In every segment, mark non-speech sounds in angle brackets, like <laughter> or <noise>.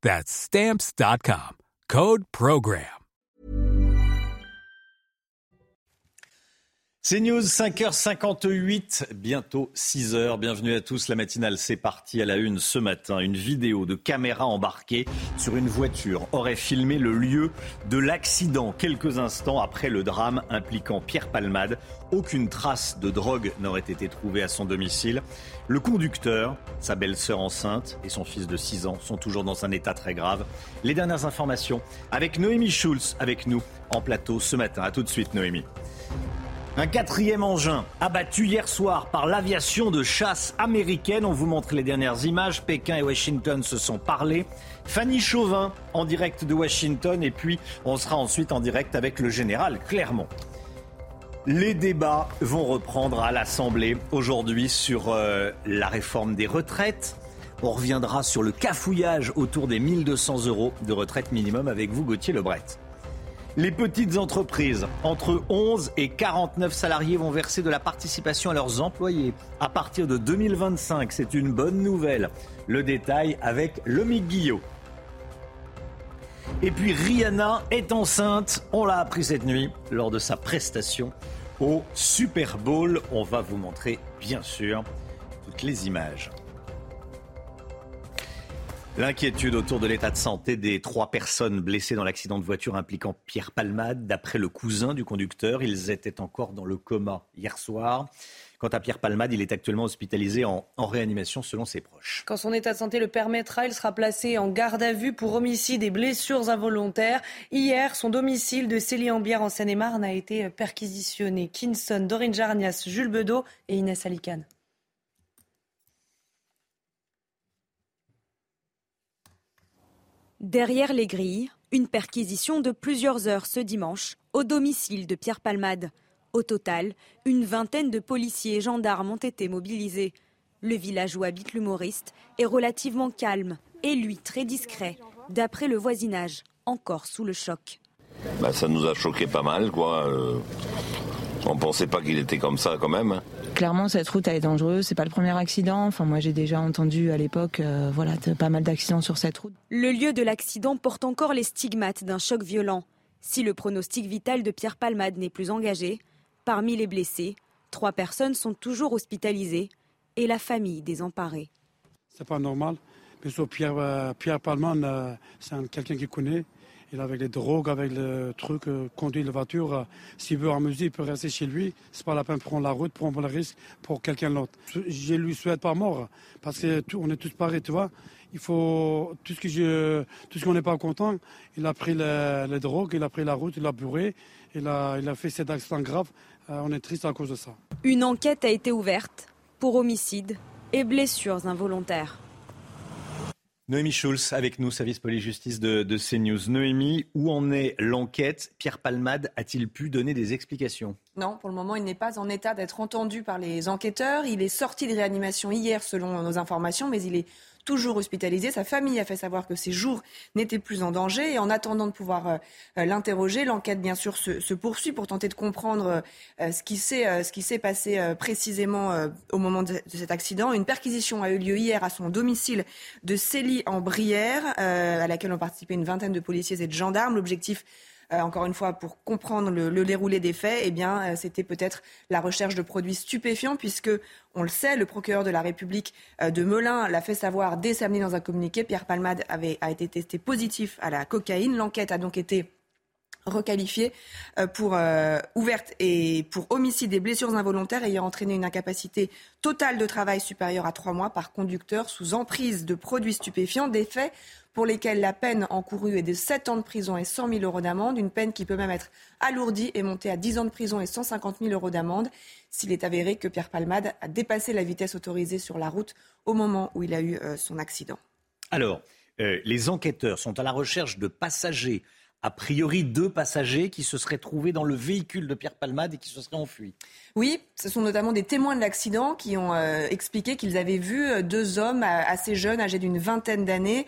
That's. Code Program. C'est News 5h58, bientôt 6h. Bienvenue à tous. La matinale, c'est parti à la une ce matin. Une vidéo de caméra embarquée sur une voiture aurait filmé le lieu de l'accident quelques instants après le drame impliquant Pierre Palmade. Aucune trace de drogue n'aurait été trouvée à son domicile. Le conducteur, sa belle-sœur enceinte et son fils de 6 ans sont toujours dans un état très grave. Les dernières informations avec Noémie Schulz avec nous en plateau ce matin. A tout de suite Noémie. Un quatrième engin abattu hier soir par l'aviation de chasse américaine. On vous montre les dernières images. Pékin et Washington se sont parlé. Fanny Chauvin en direct de Washington et puis on sera ensuite en direct avec le général Clermont. Les débats vont reprendre à l'Assemblée aujourd'hui sur euh, la réforme des retraites. On reviendra sur le cafouillage autour des 1200 euros de retraite minimum avec vous, Gauthier Lebret. Les petites entreprises, entre 11 et 49 salariés, vont verser de la participation à leurs employés à partir de 2025. C'est une bonne nouvelle. Le détail avec Lomique Guillot. Et puis Rihanna est enceinte. On l'a appris cette nuit lors de sa prestation au Super Bowl. On va vous montrer, bien sûr, toutes les images. L'inquiétude autour de l'état de santé des trois personnes blessées dans l'accident de voiture impliquant Pierre Palmade. D'après le cousin du conducteur, ils étaient encore dans le coma hier soir. Quant à Pierre Palmade, il est actuellement hospitalisé en, en, réanimation selon ses proches. Quand son état de santé le permettra, il sera placé en garde à vue pour homicide et blessures involontaires. Hier, son domicile de Célie-en-Bière en Seine-et-Marne a été perquisitionné. Kinson, Dorine Jarnias, Jules Bedeau et Inès Alicane. Derrière les grilles, une perquisition de plusieurs heures ce dimanche au domicile de Pierre Palmade. Au total, une vingtaine de policiers et gendarmes ont été mobilisés. Le village où habite l'humoriste est relativement calme et lui très discret, d'après le voisinage, encore sous le choc. Bah, ça nous a choqué pas mal, quoi. Euh, on pensait pas qu'il était comme ça quand même. Clairement, cette route elle est dangereuse. C'est pas le premier accident. Enfin, moi, j'ai déjà entendu à l'époque, euh, voilà, pas mal d'accidents sur cette route. Le lieu de l'accident porte encore les stigmates d'un choc violent. Si le pronostic vital de Pierre Palmade n'est plus engagé, parmi les blessés, trois personnes sont toujours hospitalisées et la famille désemparée. C'est pas normal. Mais Pierre, euh, Pierre Palmade, euh, c'est quelqu'un qui connaît. Il avec les drogues, avec le truc, euh, conduit la voiture. S'il veut amuser, il peut rester chez lui. C'est pas la peine de prendre la route, prendre le risque pour quelqu'un d'autre. Je lui souhaite pas mort, parce que tout, on est tous pareils, tu vois. Il faut tout ce que je, tout ce qu'on n'est pas content. Il a pris les, drogues, il a pris la route, il a bourré, il a, il a fait cet accident grave. Euh, on est triste à cause de ça. Une enquête a été ouverte pour homicide et blessures involontaires. Noémie Schulz avec nous, service police-justice de, de CNews. Noémie, où en est l'enquête? Pierre Palmade a-t-il pu donner des explications? Non, pour le moment, il n'est pas en état d'être entendu par les enquêteurs. Il est sorti de réanimation hier, selon nos informations, mais il est toujours hospitalisé. Sa famille a fait savoir que ses jours n'étaient plus en danger. Et en attendant de pouvoir euh, euh, l'interroger, l'enquête, bien sûr, se, poursuit pour tenter de comprendre euh, ce qui s'est passé précisément au moment de, cet accident. Une perquisition a eu lieu hier à son domicile de Célie en Brière, à laquelle ont participé une vingtaine de policiers et de gendarmes. L'objectif encore une fois, pour comprendre le, déroulé des faits, eh bien, euh, c'était peut-être la recherche de produits stupéfiants, puisque, on le sait, le procureur de la République euh, de Melun l'a fait savoir dès samedi dans un communiqué. Pierre Palmade avait, a été testé positif à la cocaïne. L'enquête a donc été requalifiée pour ouverte et pour homicide et blessures involontaires ayant entraîné une incapacité totale de travail supérieure à trois mois par conducteur sous emprise de produits stupéfiants, des faits pour lesquels la peine encourue est de 7 ans de prison et 100 000 euros d'amende, une peine qui peut même être alourdie et montée à 10 ans de prison et 150 000 euros d'amende s'il est avéré que Pierre Palmade a dépassé la vitesse autorisée sur la route au moment où il a eu euh, son accident. Alors, euh, les enquêteurs sont à la recherche de passagers a priori deux passagers qui se seraient trouvés dans le véhicule de Pierre Palmade et qui se seraient enfuis. Oui, ce sont notamment des témoins de l'accident qui ont euh, expliqué qu'ils avaient vu euh, deux hommes euh, assez jeunes, âgés d'une vingtaine d'années,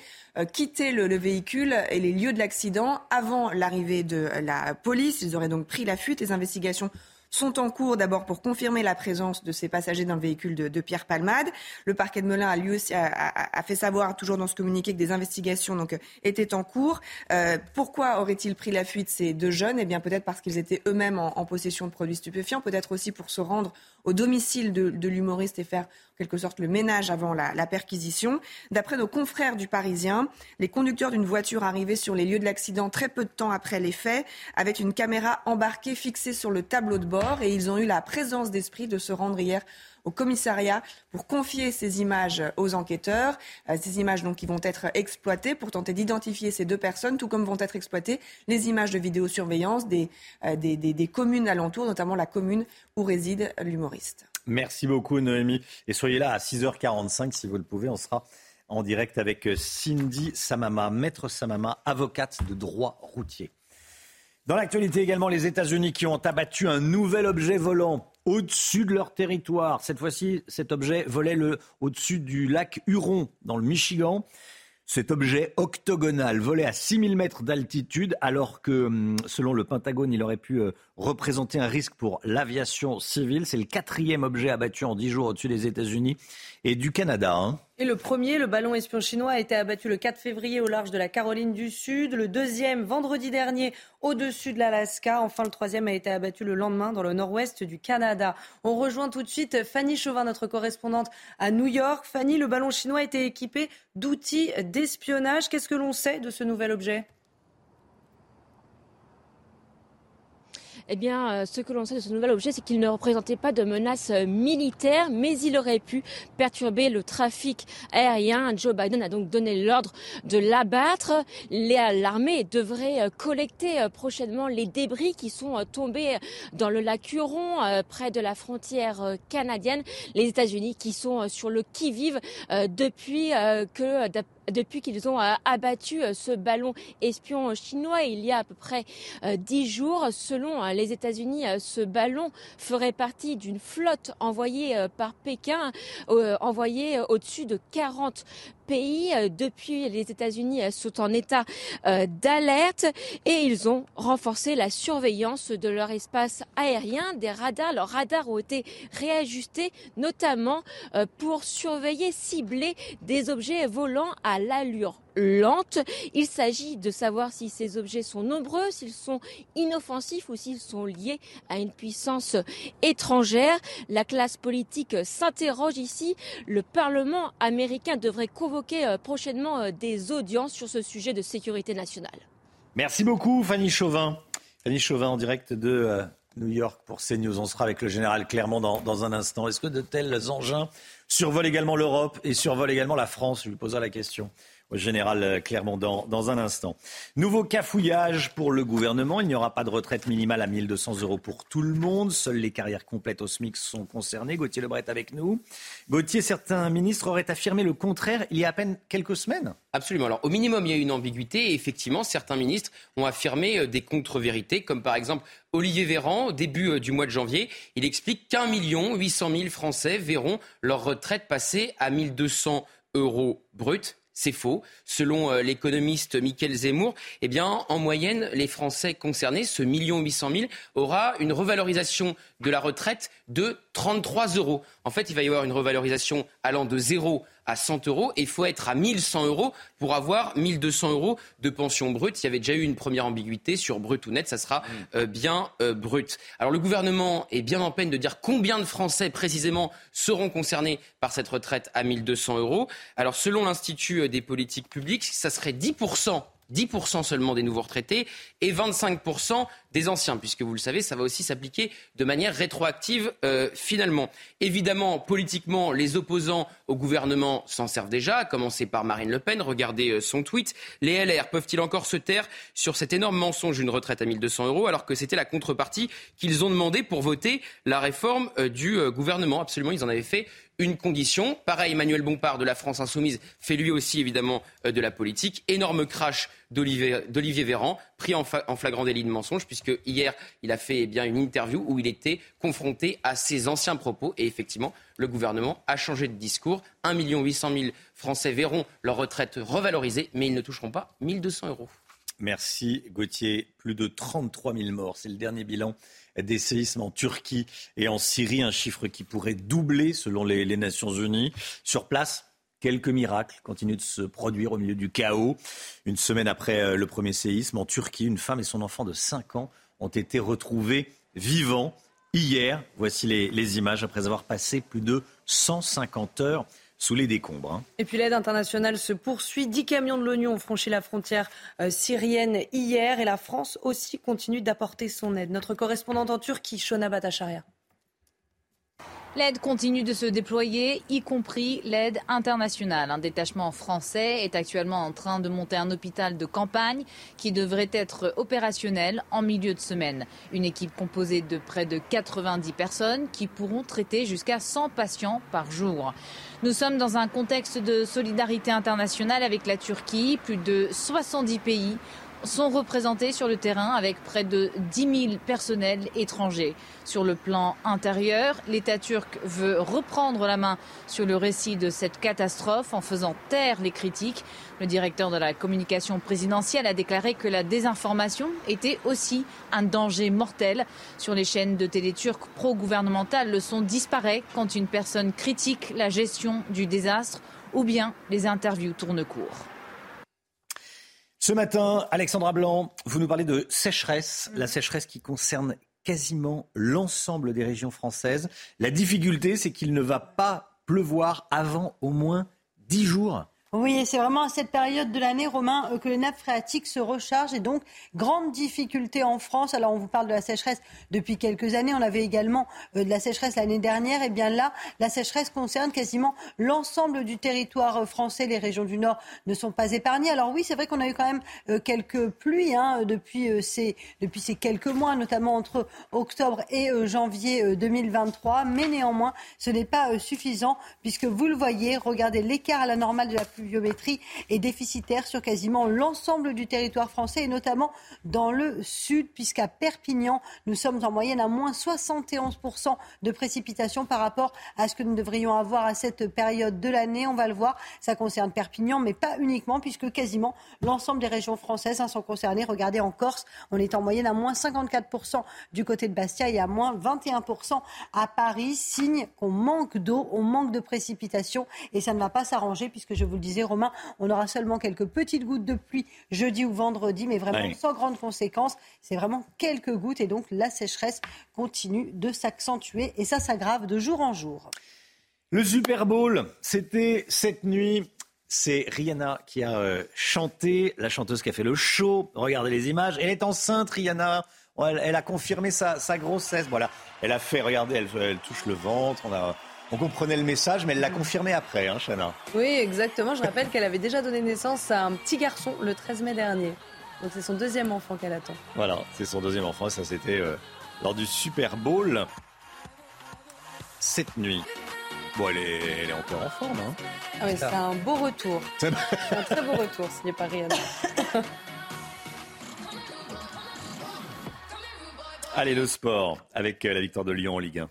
quitter le, véhicule et les lieux de l'accident avant l'arrivée de la police. Ils auraient donc pris la fuite. Les investigations sont en cours d'abord pour confirmer la présence de ces passagers dans le véhicule de, Pierre Palmade. Le parquet de Melun a lui aussi a, fait savoir, toujours dans ce communiqué, que des investigations donc, étaient en cours. Euh, pourquoi auraient-ils pris la fuite ces deux jeunes? Eh bien peut-être parce qu'ils étaient eux-mêmes en, possession de produits stupéfiants, peut-être aussi pour se rendre au domicile de, l'humoriste et faire en quelque sorte le ménage avant la, perquisition. D'après nos confrères du Parisien, les conducteurs d'une voiture arrivés sur les lieux de l'accident très peu de temps après les faits, avaient une caméra embarquée fixée sur le tableau de bord et ils ont eu la présence d'esprit de se rendre hier au commissariat pour confier ces images aux enquêteurs. Euh, ces images donc qui vont être exploitées pour tenter d'identifier ces deux personnes, tout comme vont être exploitées les images de vidéosurveillance des, euh, communes alentours, notamment la commune où réside l'humoriste. Merci beaucoup Noémie. Et soyez là à 6h45 si vous le pouvez. On sera en direct avec Cindy Samama, maître Samama, avocate de droit routier. Dans l'actualité également, les États-Unis qui ont abattu un nouvel objet volant au-dessus de leur territoire. Cette fois-ci, cet objet volait au-dessus du lac Huron, dans le Michigan. Cet objet octogonal volait à 6000 mètres d'altitude, alors que, hum, selon le Pentagone, il aurait pu euh, représenter un risque pour l'aviation civile. C'est le quatrième objet abattu en 10 jours au-dessus des États-Unis et du Canada. Hein. Et le premier, le ballon espion chinois, a été abattu le 4 février au large de la Caroline du Sud. Le deuxième, vendredi dernier, au-dessus de l'Alaska. Enfin, le troisième a été abattu le lendemain dans le nord-ouest du Canada. On rejoint tout de suite Fanny Chauvin, notre correspondante à New York. Fanny, le ballon chinois a été équipé d'outils d'espionnage. Qu'est-ce que l'on sait de ce nouvel objet? Eh bien, euh, ce que l'on sait de ce nouvel objet, c'est qu'il ne représentait pas de menace euh, militaire, mais il aurait pu perturber le trafic aérien. Joe Biden a donc donné l'ordre de l'abattre. L'armée devrait euh, collecter prochainement les débris qui sont tombés dans le lac Huron, près de la frontière canadienne. Les États-Unis qui sont sur le qui-vive depuis que depuis qu'ils ont euh, abattu euh, ce ballon espion chinois il y a à peu près euh, dix jours. Selon les États-Unis, ce ballon ferait partie d'une flotte envoyée par Pékin, envoyée au-dessus de 40 pays. Euh, depuis, les États-Unis euh, sont en état euh, d'alerte et ils ont renforcé la surveillance de leur espace aérien. Des radars, leurs radars ont été réajustés, notamment pour surveiller, cibler des objets volants à l'allure lente. Il s'agit de savoir si ces objets sont nombreux, s'ils sont inoffensifs ou s'ils sont liés à une puissance étrangère. La classe politique s'interroge ici. Le Parlement américain devrait convoquer euh, prochainement euh, des audiences sur ce sujet de sécurité nationale. Merci beaucoup Fanny Chauvin. Fanny Chauvin en direct de euh, New York pour CNews. On sera avec le général Clermont dans, dans un instant. Est-ce que de tels engins survolent également l'Europe et survolent également la France? Je lui poserai la question au général Clermont dans, dans, un instant. Nouveau cafouillage pour le gouvernement. Il n'y aura pas de retraite minimale à 1200 euros pour tout le monde. Seules les carrières complètes au SMIC sont concernées. Gauthier Lebret avec nous. Gauthier, certains ministres auraient affirmé le contraire il y a à peine quelques semaines. Absolument. Alors, au minimum, il y a une ambiguïté. Et effectivement, certains ministres ont affirmé euh, des contre-vérités, comme par exemple Olivier Véran, au début euh, du mois de janvier. Il explique qu'un million huit cent mille Français verront leur retraite passer à 1200 euros bruts c'est faux. Selon euh, l'économiste Michael Zemmour, eh bien, en moyenne, les Français concernés, ce million huit cent mille, aura une revalorisation de la retraite de 33 euros. En fait, il va y avoir une revalorisation allant de 0 à 100 euros et il faut être à 1100 euros pour avoir 1200 euros de pension brute. Il y avait déjà eu une première ambiguïté sur brut ou net, ça sera mm. euh, bien euh, brut. Alors le gouvernement est bien en peine de dire combien de Français précisément seront concernés par cette retraite à 1200 euros. Alors selon l'Institut euh, des politiques publiques, ça serait 10 10% seulement des nouveaux retraités et 25% des anciens, puisque vous le savez, ça va aussi s'appliquer de manière rétroactive euh, finalement. Évidemment, politiquement, les opposants au gouvernement s'en servent déjà, à commencer par Marine Le Pen. Regardez euh, son tweet. Les LR peuvent-ils encore se taire sur cet énorme mensonge d'une retraite à 1200 euros alors que c'était la contrepartie qu'ils ont demandé pour voter la réforme euh, du gouvernement? Absolument, ils en avaient fait une condition. Pareil, Emmanuel Bompard de la France Insoumise fait lui aussi évidemment euh, de la politique. Énorme crash d'Olivier Véran, pris en, flagrant délit de mensonge, puisque hier, il a fait eh une interview où il était confronté à ses anciens propos. Et effectivement, le gouvernement a changé de discours. 1 800 000 Français verront leur retraite revalorisée, mais ils ne toucheront pas 1200 euros. Merci Gauthier. Plus de 33 000 morts, c'est le dernier bilan des séismes en Turquie et en Syrie, un chiffre qui pourrait doubler selon les, Nations Unies. Sur place, quelques miracles continuent de se produire au milieu du chaos. Une semaine après euh, le premier séisme en Turquie, une femme et son enfant de 5 ans ont été retrouvés vivants hier. Voici les images après avoir passé plus de 150 heures sous les décombres. Hein. Et puis l'aide internationale se poursuit. Dix camions de l'oignon ont franchi la frontière euh, syrienne hier et la France aussi continue d'apporter son aide. Notre correspondante en Turquie, Shona Batacharia. L'aide continue de se déployer, y compris l'aide internationale. Un détachement français est actuellement en train de monter un hôpital de campagne qui devrait être opérationnel en milieu de semaine. Une équipe composée de près de 90 personnes qui pourront traiter jusqu'à 100 patients par jour. Nous sommes dans un contexte de solidarité internationale avec la Turquie. Plus de 70 pays sont représentés sur le terrain avec près de 10 000 personnels étrangers. Sur le plan intérieur, l'État turc veut reprendre la main sur le récit de cette catastrophe en faisant taire les critiques. Le directeur de la communication présidentielle a déclaré que la désinformation était aussi un danger mortel. Sur les chaînes de télé turques pro-gouvernementales, le son disparaît quand une personne critique la gestion du désastre ou bien les interviews tournent court. Ce matin, Alexandra Blanc, vous nous parlez de sécheresse, la sécheresse qui concerne quasiment l'ensemble des régions françaises. La difficulté, c'est qu'il ne va pas pleuvoir avant au moins dix jours. Oui, c'est vraiment à cette période de l'année, Romain, euh, que les nappes phréatiques se rechargent et donc grande difficulté en France. Alors on vous parle de la sécheresse depuis quelques années, on avait également euh, de la sécheresse l'année dernière. Et bien là, la sécheresse concerne quasiment l'ensemble du territoire euh, français. Les régions du Nord ne sont pas épargnées. Alors oui, c'est vrai qu'on a eu quand même quelques pluies hein, depuis, ces, depuis ces quelques mois, notamment entre octobre et janvier 2023. Mais néanmoins, ce n'est pas suffisant puisque vous le voyez, regardez l'écart à la normale de la pluie biométrie est déficitaire sur quasiment l'ensemble du territoire français et notamment dans le sud, puisqu'à Perpignan, nous sommes en moyenne à moins 71% de précipitations par rapport à ce que nous devrions avoir à cette période de l'année. On va le voir, ça concerne Perpignan, mais pas uniquement, puisque quasiment l'ensemble des régions françaises hein, sont concernées. Regardez en Corse, on est en moyenne à moins 54% du côté de Bastia et à moins 21% à Paris, signe qu'on manque d'eau, on manque de précipitations et ça ne va pas s'arranger puisque je vous le dis disait Romain, on aura seulement quelques petites gouttes de pluie jeudi ou vendredi, mais vraiment sans grandes conséquences. C'est vraiment quelques gouttes et donc la sécheresse continue de s'accentuer et ça s'aggrave de jour en jour. Le Super Bowl, c'était cette nuit. C'est Rihanna qui a euh, chanté, la chanteuse qui a fait le show. Regardez les images. Elle est enceinte, Rihanna. Elle, a confirmé sa, grossesse. Voilà. Elle a fait, regardez, elle, elle touche le ventre. On a, on comprenait le message, mais elle l'a confirmé après, hein, Chana. Oui, exactement. Je rappelle qu'elle avait déjà donné naissance à un petit garçon le 13 mai dernier. Donc c'est son deuxième enfant qu'elle attend. Voilà, c'est son deuxième enfant. Ça, c'était euh, lors du Super Bowl cette nuit. Bon, elle est, encore en forme. Hein. Ah oui, c'est un beau retour. C'est un très beau retour, ce n'est pas rien. <laughs> Allez, le sport, avec euh, la victoire de Lyon en Ligue 1.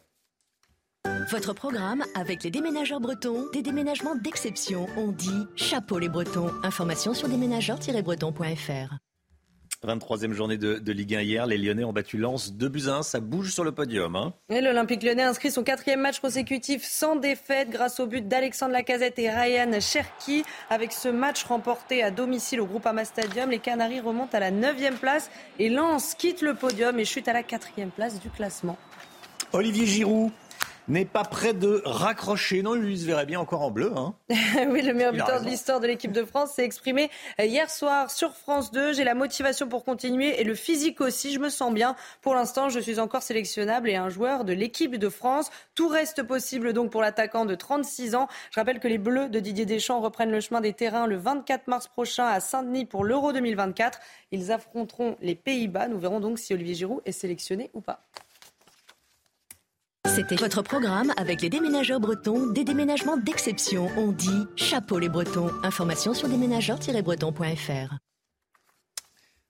Votre programme avec les déménageurs bretons, des déménagements d'exception. On dit chapeau les bretons. Information sur déménageurs-bretons.fr. 23e journée de, Ligue 1 hier, les Lyonnais ont battu Lens 2 buts 1, ça bouge sur le podium. Hein. l'Olympique lyonnais inscrit son quatrième match consécutif sans défaite grâce au but d'Alexandre Lacazette et Ryan Cherki. Avec ce match remporté à domicile au Groupama Stadium, les Canaries remontent à la 9e place et Lens quitte le podium et chute à la 4e place du classement. Olivier Giroud n'est pas prêt de raccrocher. Non, lui, il se verrait bien encore en bleu. Hein. <laughs> oui, le meilleur buteur de l'histoire de l'équipe de France s'est exprimé hier soir sur France 2. J'ai la motivation pour continuer et le physique aussi. Je me sens bien. Pour l'instant, je suis encore sélectionnable et un joueur de l'équipe de France. Tout reste possible donc pour l'attaquant de 36 ans. Je rappelle que les Bleus de Didier Deschamps reprennent le chemin des terrains le 24 mars prochain à Saint-Denis pour l'Euro 2024. Ils affronteront les Pays-Bas. Nous verrons donc si Olivier Giroud est sélectionné ou pas. C'était votre programme avec les déménageurs bretons, des déménagements d'exception. On dit chapeau les bretons. Information sur déménageurs-bretons.fr.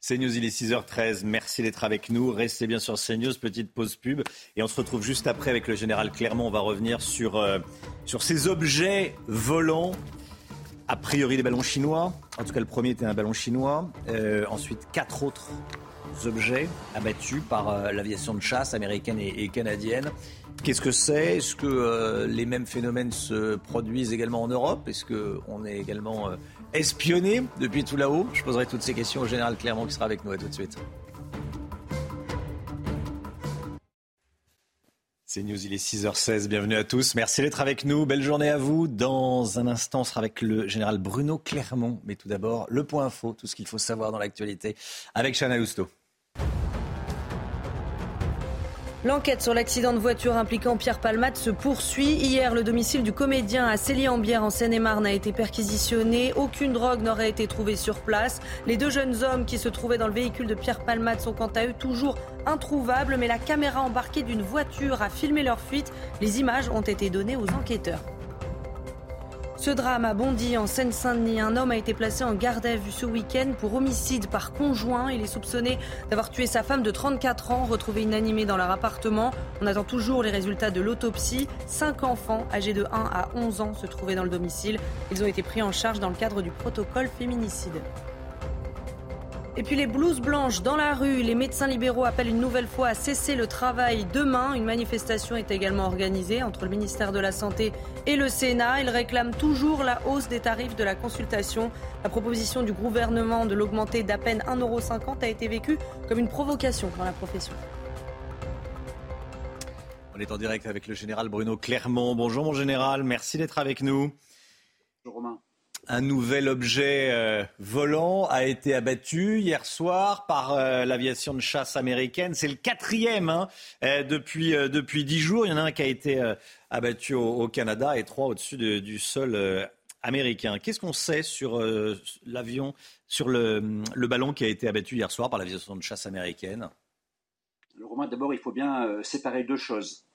CNews, il est 6h13. Merci d'être avec nous. Restez bien sur CNews. Petite pause pub. Et on se retrouve juste après avec le général Clermont. On va revenir sur, euh, sur ces objets volants. A priori, des ballons chinois. En tout cas, le premier était un ballon chinois. Euh, ensuite, quatre autres objets abattus par euh, l'aviation de chasse américaine et, et canadienne. Qu'est-ce que c'est? Est-ce que euh, les mêmes phénomènes se produisent également en Europe? Est-ce qu'on est également euh, espionné depuis tout là-haut? Je poserai toutes ces questions au général Clermont qui sera avec nous. À tout de suite. C'est News, il est 6h16. Bienvenue à tous. Merci d'être avec nous. Belle journée à vous. Dans un instant, on sera avec le général Bruno Clermont. Mais tout d'abord, le point info, tout ce qu'il faut savoir dans l'actualité avec Chana Lousteau. L'enquête sur l'accident de voiture impliquant Pierre Palmade se poursuit. Hier, le domicile du comédien à Célie-en-Bière en Seine-et-Marne a été perquisitionné. Aucune drogue n'aurait été trouvée sur place. Les deux jeunes hommes qui se trouvaient dans le véhicule de Pierre Palmade sont quant à eux toujours introuvables, mais la caméra embarquée d'une voiture a filmé leur fuite. Les images ont été données aux enquêteurs. Ce drame a bondi en Seine-Saint-Denis. Un homme a été placé en garde à vue ce week-end pour homicide par conjoint. Il est soupçonné d'avoir tué sa femme de 34 ans, retrouvée inanimée dans leur appartement. On attend toujours les résultats de l'autopsie. Cinq enfants âgés de 1 à 11 ans se trouvaient dans le domicile. Ils ont été pris en charge dans le cadre du protocole féminicide. Et puis les blouses blanches dans la rue, les médecins libéraux appellent une nouvelle fois à cesser le travail demain. Une manifestation est également organisée entre le ministère de la Santé et le Sénat. Ils réclament toujours la hausse des tarifs de la consultation. La proposition du gouvernement de l'augmenter d'à peine 1,50€ a été vécue comme une provocation dans la profession. On est en direct avec le général Bruno Clermont. Bonjour mon général, merci d'être avec nous. Bonjour Romain. Un nouvel objet euh, volant a été abattu hier soir par euh, l'aviation de chasse américaine. C'est le quatrième hein, euh, depuis depuis dix jours. Il y en a un qui a été abattu au, Canada et trois au-dessus de, du sol américain. Qu'est-ce qu'on sait sur l'avion, sur le, le, ballon qui a été abattu hier soir par l'aviation de chasse américaine? Alors, Romain, d'abord, il faut bien séparer deux choses.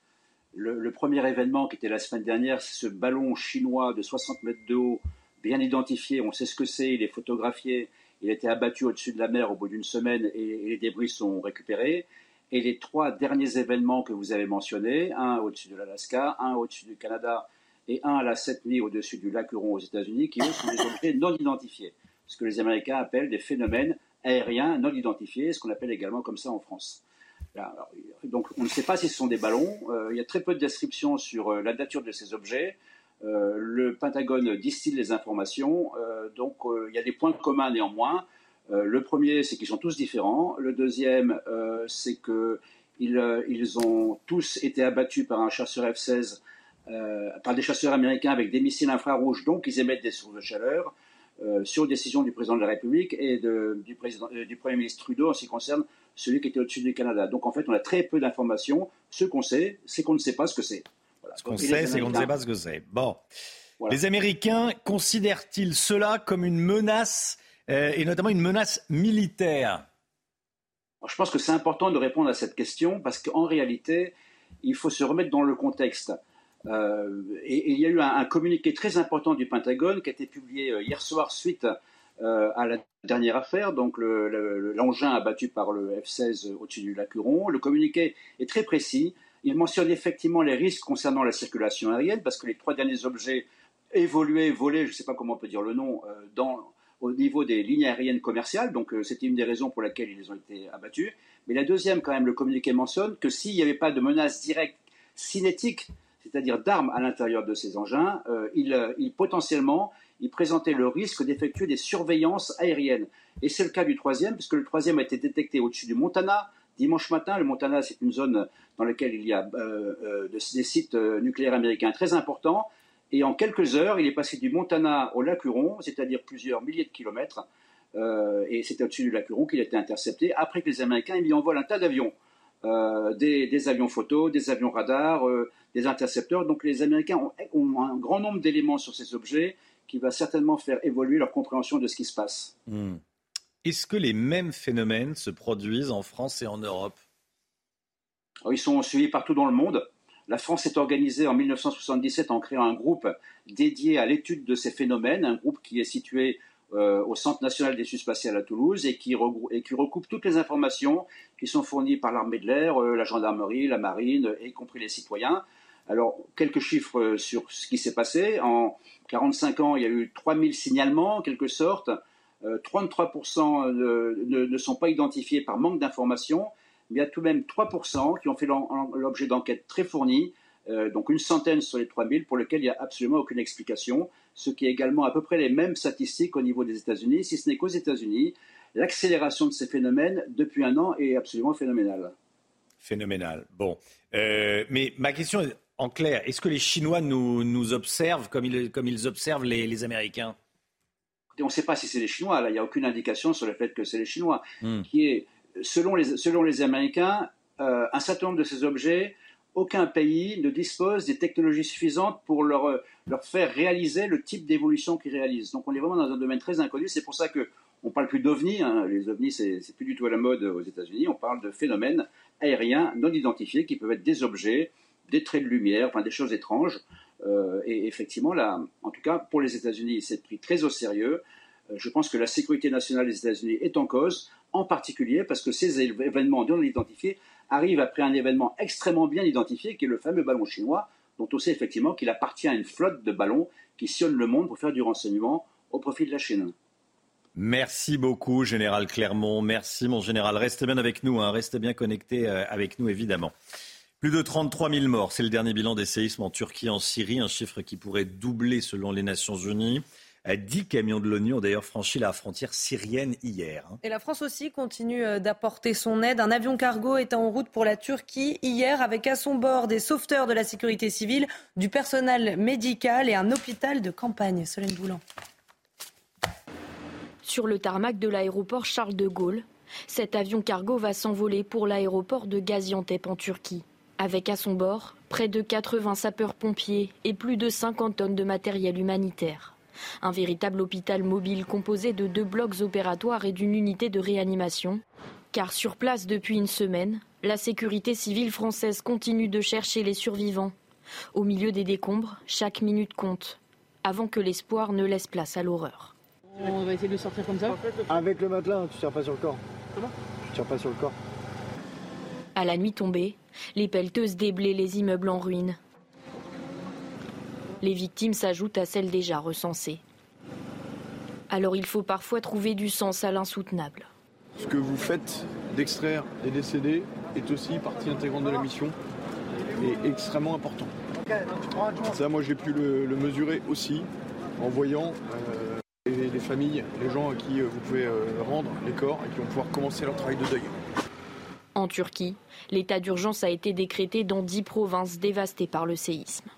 Le, le, premier événement qui était la semaine dernière, c'est ce ballon chinois de 60 mètres de haut bien identifié, on sait ce que c'est, il est photographié, il a été abattu au-dessus de la mer au bout d'une semaine et, les débris sont récupérés. Et les trois derniers événements que vous avez mentionnés, un au-dessus de l'Alaska, un au-dessus du Canada et un à la sept nuits au-dessus du lac Huron aux États-Unis, qui eux sont des objets non identifiés, ce que les Américains appellent des phénomènes aériens non identifiés, ce qu'on appelle également comme ça en France. Donc on ne sait pas si ce sont des ballons, euh, il y a très peu de descriptions sur euh, la nature de ces objets. Euh, le Pentagone distille les informations, euh, donc euh, il y a des points communs néanmoins. le premier, c'est qu'ils sont tous différents. Le deuxième, c'est qu'ils ils ont tous été abattus par un chasseur F-16, par des chasseurs américains avec des missiles infrarouges, donc ils émettent des sources de chaleur. sur décision du président de la République et du, Premier ministre Trudeau en ce qui concerne celui qui était au-dessus du Canada. Donc en fait, on a très peu d'informations. Ce qu'on sait, c'est qu'on ne sait pas ce que c'est. Ce qu'on sait, c'est qu'on ne sait pas ce que c'est. Bon. Les Américains considèrent-ils cela comme une menace, euh, et notamment une menace militaire? Je pense que c'est important de répondre à cette question parce qu'en réalité, il faut se remettre dans le contexte. Euh, et, il y a eu un, communiqué très important du Pentagone qui a été publié euh, hier soir suite à la dernière affaire, donc l'engin abattu par le F-16 au-dessus du lac Huron. Le communiqué est très précis. Il mentionne effectivement les risques concernant la circulation aérienne, parce que les trois derniers objets évoluaient, volaient, je ne sais pas comment on peut dire le nom, euh, au niveau des lignes aériennes commerciales. Donc euh, c'était une des raisons pour laquelle ils ont été abattus. Mais la deuxième, quand même, le communiqué mentionne que s'il n'y avait pas de menace directe cinétique, c'est-à-dire d'armes à l'intérieur de ces engins, euh, potentiellement il présentait le risque d'effectuer des surveillances aériennes. Et c'est le cas du troisième, puisque le troisième a été détecté au-dessus du Montana, Dimanche matin, le Montana, c'est une zone dans laquelle il y a des sites nucléaires américains très importants. Et en quelques heures, il est passé du Montana au lac Huron, c'est-à-dire plusieurs milliers de kilomètres. et c'était au-dessus du lac Huron qu'il a été intercepté après que les Américains aient mis en un tas d'avions. des, avions photos, des avions radars, des intercepteurs. Donc les Américains ont, un grand nombre d'éléments sur ces objets qui va certainement faire évoluer leur compréhension de ce qui se passe. Hmm. Est-ce que les mêmes phénomènes se produisent en France et en Europe? Ils sont suivis partout dans le monde. La France s'est organisée en 1977 en créant un groupe dédié à l'étude de ces phénomènes, un groupe qui est situé euh, au Centre national d'études spatiales à Toulouse et qui, et qui, recoupe toutes les informations qui sont fournies par l'armée de l'air, euh, la gendarmerie, la marine, y compris les citoyens. Alors, quelques chiffres euh, sur ce qui s'est passé. En 45 ans, il y a eu 3000 signalements, en quelque sorte. 33% euh, ne, sont pas identifiés par manque d'informations. Mais il y a tout de même 3% qui ont fait l'objet d'enquêtes très fournies, euh, donc une centaine sur les 3000 pour lesquels il n'y a absolument aucune explication, ce qui est également à peu près les mêmes statistiques au niveau des États-Unis, si ce n'est qu'aux États-Unis, l'accélération de ces phénomènes depuis un an est absolument phénoménale. Phénoménal. Bon. mais ma question est en clair, est-ce que les Chinois nous, observent comme ils observent les, Américains? On ne sait pas si c'est les Chinois. Là, il n'y a aucune indication sur le fait que c'est les Chinois. Hmm. Qui est, selon les, selon les Américains, euh, un certain nombre de ces objets, aucun pays ne dispose des technologies suffisantes pour leur, leur faire réaliser le type d'évolution qu'ils réalisent. Donc on est vraiment dans un domaine très inconnu. C'est pour ça que on parle plus d'ovnis. Hein. Les ovnis, c'est plus du tout à la mode aux États-Unis. On parle de phénomènes aériens non identifiés qui peuvent être des objets des traits de lumière, enfin des choses étranges. Euh, et effectivement, là, en tout cas, pour les États-Unis, c'est pris très au sérieux. Euh, je pense que la sécurité nationale des États-Unis est en cause, en particulier parce que ces événements non identifiés arrivent après un événement extrêmement bien identifié, qui est le fameux ballon chinois, dont on sait effectivement qu'il appartient à une flotte de ballons qui sillonnent le monde pour faire du renseignement au profit de la Chine. Merci beaucoup, Général Clermont. Merci, mon général. Restez bien avec nous, hein. restez bien connectés euh, avec nous, évidemment. Plus de 33 000 morts, c'est le dernier bilan des séismes en Turquie et en Syrie, un chiffre qui pourrait doubler selon les Nations Unies. Dix camions de l'ONU ont d'ailleurs franchi la frontière syrienne hier. Et la France aussi continue euh, d'apporter son aide. Un avion cargo est en route pour la Turquie hier avec à son bord des sauveteurs de la sécurité civile, du personnel médical et un hôpital de campagne. Solène Boulan. Sur le tarmac de l'aéroport Charles de Gaulle, cet avion cargo va s'envoler pour l'aéroport de Gaziantep en Turquie avec à son bord près de 80 sapeurs-pompiers et plus de 50 tonnes de matériel humanitaire. Un véritable hôpital mobile composé de deux blocs opératoires et d'une unité de réanimation. Car sur place depuis une semaine, la sécurité civile française continue de chercher les survivants. Au milieu des décombres, chaque minute compte, avant que l'espoir ne laisse place à l'horreur. On va essayer de sortir comme ça Avec le matelas, tu tires pas sur le corps. Comment Tu tires pas sur le corps. À la nuit tombée, les pelleteuses déblaient les immeubles en ruine. Les victimes s'ajoutent à celles déjà recensées. Alors il faut parfois trouver du sens à l'insoutenable. Ce que vous faites d'extraire les décédés est aussi partie intégrante de la mission et extrêmement important. Ça, moi, j'ai pu le, mesurer aussi en voyant euh, les, familles, les gens à qui vous pouvez euh, rendre les corps et qui vont pouvoir commencer leur travail de deuil. En Turquie, l'état d'urgence a été décrété dans dix provinces dévastées par le séisme.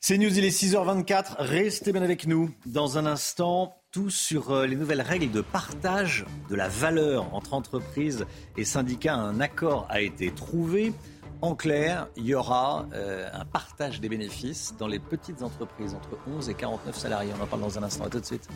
C'est News, il est 6h24. Restez bien avec nous. Dans un instant, tout sur euh, les nouvelles règles de partage de la valeur entre entreprises et syndicats. Un accord a été trouvé. En clair, il y aura euh, un partage des bénéfices dans les petites entreprises entre 11 et 49 salariés. On en parle dans un instant. Tout de suite.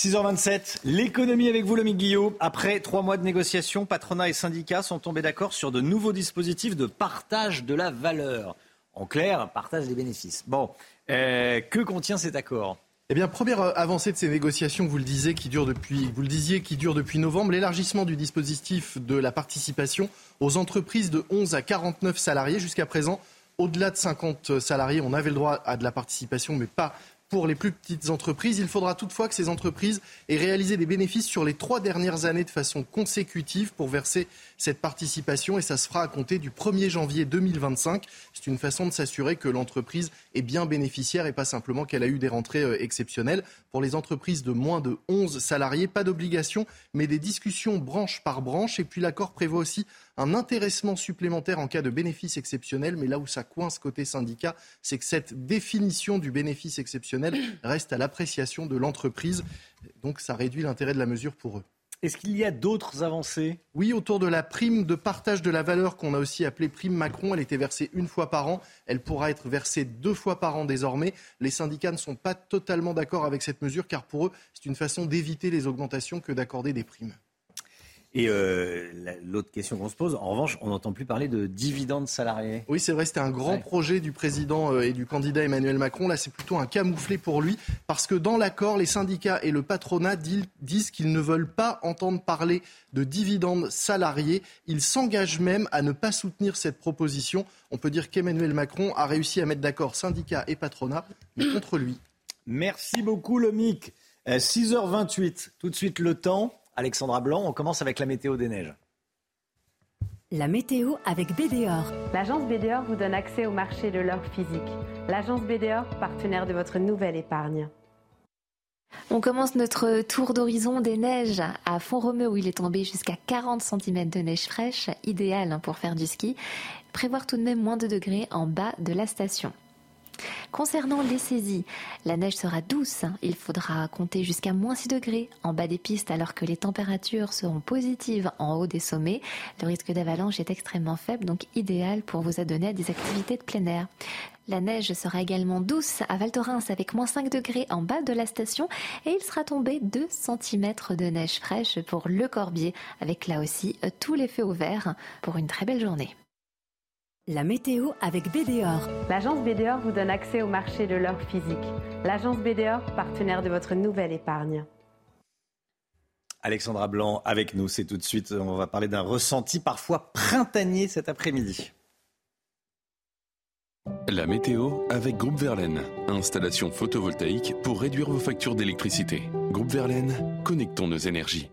6h27, l'économie avec vous, Lomi Guillot. Après trois mois de négociations, patronat et syndicats sont tombés d'accord sur de nouveaux dispositifs de partage de la valeur. En clair, partage des bénéfices. Bon, euh, que contient cet accord? Eh bien, première euh, avancée de ces négociations, vous le disiez, qui dure depuis, vous le disiez, qui dure depuis novembre, l'élargissement du dispositif de la participation aux entreprises de 11 à 49 salariés. Jusqu'à présent, au-delà de 50 salariés, on avait le droit à de la participation, mais pas pour les plus petites entreprises. Il faudra toutefois que ces entreprises aient réalisé des bénéfices sur les trois dernières années de façon consécutive pour verser cette participation et ça se fera à compter du 1er janvier 2025. C'est une façon de s'assurer que l'entreprise est bien bénéficiaire et pas simplement qu'elle a eu des rentrées euh, exceptionnelles. Pour les entreprises de moins de 11 salariés, pas d'obligation, mais des discussions branche par branche. Et puis l'accord prévoit aussi un intéressement supplémentaire en cas de bénéfice exceptionnel. Mais là où ça coince côté syndicat, c'est que cette définition du bénéfice exceptionnel reste à l'appréciation de l'entreprise. Donc ça réduit l'intérêt de la mesure pour eux. Est-ce qu'il y a d'autres avancées? Oui, autour de la prime de partage de la valeur qu'on a aussi appelée prime Macron. Elle était versée une fois par an. Elle pourra être versée deux fois par an désormais. Les syndicats ne sont pas totalement d'accord avec cette mesure car pour eux, c'est une façon d'éviter les augmentations que d'accorder des primes. Et euh, l'autre question qu'on se pose, en revanche, on n'entend plus parler de dividendes salariés. Oui, c'est vrai, c'était un grand projet du président euh, et du candidat Emmanuel Macron. Là, c'est plutôt un camouflet pour lui, parce que dans l'accord, les syndicats et le patronat disent qu'ils ne veulent pas entendre parler de dividendes salariés. Ils s'engagent même à ne pas soutenir cette proposition. On peut dire qu'Emmanuel Macron a réussi à mettre d'accord syndicats et patronat, mais contre lui. Merci beaucoup, Lomic. 6h28, euh, tout de suite le temps. Alexandra Blanc, on commence avec la météo des neiges. La météo avec BDOR. L'agence BDOR vous donne accès au marché de l'or physique. L'agence BDOR, partenaire de votre nouvelle épargne. On commence notre tour d'horizon des neiges à Font-Romeu où il est tombé jusqu'à 40 cm de neige fraîche, idéal pour faire du ski. Prévoir tout de même moins de degrés en bas de la station. Concernant les saisies, la neige sera douce. Il faudra compter jusqu'à moins 6 degrés en bas des pistes alors que les températures seront positives en haut des sommets. Le risque d'avalanche est extrêmement faible, donc idéal pour vous adonner à des activités de plein air. La neige sera également douce à Val Thorens avec moins 5 degrés en bas de la station et il sera tombé 2 cm de neige fraîche pour le Corbier avec là aussi tous les feux ouverts pour une très belle journée. La météo avec BDOR. L'agence BDOR vous donne accès au marché de l'or physique. L'agence BDOR, partenaire de votre nouvelle épargne. Alexandra Blanc avec nous, c'est tout de suite. On va parler d'un ressenti parfois printanier cet après-midi. La météo avec Groupe Verlaine. Installation photovoltaïque pour réduire vos factures d'électricité. Groupe Verlaine, connectons nos énergies.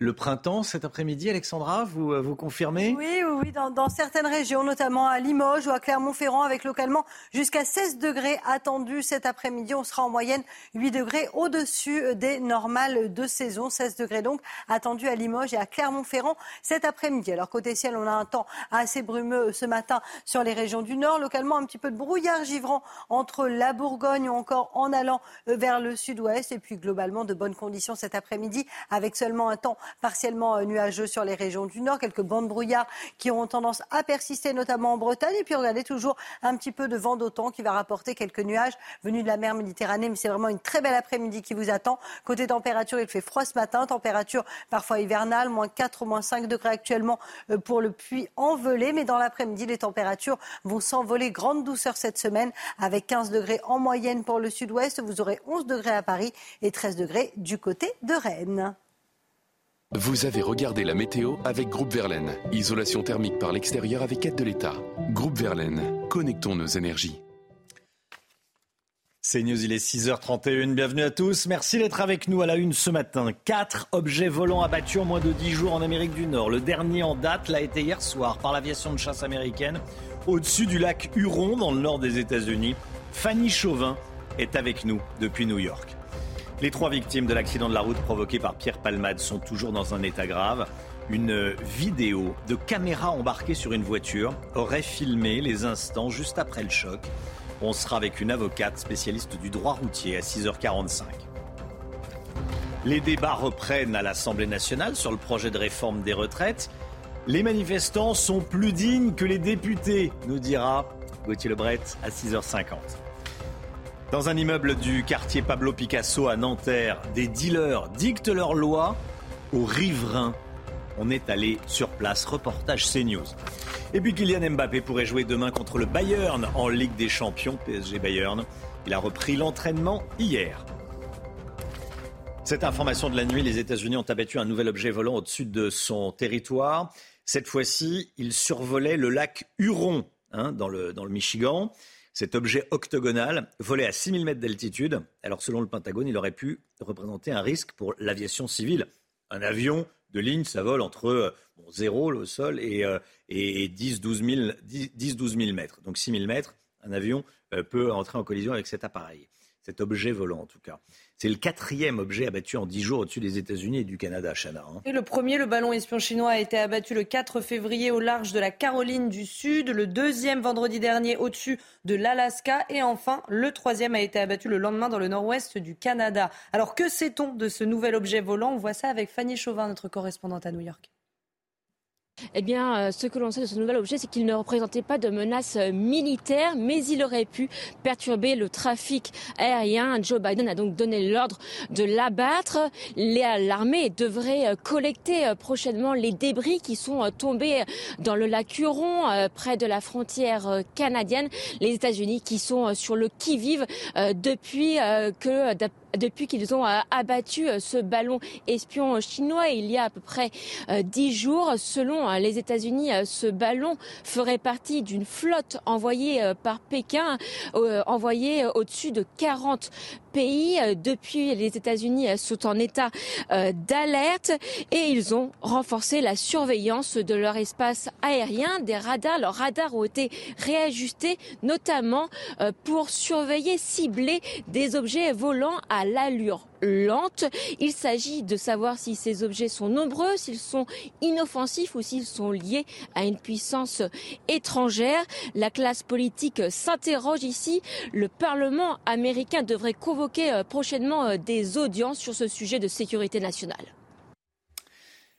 Le printemps cet après-midi, Alexandra, vous, euh, vous confirmez? Oui, oui, oui dans, certaines régions, notamment à Limoges ou à Clermont-Ferrand, avec localement jusqu'à 16 degrés attendus cet après-midi. On sera en moyenne 8 degrés au-dessus des normales de saison. 16 degrés donc attendus à Limoges et à Clermont-Ferrand cet après-midi. Alors côté ciel, on a un temps assez brumeux ce matin sur les régions du nord. Localement, un petit peu de brouillard givrant entre la Bourgogne ou encore en allant vers le sud-ouest. Et puis globalement, de bonnes conditions cet après-midi avec seulement un temps partiellement euh, nuageux sur les régions du nord, quelques bandes brouillard qui ont tendance à persister, notamment en Bretagne. Et puis regardez toujours un petit peu de vent d'automne qui va rapporter quelques nuages venus de la mer Méditerranée. Mais c'est vraiment une très belle après-midi qui vous attend. Côté température, il fait froid ce matin, température parfois hivernale, moins 4, moins 5 degrés actuellement euh, pour le puits envelé. Mais dans l'après-midi, les températures vont s'envoler. Grande douceur cette semaine avec 15 degrés en moyenne pour le sud-ouest. Vous aurez 11 degrés à Paris et 13 degrés du côté de Rennes. Vous avez regardé la météo avec Groupe Verlaine. Isolation thermique par l'extérieur avec aide de l'État. Groupe Verlaine, connectons nos énergies. C'est News, il est 6h31. Bienvenue à tous. Merci d'être avec nous à la une ce matin. Quatre objets volants abattus en moins de 10 jours en Amérique du Nord. Le dernier en date l'a été hier soir par l'aviation de chasse américaine au-dessus du lac Huron dans le nord des États-Unis. Fanny Chauvin est avec nous depuis New York. Les trois victimes de l'accident de la route provoqué par Pierre Palmade sont toujours dans un état grave. Une vidéo de caméra embarquée sur une voiture aurait filmé les instants juste après le choc. On sera avec une avocate spécialiste du droit routier à 6h45. Les débats reprennent à l'Assemblée nationale sur le projet de réforme des retraites. Les manifestants sont plus dignes que les députés, nous dira Gauthier Lebret à 6h50. Dans un immeuble du quartier Pablo Picasso à Nanterre, des dealers dictent leur loi aux riverains. On est allé sur place, reportage CNews. Et puis Kylian Mbappé pourrait jouer demain contre le Bayern en Ligue des Champions, PSG Bayern. Il a repris l'entraînement hier. Cette information de la nuit, les États-Unis ont abattu un nouvel objet volant au-dessus de son territoire. Cette fois-ci, il survolait le lac Huron, hein, dans, le, dans le Michigan. Cet objet octogonal volait à 6000 mètres d'altitude. Alors selon le Pentagone, il aurait pu représenter un risque pour l'aviation civile. Un avion de ligne, ça vole entre 0 le sol et, et 10-12 000, mètres. Donc 6 000 mètres, un avion peut entrer en collision avec cet appareil cet objet volant en tout cas. C'est le quatrième objet abattu en dix jours au-dessus des États-Unis et du Canada, Chana. Hein. Et le premier, le ballon espion chinois, a été abattu le 4 février au large de la Caroline du Sud. Le deuxième, vendredi dernier, au-dessus de l'Alaska. Et enfin, le troisième a été abattu le lendemain dans le nord-ouest du Canada. Alors que sait-on de ce nouvel objet volant? On voit ça avec Fanny Chauvin, notre correspondante à New York. Eh bien, euh, ce que l'on sait de ce nouvel objet, c'est qu'il ne représentait pas de menace euh, militaire, mais il aurait pu perturber le trafic aérien. Joe Biden a donc donné l'ordre de l'abattre. L'armée devrait euh, collecter prochainement les débris qui sont tombés dans le lac Huron, près de la frontière canadienne. Les États-Unis qui sont sur le qui-vive depuis que depuis qu'ils ont euh, abattu euh, ce ballon espion chinois il y a à peu près euh, dix jours. Selon les États-Unis, ce ballon ferait partie d'une flotte envoyée par Pékin, envoyée au-dessus de 40 pays. Depuis, les États-Unis sont en état d'alerte et ils ont renforcé la surveillance de leur espace aérien. Des radars, leurs radars ont été réajustés, notamment pour surveiller, cibler des objets volants à l'allure lente. Il s'agit de savoir si ces objets sont nombreux, s'ils sont inoffensifs ou s'ils sont liés à une puissance étrangère. La classe politique s'interroge ici. Le Parlement américain devrait convoquer euh, prochainement euh, des audiences sur ce sujet de sécurité nationale.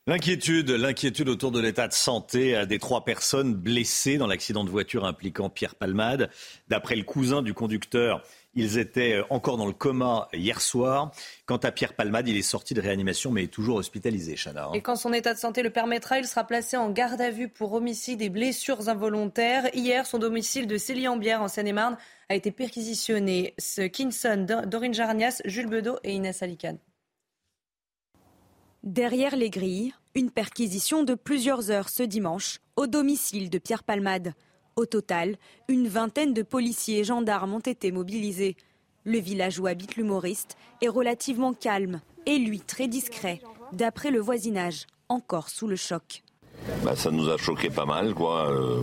L'inquiétude, l'inquiétude autour de l'état de santé des trois personnes blessées dans l'accident de voiture impliquant Pierre Palmade. D'après le cousin du conducteur, ils étaient euh, encore dans le coma hier soir. Quant à Pierre Palmade, il est sorti de réanimation mais est toujours hospitalisé, Chana. Hein. Et quand son état de santé le permettra, il sera placé en garde à vue pour homicide et blessures involontaires. Hier, son domicile de Célie-en-Bière en Seine-et-Marne a été perquisitionné. Ce Kinson, Dorine Jarnias, Jules Bedeau et Inès Alicane. Derrière les grilles, une perquisition de plusieurs heures ce dimanche au domicile de Pierre Palmade. Au total, une vingtaine de policiers et gendarmes ont été mobilisés. Le village où habite l'humoriste est relativement calme et lui très discret, d'après le voisinage, encore sous le choc. Bah, ça nous a choqué pas mal, quoi. Euh,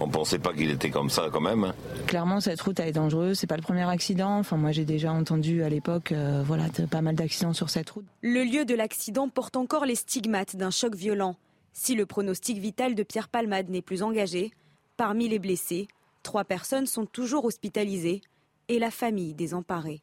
on pensait pas qu'il était comme ça quand même. Hein. Clairement, cette route elle est dangereuse. C'est pas le premier accident. Enfin, moi, j'ai déjà entendu à l'époque, euh, voilà, pas mal d'accidents sur cette route. Le lieu de l'accident porte encore les stigmates d'un choc violent. Si le pronostic vital de Pierre Palmade n'est plus engagé, Parmi les blessés, trois personnes sont toujours hospitalisées et la famille désemparée.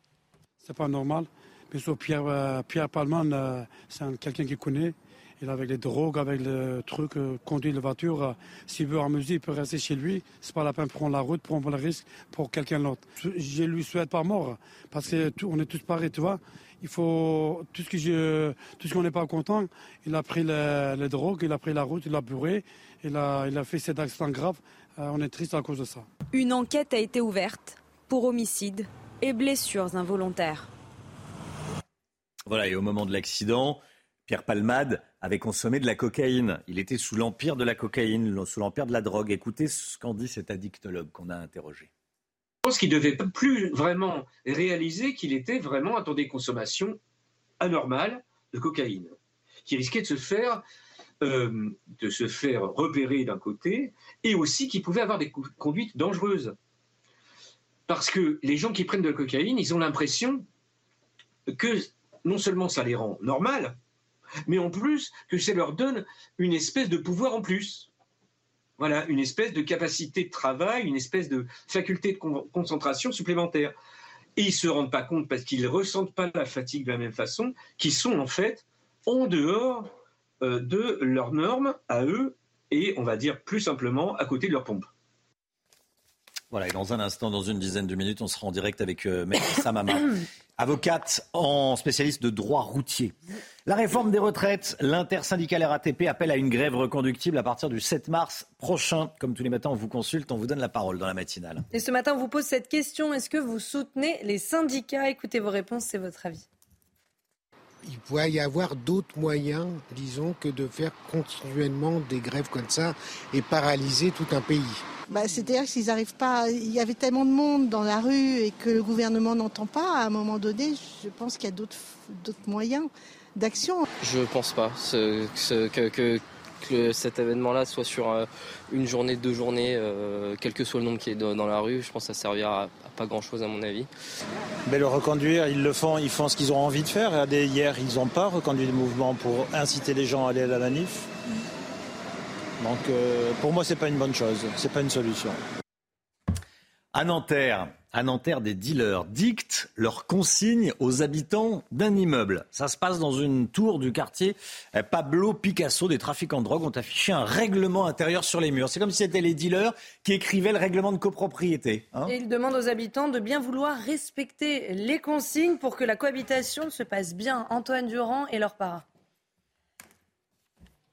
C'est pas normal. Mais Pierre, euh, Pierre Palman, euh, c'est quelqu'un qui connaît. Il avec les drogues, avec le truc, euh, conduit la voiture. S'il veut amuser, il peut rester chez lui. C'est pas la peine de prendre la route, prendre le risque pour quelqu'un d'autre. Je lui souhaite pas mort, parce qu'on est tous pareils, tu vois. Il faut tout ce que je, tout ce qu'on n'est pas content. Il a pris les, drogues, il a pris la route, il a bourré, il a, il a fait cet accident grave. Euh, on est triste à cause de ça. Une enquête a été ouverte pour homicide et blessures involontaires. Voilà, et au moment de l'accident, Pierre Palmade avait consommé de la cocaïne. Il était sous l'empire de la cocaïne, sous l'empire de la drogue. Écoutez ce qu'en dit cet addictologue qu'on a interrogé. Je pense qu'il ne devait plus vraiment réaliser qu'il était vraiment à des consommations anormales de cocaïne, qui risquait de se faire euh, de se faire repérer d'un côté, et aussi qui pouvaient avoir des conduites dangereuses. Parce que les gens qui prennent de la cocaïne, ils ont l'impression que non seulement ça les rend normales, mais en plus que ça leur donne une espèce de pouvoir en plus. Voilà, une espèce de capacité de travail, une espèce de faculté de concentration supplémentaire. Et ils ne se rendent pas compte parce qu'ils ne ressentent pas la fatigue de la même façon, qu'ils sont en fait en dehors de leurs normes à eux et, on va dire plus simplement, à côté de leur pompe. Voilà, et dans un instant, dans une dizaine de minutes, on sera en direct avec euh, Maître <coughs> Samama, <coughs> avocate en spécialiste de droit routier. La réforme des retraites, l'intersyndicale RATP appelle à une grève reconductible à partir du 7 mars prochain. Comme tous les matins, on vous consulte, on vous donne la parole dans la matinale. Et ce matin, on vous pose cette question est-ce que vous soutenez les syndicats? Écoutez vos réponses, c'est votre avis. Il pourrait y avoir d'autres moyens, disons, que de faire continuellement des grèves comme ça et paralyser tout un pays. Bah, C'est-à-dire qu'ils n'arrivent pas. Il y avait tellement de monde dans la rue et que le gouvernement n'entend pas. À un moment donné, je pense qu'il y a d'autres moyens d'action. Je ne pense pas ce, que, que, que, cet événement-là soit sur euh, une journée, deux journées, euh, quel que soit le nombre qui est dans la rue. Je pense que ça servira à, pas grand-chose à mon avis. Mais le reconduire, ils le font, ils font ce qu'ils ont envie de faire. Regardez, hier, ils n'ont pas reconduit le mouvement pour inciter les gens à aller à la manif. Donc euh, pour moi, c'est pas une bonne chose, c'est pas une solution. À Nanterre, à Nanterre, des dealers dictent leurs consignes aux habitants d'un immeuble. Ça se passe dans une tour du quartier Pablo Picasso. Des trafiquants de drogue ont affiché un règlement intérieur sur les murs. C'est comme si c'était les dealers qui écrivaient le règlement de copropriété. Hein. Et ils demandent aux habitants de bien vouloir respecter les consignes pour que la cohabitation se passe bien. Antoine Durand et leur para.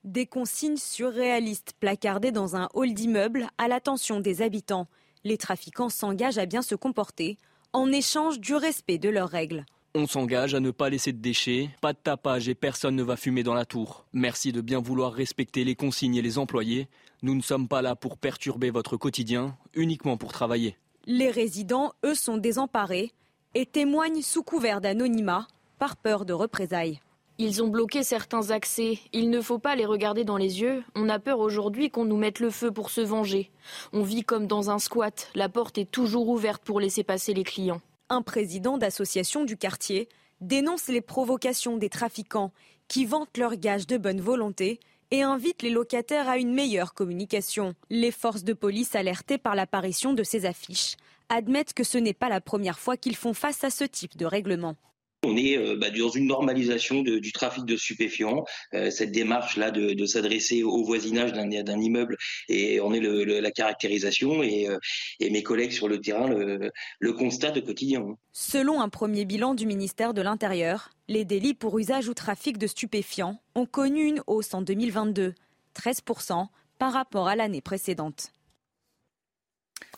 Des consignes surréalistes placardées dans un hall d'immeuble à l'attention des habitants. Les trafiquants s'engagent à bien se comporter en échange du respect de leurs règles. On s'engage à ne pas laisser de déchets, pas de tapage et personne ne va fumer dans la tour. Merci de bien vouloir respecter les consignes et les employés. Nous ne sommes pas là pour perturber votre quotidien, uniquement pour travailler. Les résidents, eux, sont désemparés et témoignent sous couvert d'anonymat par peur de représailles. Ils ont bloqué certains accès. Il ne faut pas les regarder dans les yeux. On a peur aujourd'hui qu'on nous mette le feu pour se venger. On vit comme dans un squat. La porte est toujours ouverte pour laisser passer les clients. Un président d'association du quartier dénonce les provocations des trafiquants qui vantent leur gage de bonne volonté et invite les locataires à une meilleure communication. Les forces de police alertées par l'apparition de ces affiches admettent que ce n'est pas la première fois qu'ils font face à ce type de règlement. On est euh, bah, dans une normalisation du trafic de stupéfiants. Euh, cette démarche-là de, s'adresser au voisinage d'un immeuble et on est la caractérisation et, euh, et, mes collègues sur le terrain le, le constatent quotidien. Selon un premier bilan du ministère de l'Intérieur, les délits pour usage ou trafic de stupéfiants ont connu une hausse en 2022, 13% par rapport à l'année précédente.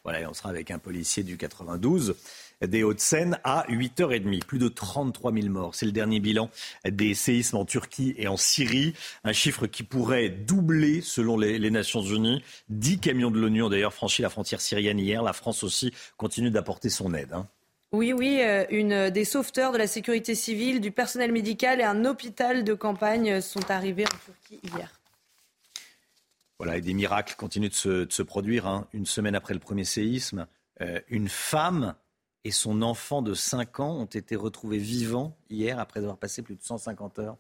Voilà, on sera avec un policier du 92 des Hauts-de-Seine à 8h30. Plus de 33 000 morts. C'est le dernier bilan des séismes en Turquie et en Syrie. Un chiffre qui pourrait doubler selon les, Nations Unies. Dix camions de l'ONU ont d'ailleurs franchi la frontière syrienne hier. La France aussi continue d'apporter son aide. Hein. Oui, oui, euh, une des sauveteurs de la sécurité civile, du personnel médical et un hôpital de campagne sont arrivés en Turquie hier. Voilà, et des miracles continuent de se, produire. Hein. Une semaine après le premier séisme, euh, une femme et son enfant de 5 ans ont été retrouvés vivants hier après avoir passé plus de 150 heures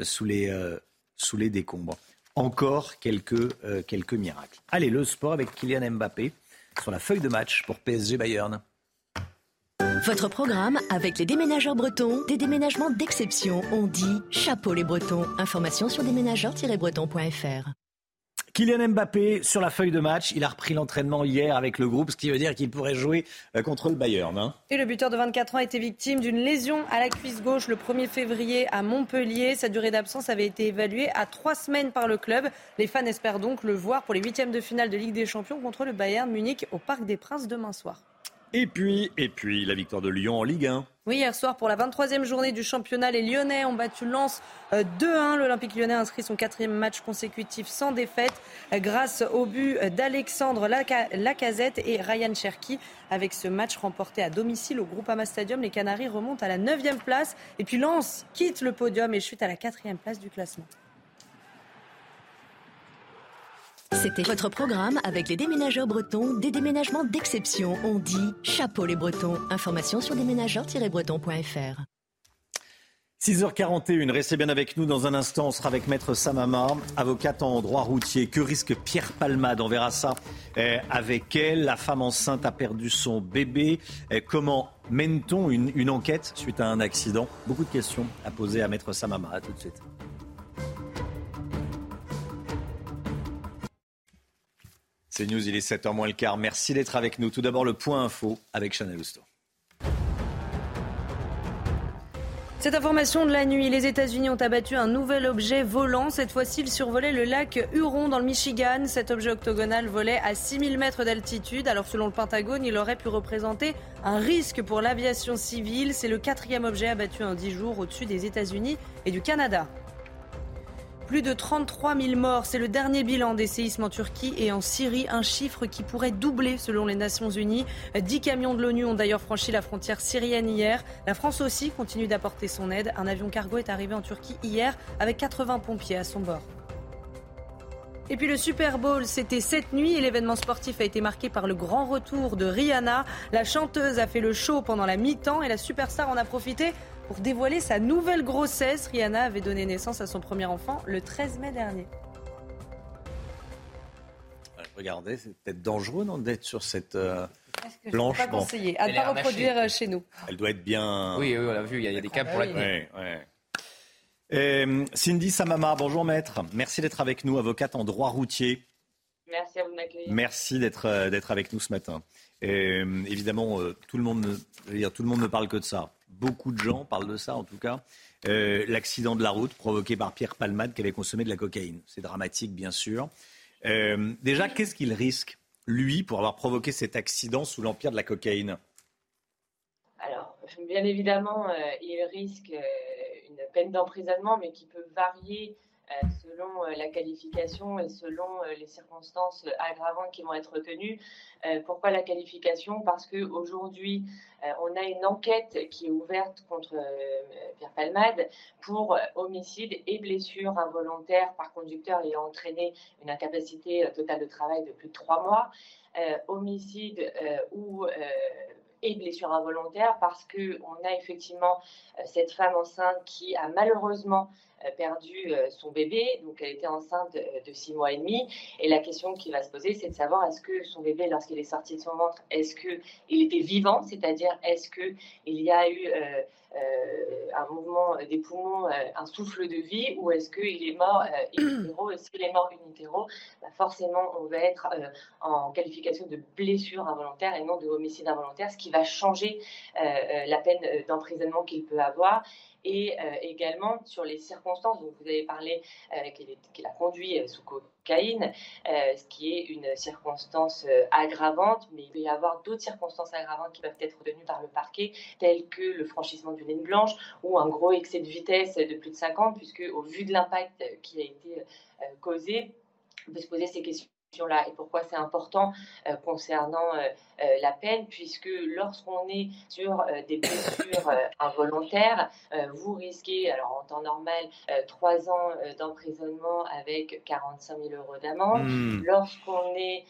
euh, sous les, euh, sous les décombres. Encore quelques, quelques miracles. Allez, le sport avec Kylian Mbappé sur la feuille de match pour PSG Bayern. Votre programme avec les déménageurs bretons, des déménagements d'exception. On dit chapeau les bretons. Information sur déménageurs-bretons.fr. Kylian Mbappé sur la feuille de match, il a repris l'entraînement hier avec le groupe, ce qui veut dire qu'il pourrait jouer euh, contre le Bayern. Hein. Et le buteur de 24 ans été victime d'une lésion à la cuisse gauche le 1er février à Montpellier. Sa durée d'absence avait été évaluée à trois semaines par le club. Les fans espèrent donc le voir pour les huitièmes de finale de Ligue des Champions contre le Bayern Munich au Parc des Princes demain soir. Et puis, la victoire de Lyon en Ligue 1. Oui, hier soir, pour la 23e journée du championnat, les Lyonnais ont battu Lens 2-1. Euh, L'Olympique lyonnais inscrit son quatrième match consécutif sans défaite euh, grâce au but d'Alexandre Lacazette et Ryan Cherki. Avec ce match remporté à domicile au Groupama Stadium, les Canaries remontent à la 9e place. Et puis Lens quitte le podium et chute à la 4e place du classement. C'était votre programme avec les déménageurs bretons, des déménagements d'exception. On dit chapeau les bretons. Information sur déménageurs-bretons.fr. 6h41, restez bien avec nous dans un instant. On sera avec Maître Samama, avocate en droit routier. Que risque Pierre Palmade? On verra ça eh, avec elle. La femme enceinte a perdu son bébé. Eh, comment mène-t-on une, enquête suite à un accident? Beaucoup de questions à poser à Maître Samama. À tout de suite. C'est News, il est 7h moins le quart. Merci d'être avec nous. Tout d'abord, le point info avec Chanel Housteau. Cette information de la nuit, les États-Unis ont abattu un nouvel objet volant. Cette fois-ci, il survolait le lac Huron dans le Michigan. Cet objet octogonal volait à 6000 mètres d'altitude. Alors, selon le Pentagone, il aurait pu représenter un risque pour l'aviation civile. C'est le quatrième objet abattu en 10 jours au-dessus des États-Unis et du Canada. Plus de 33 000 morts, c'est le dernier bilan des séismes en Turquie et en Syrie, un chiffre qui pourrait doubler selon les Nations Unies. Dix camions de l'ONU ont d'ailleurs franchi la frontière syrienne hier. La France aussi continue d'apporter son aide. Un avion cargo est arrivé en Turquie hier avec 80 pompiers à son bord. Et puis le Super Bowl, c'était cette nuit et l'événement sportif a été marqué par le grand retour de Rihanna. La chanteuse a fait le show pendant la mi-temps et la superstar en a profité pour dévoiler sa nouvelle grossesse. Rihanna avait donné naissance à son premier enfant le 13 mai dernier. Regardez, c'est peut-être dangereux non, d'être sur cette euh, que planche. Je ne pas conseiller. À ne pas reproduire euh, chez nous. Elle doit être bien. Oui, oui, on l'a vu, il y a, il y a des câbles pour la oui. tenir. Ouais, ouais. Euh, Cindy Samama, bonjour maître. Merci d'être avec nous, avocate en droit routier. Merci à vous de m'accueillir. Merci d'être euh, d'être avec nous ce matin. Euh, évidemment, euh, tout le monde, ne, je veux dire, tout le monde ne parle que de ça. Beaucoup de gens parlent de ça, en tout cas. Euh, L'accident de la route provoqué par Pierre Palmade qui avait consommé de la cocaïne. C'est dramatique, bien sûr. Euh, déjà, qu'est-ce qu'il risque, lui, pour avoir provoqué cet accident sous l'empire de la cocaïne? Alors, bien évidemment, euh, il risque une peine d'emprisonnement, mais qui peut varier selon euh, la qualification et selon euh, les circonstances aggravantes qui vont être retenues. Euh, pourquoi la qualification? Parce qu'aujourd'hui, euh, on a une enquête qui est ouverte contre euh, Pierre Palmade pour euh, homicide et blessure involontaire par conducteur ayant entraîné une incapacité euh, totale de travail de plus de trois mois. Euh, homicide euh, ou euh, et blessure involontaire parce que on a effectivement euh, cette femme enceinte qui a malheureusement euh, perdu euh, son bébé, donc elle était enceinte de six mois et demi. Et la question qui va se poser, c'est de savoir est-ce que son bébé, lorsqu'il est sorti de son ventre, est-ce que il était vivant, c'est-à-dire est-ce que il y a eu un mouvement des poumons, euh, un souffle de vie, ou est-ce qu'il est mort euh, in utero? Et s'il est mort in forcément, on va être euh, en qualification de blessure involontaire et non de homicide involontaire, ce qui va changer euh, euh, la peine euh, d'emprisonnement qu'il peut avoir. Et euh, également sur les circonstances, donc vous avez parlé euh, qu'il qu'il a conduit euh, sous cocaïne, ce qui est une circonstance aggravante, mais il peut y avoir d'autres circonstances aggravantes qui peuvent être retenues par le parquet, telles que le franchissement d'une ligne blanche ou un gros excès de vitesse de plus de 50, puisque au vu de l'impact qui a été causé, on peut se poser ces questions là et pourquoi c'est important euh, concernant euh, euh, la peine puisque lorsqu'on est sur des blessures involontaires vous risquez alors en temps normal euh, trois ans d'emprisonnement avec 45 000 euros d'amende Hmm. lorsqu'on est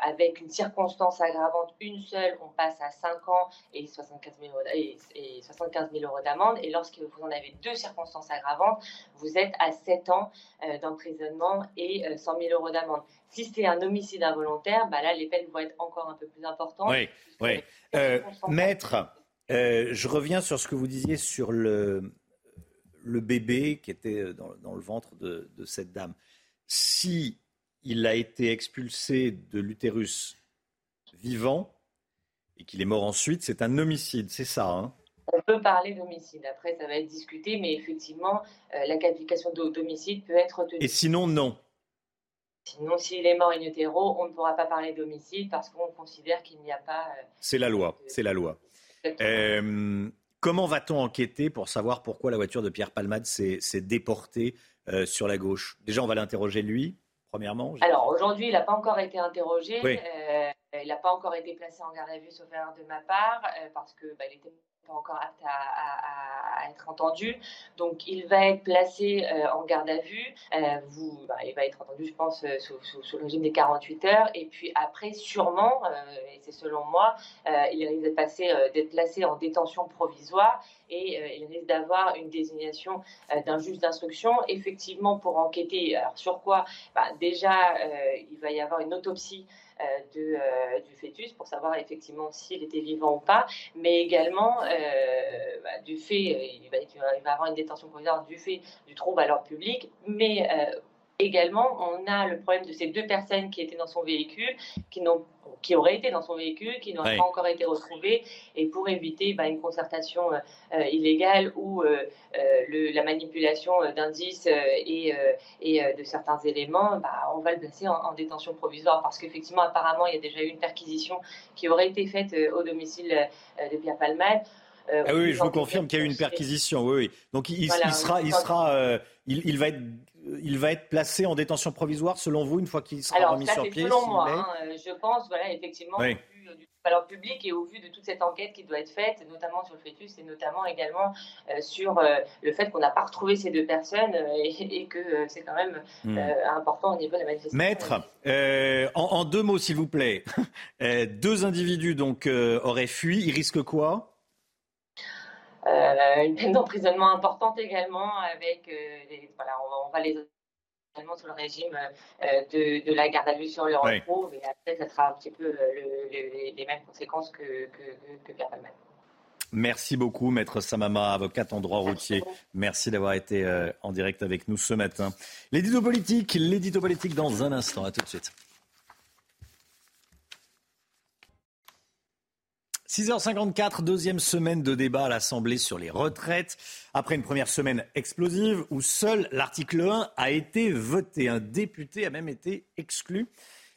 avec une circonstance aggravante une seule on passe à 5 ans et 75 000 euros, et, et 75 000 euros d'amende et lorsque vous en avez deux circonstances aggravantes vous êtes à 7 ans d'emprisonnement et euh, 100 000 euros d'amende. Si c'est un homicide involontaire, bah là, les peines vont être encore un peu plus importantes. Oui, oui. Euh, maître, euh, je reviens sur ce que vous disiez sur le, le bébé qui était dans, dans le ventre de, de cette dame. Si il a été expulsé de l'utérus vivant et qu'il est mort ensuite, c'est un homicide, c'est ça hein? On peut parler d'homicide. Après, ça va être discuté, mais effectivement, euh, la qualification d'ho- d'homicide peut être retenue. Et sinon, non. Sinon, s'il est mort in utero, on ne pourra pas parler d'homicide parce qu'on considère qu'il n'y a pas. euh, C'est la loi, c'est la loi. Euh, comment va-t-on enquêter pour savoir pourquoi la voiture de Pierre Palmade s'est déportée euh, sur la gauche? Déjà, on va l'interroger lui, premièrement. Alors aujourd'hui, il n'a pas encore été interrogé. Oui. euh, il n'a pas encore été placé en garde à vue, sauf erreur de ma part, parce que bah, il n'était pas encore apte à, être entendu. Donc il va être placé euh, en garde à vue. Euh, vous, bah, il va être entendu, je pense, euh, sous, le régime des 48 heures. Et puis après, sûrement, et c'est selon moi, il risque d'être placé en détention provisoire et il risque d'avoir une désignation d'un juge d'instruction, effectivement pour enquêter. Alors sur quoi Bah, Déjà, il va y avoir une autopsie de, euh, du fœtus pour savoir effectivement s'il était vivant ou pas, mais également euh, bah, du fait, euh, il va, il avoir une détention provisoire du fait du trouble à l'ordre public, mais euh, également, on a le problème de ces deux personnes qui étaient dans son véhicule, qui, qui auraient été dans son véhicule, qui n'ont pas encore été retrouvées. Et pour éviter bah, une concertation euh, euh, illégale ou euh, le, la manipulation d'indices et, et de certains éléments, bah, on va le placer en, détention provisoire. Parce qu'effectivement, apparemment, il y a déjà eu une perquisition qui aurait été faite au domicile de Pierre Palmade. ah oui, je vous confirme qu'il y a eu une perquisition. Oui, oui. Donc il, il sera, il sera, il, il, va être il va être placé en détention provisoire, selon vous, une fois qu'il sera remis sur pied Selon moi, hein, euh, je pense, voilà, effectivement, au vu euh, du valeur public et au vu de toute cette enquête qui doit être faite, notamment sur le fœtus et notamment également euh, sur le fait qu'on n'a pas retrouvé ces deux personnes et, que c'est quand même hmm. important au niveau de la manifestation. Maître, en, deux mots, s'il vous plaît, <laughs> deux individus donc auraient fui. Ils risquent quoi? euh, une peine d'emprisonnement importante également, avec euh, voilà, on, va les sous le régime euh, de, de, la garde à vue sur le repos, et après, ça sera un petit peu les mêmes conséquences que, que, que. Merci beaucoup, Maître Samama, avocate en droit routier. Merci d'avoir été en direct avec nous ce matin. L'édito politique, l'édito politique dans un instant. À tout de suite. 6h54, deuxième semaine de débat à l'Assemblée sur les retraites. Après une première semaine explosive où seul l'article 1 a été voté. Un député a même été exclu.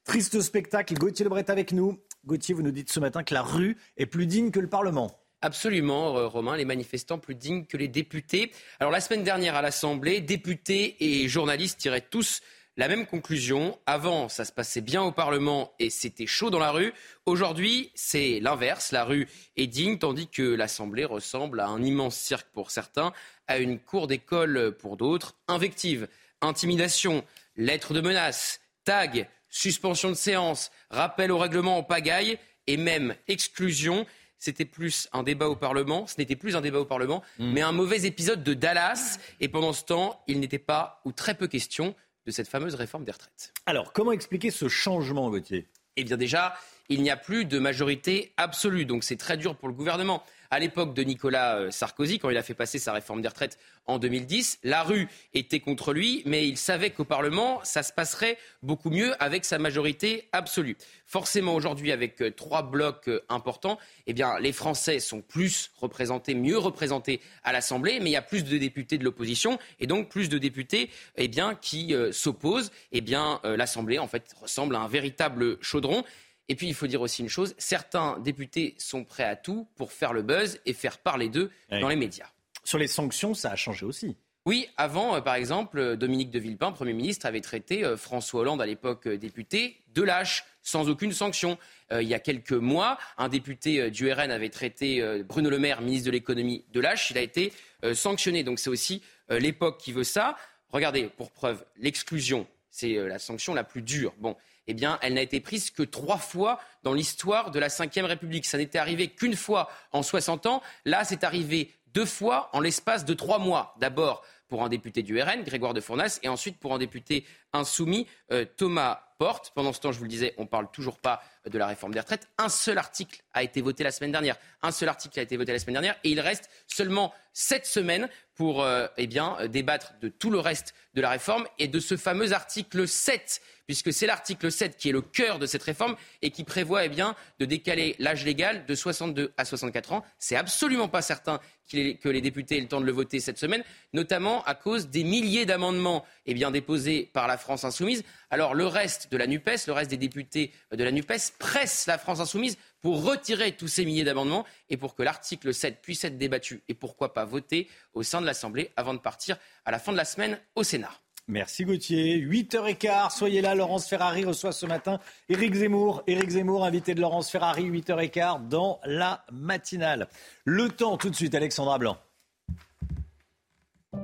Triste spectacle. Gauthier Lebret avec nous. Gauthier, vous nous dites ce matin que la rue est plus digne que le Parlement. Absolument, euh, Romain, les manifestants plus dignes que les députés. Alors la semaine dernière à l'Assemblée, députés et journalistes tiraient tous la même conclusion. Avant, ça se passait bien au Parlement et c'était chaud dans la rue. Aujourd'hui, c'est l'inverse. La rue est digne, tandis que l'Assemblée ressemble à un immense cirque pour certains, à une cour d'école pour d'autres. Invective, intimidation, lettres de menace, tag, suspension de séance, rappel au règlement en pagaille et même exclusion c'était plus un débat au Parlement, ce n'était plus un débat au Parlement, mmh. mais un mauvais épisode de Dallas. Et pendant ce temps, il n'était pas ou très peu question de cette fameuse réforme des retraites. Alors, comment expliquer ce changement, Gauthier? Eh bien déjà, il n'y a plus de majorité absolue, donc c'est très dur pour le gouvernement à l'époque de Nicolas euh, Sarkozy, quand il a fait passer sa réforme des retraites en 2010, la rue était contre lui, mais il savait qu'au Parlement, ça se passerait beaucoup mieux avec sa majorité absolue. Forcément, aujourd'hui, avec euh, trois blocs euh, importants, eh les Français sont plus représentés, mieux représentés à l'Assemblée, mais il y a plus de députés de l'opposition et donc plus de députés eh qui s'opposent. Eh l'Assemblée, en fait, ressemble à un véritable chaudron. Et puis, il faut dire aussi une chose, certains députés sont prêts à tout pour faire le buzz et faire parler d'eux dans les médias. Sur les sanctions, ça a changé aussi. Oui, avant, euh, par exemple, euh, Dominique de Villepin, Premier ministre, avait traité euh, François Hollande, à l'époque député, de lâche, sans aucune sanction. il y a quelques mois, un député du RN avait traité Bruno Le Maire, ministre de l'économie, de lâche. Il a été sanctionné. Donc c'est aussi l'époque qui veut ça. Regardez, pour preuve, l'exclusion, c'est la sanction la plus dure. Bon, eh bien, elle n'a été prise que trois fois dans l'histoire de la Ve République. Ça n'était arrivé qu'une fois en 60 ans. Là, c'est arrivé deux fois en l'espace de trois mois. D'abord pour un député du RN, Grégoire de Fournas, et ensuite pour un député insoumis, euh, Thomas Porte. Pendant ce temps, je vous le disais, on ne parle toujours pas de la réforme des retraites. Un seul article a été voté la semaine dernière. Un seul article a été voté la semaine dernière, et il reste seulement sept semaines pour euh, eh bien, débattre de tout le reste de la réforme et de ce fameux article 7 puisque c'est l'article 7 qui est le cœur de cette réforme et qui prévoit eh de décaler l'âge légal de 62 à 64 ans. C'est absolument pas certain que les députés aient le temps de le voter cette semaine, notamment à cause des milliers d'amendements eh déposés par la France insoumise. Alors le reste de la NUPES, le reste des députés de la NUPES presse la France insoumise pour retirer tous ces milliers d'amendements et pour que l'article 7 puisse être débattu et pourquoi pas voté au sein de l'Assemblée avant de partir à la fin de la semaine au Sénat. Merci Gauthier. 8h15, soyez là. Laurence Ferrari reçoit ce matin Éric Zemmour. Éric Zemmour, invité de Laurence Ferrari, 8h15 dans la matinale. Le temps tout de suite, Alexandra Blanc.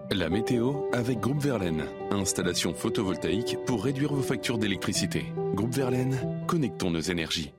La météo avec Groupe Verlaine. Installation photovoltaïque pour réduire vos factures d'électricité. Groupe Verlaine, connectons nos énergies.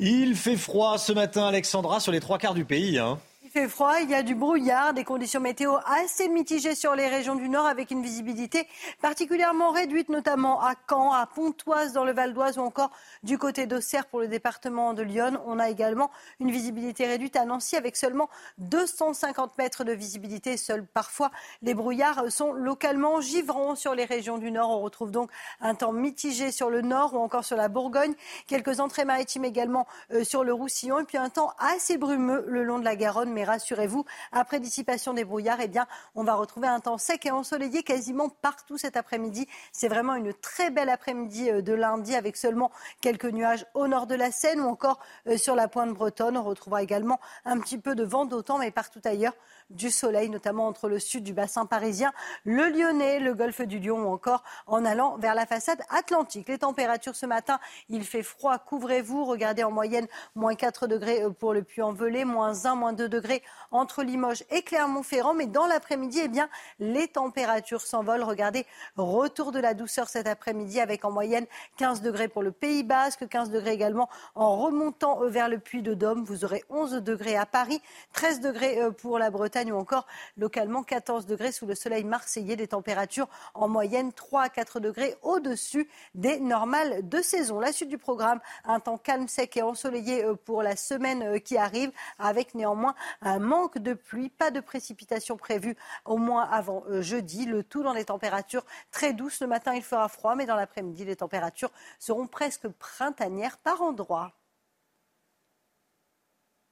Il fait froid ce matin, Alexandra, sur les trois quarts du pays. Hein. Il y a du brouillard, des conditions météo assez mitigées sur les régions du nord avec une visibilité particulièrement réduite, notamment à Caen, à Pontoise dans le Val d'Oise ou encore du côté d'Auxerre pour le département de Lyon. On a également une visibilité réduite à Nancy avec seulement 250 mètres de visibilité. Seuls parfois les brouillards sont localement givrants sur les régions du nord. On retrouve donc un temps mitigé sur le nord ou encore sur la Bourgogne. Quelques entrées maritimes également euh, sur le Roussillon et puis un temps assez brumeux le long de la Garonne. Rassurez-vous, après dissipation des brouillards, eh on va retrouver un temps sec et ensoleillé quasiment partout cet après-midi. C'est vraiment une très belle après-midi euh, de lundi avec seulement quelques nuages au nord de la Seine ou encore euh, sur la pointe bretonne. On retrouvera également un petit peu de vent d'automne, mais partout ailleurs, du soleil, notamment entre le sud du bassin parisien, le Lyonnais, le golfe du Lion ou encore en allant vers la façade atlantique. Les températures ce matin, il fait froid, couvrez-vous. Regardez en moyenne, moins 4 degrés euh, pour le Puy-en-Velay, moins 1, moins 2 degrés entre Limoges et Clermont-Ferrand. Mais dans l'après-midi, eh bien, les températures s'envolent. Regardez, retour de la douceur cet après-midi avec en moyenne 15 degrés pour le Pays Basque, 15 degrés également en remontant euh, vers le Puy de Dôme. Vous aurez 11 degrés à Paris, 13 degrés euh, pour la Bretagne ou encore localement 14 degrés sous le soleil marseillais. Des températures en moyenne 3 à 4 degrés au-dessus des normales de saison. La suite du programme, un temps calme, sec et ensoleillé euh, pour la semaine euh, qui arrive, avec néanmoins un manque de pluie, pas de précipitations prévues au moins avant euh, jeudi. Le tout dans des températures très douces. Le matin, il fera froid, mais dans l'après-midi, les températures seront presque printanières par endroits.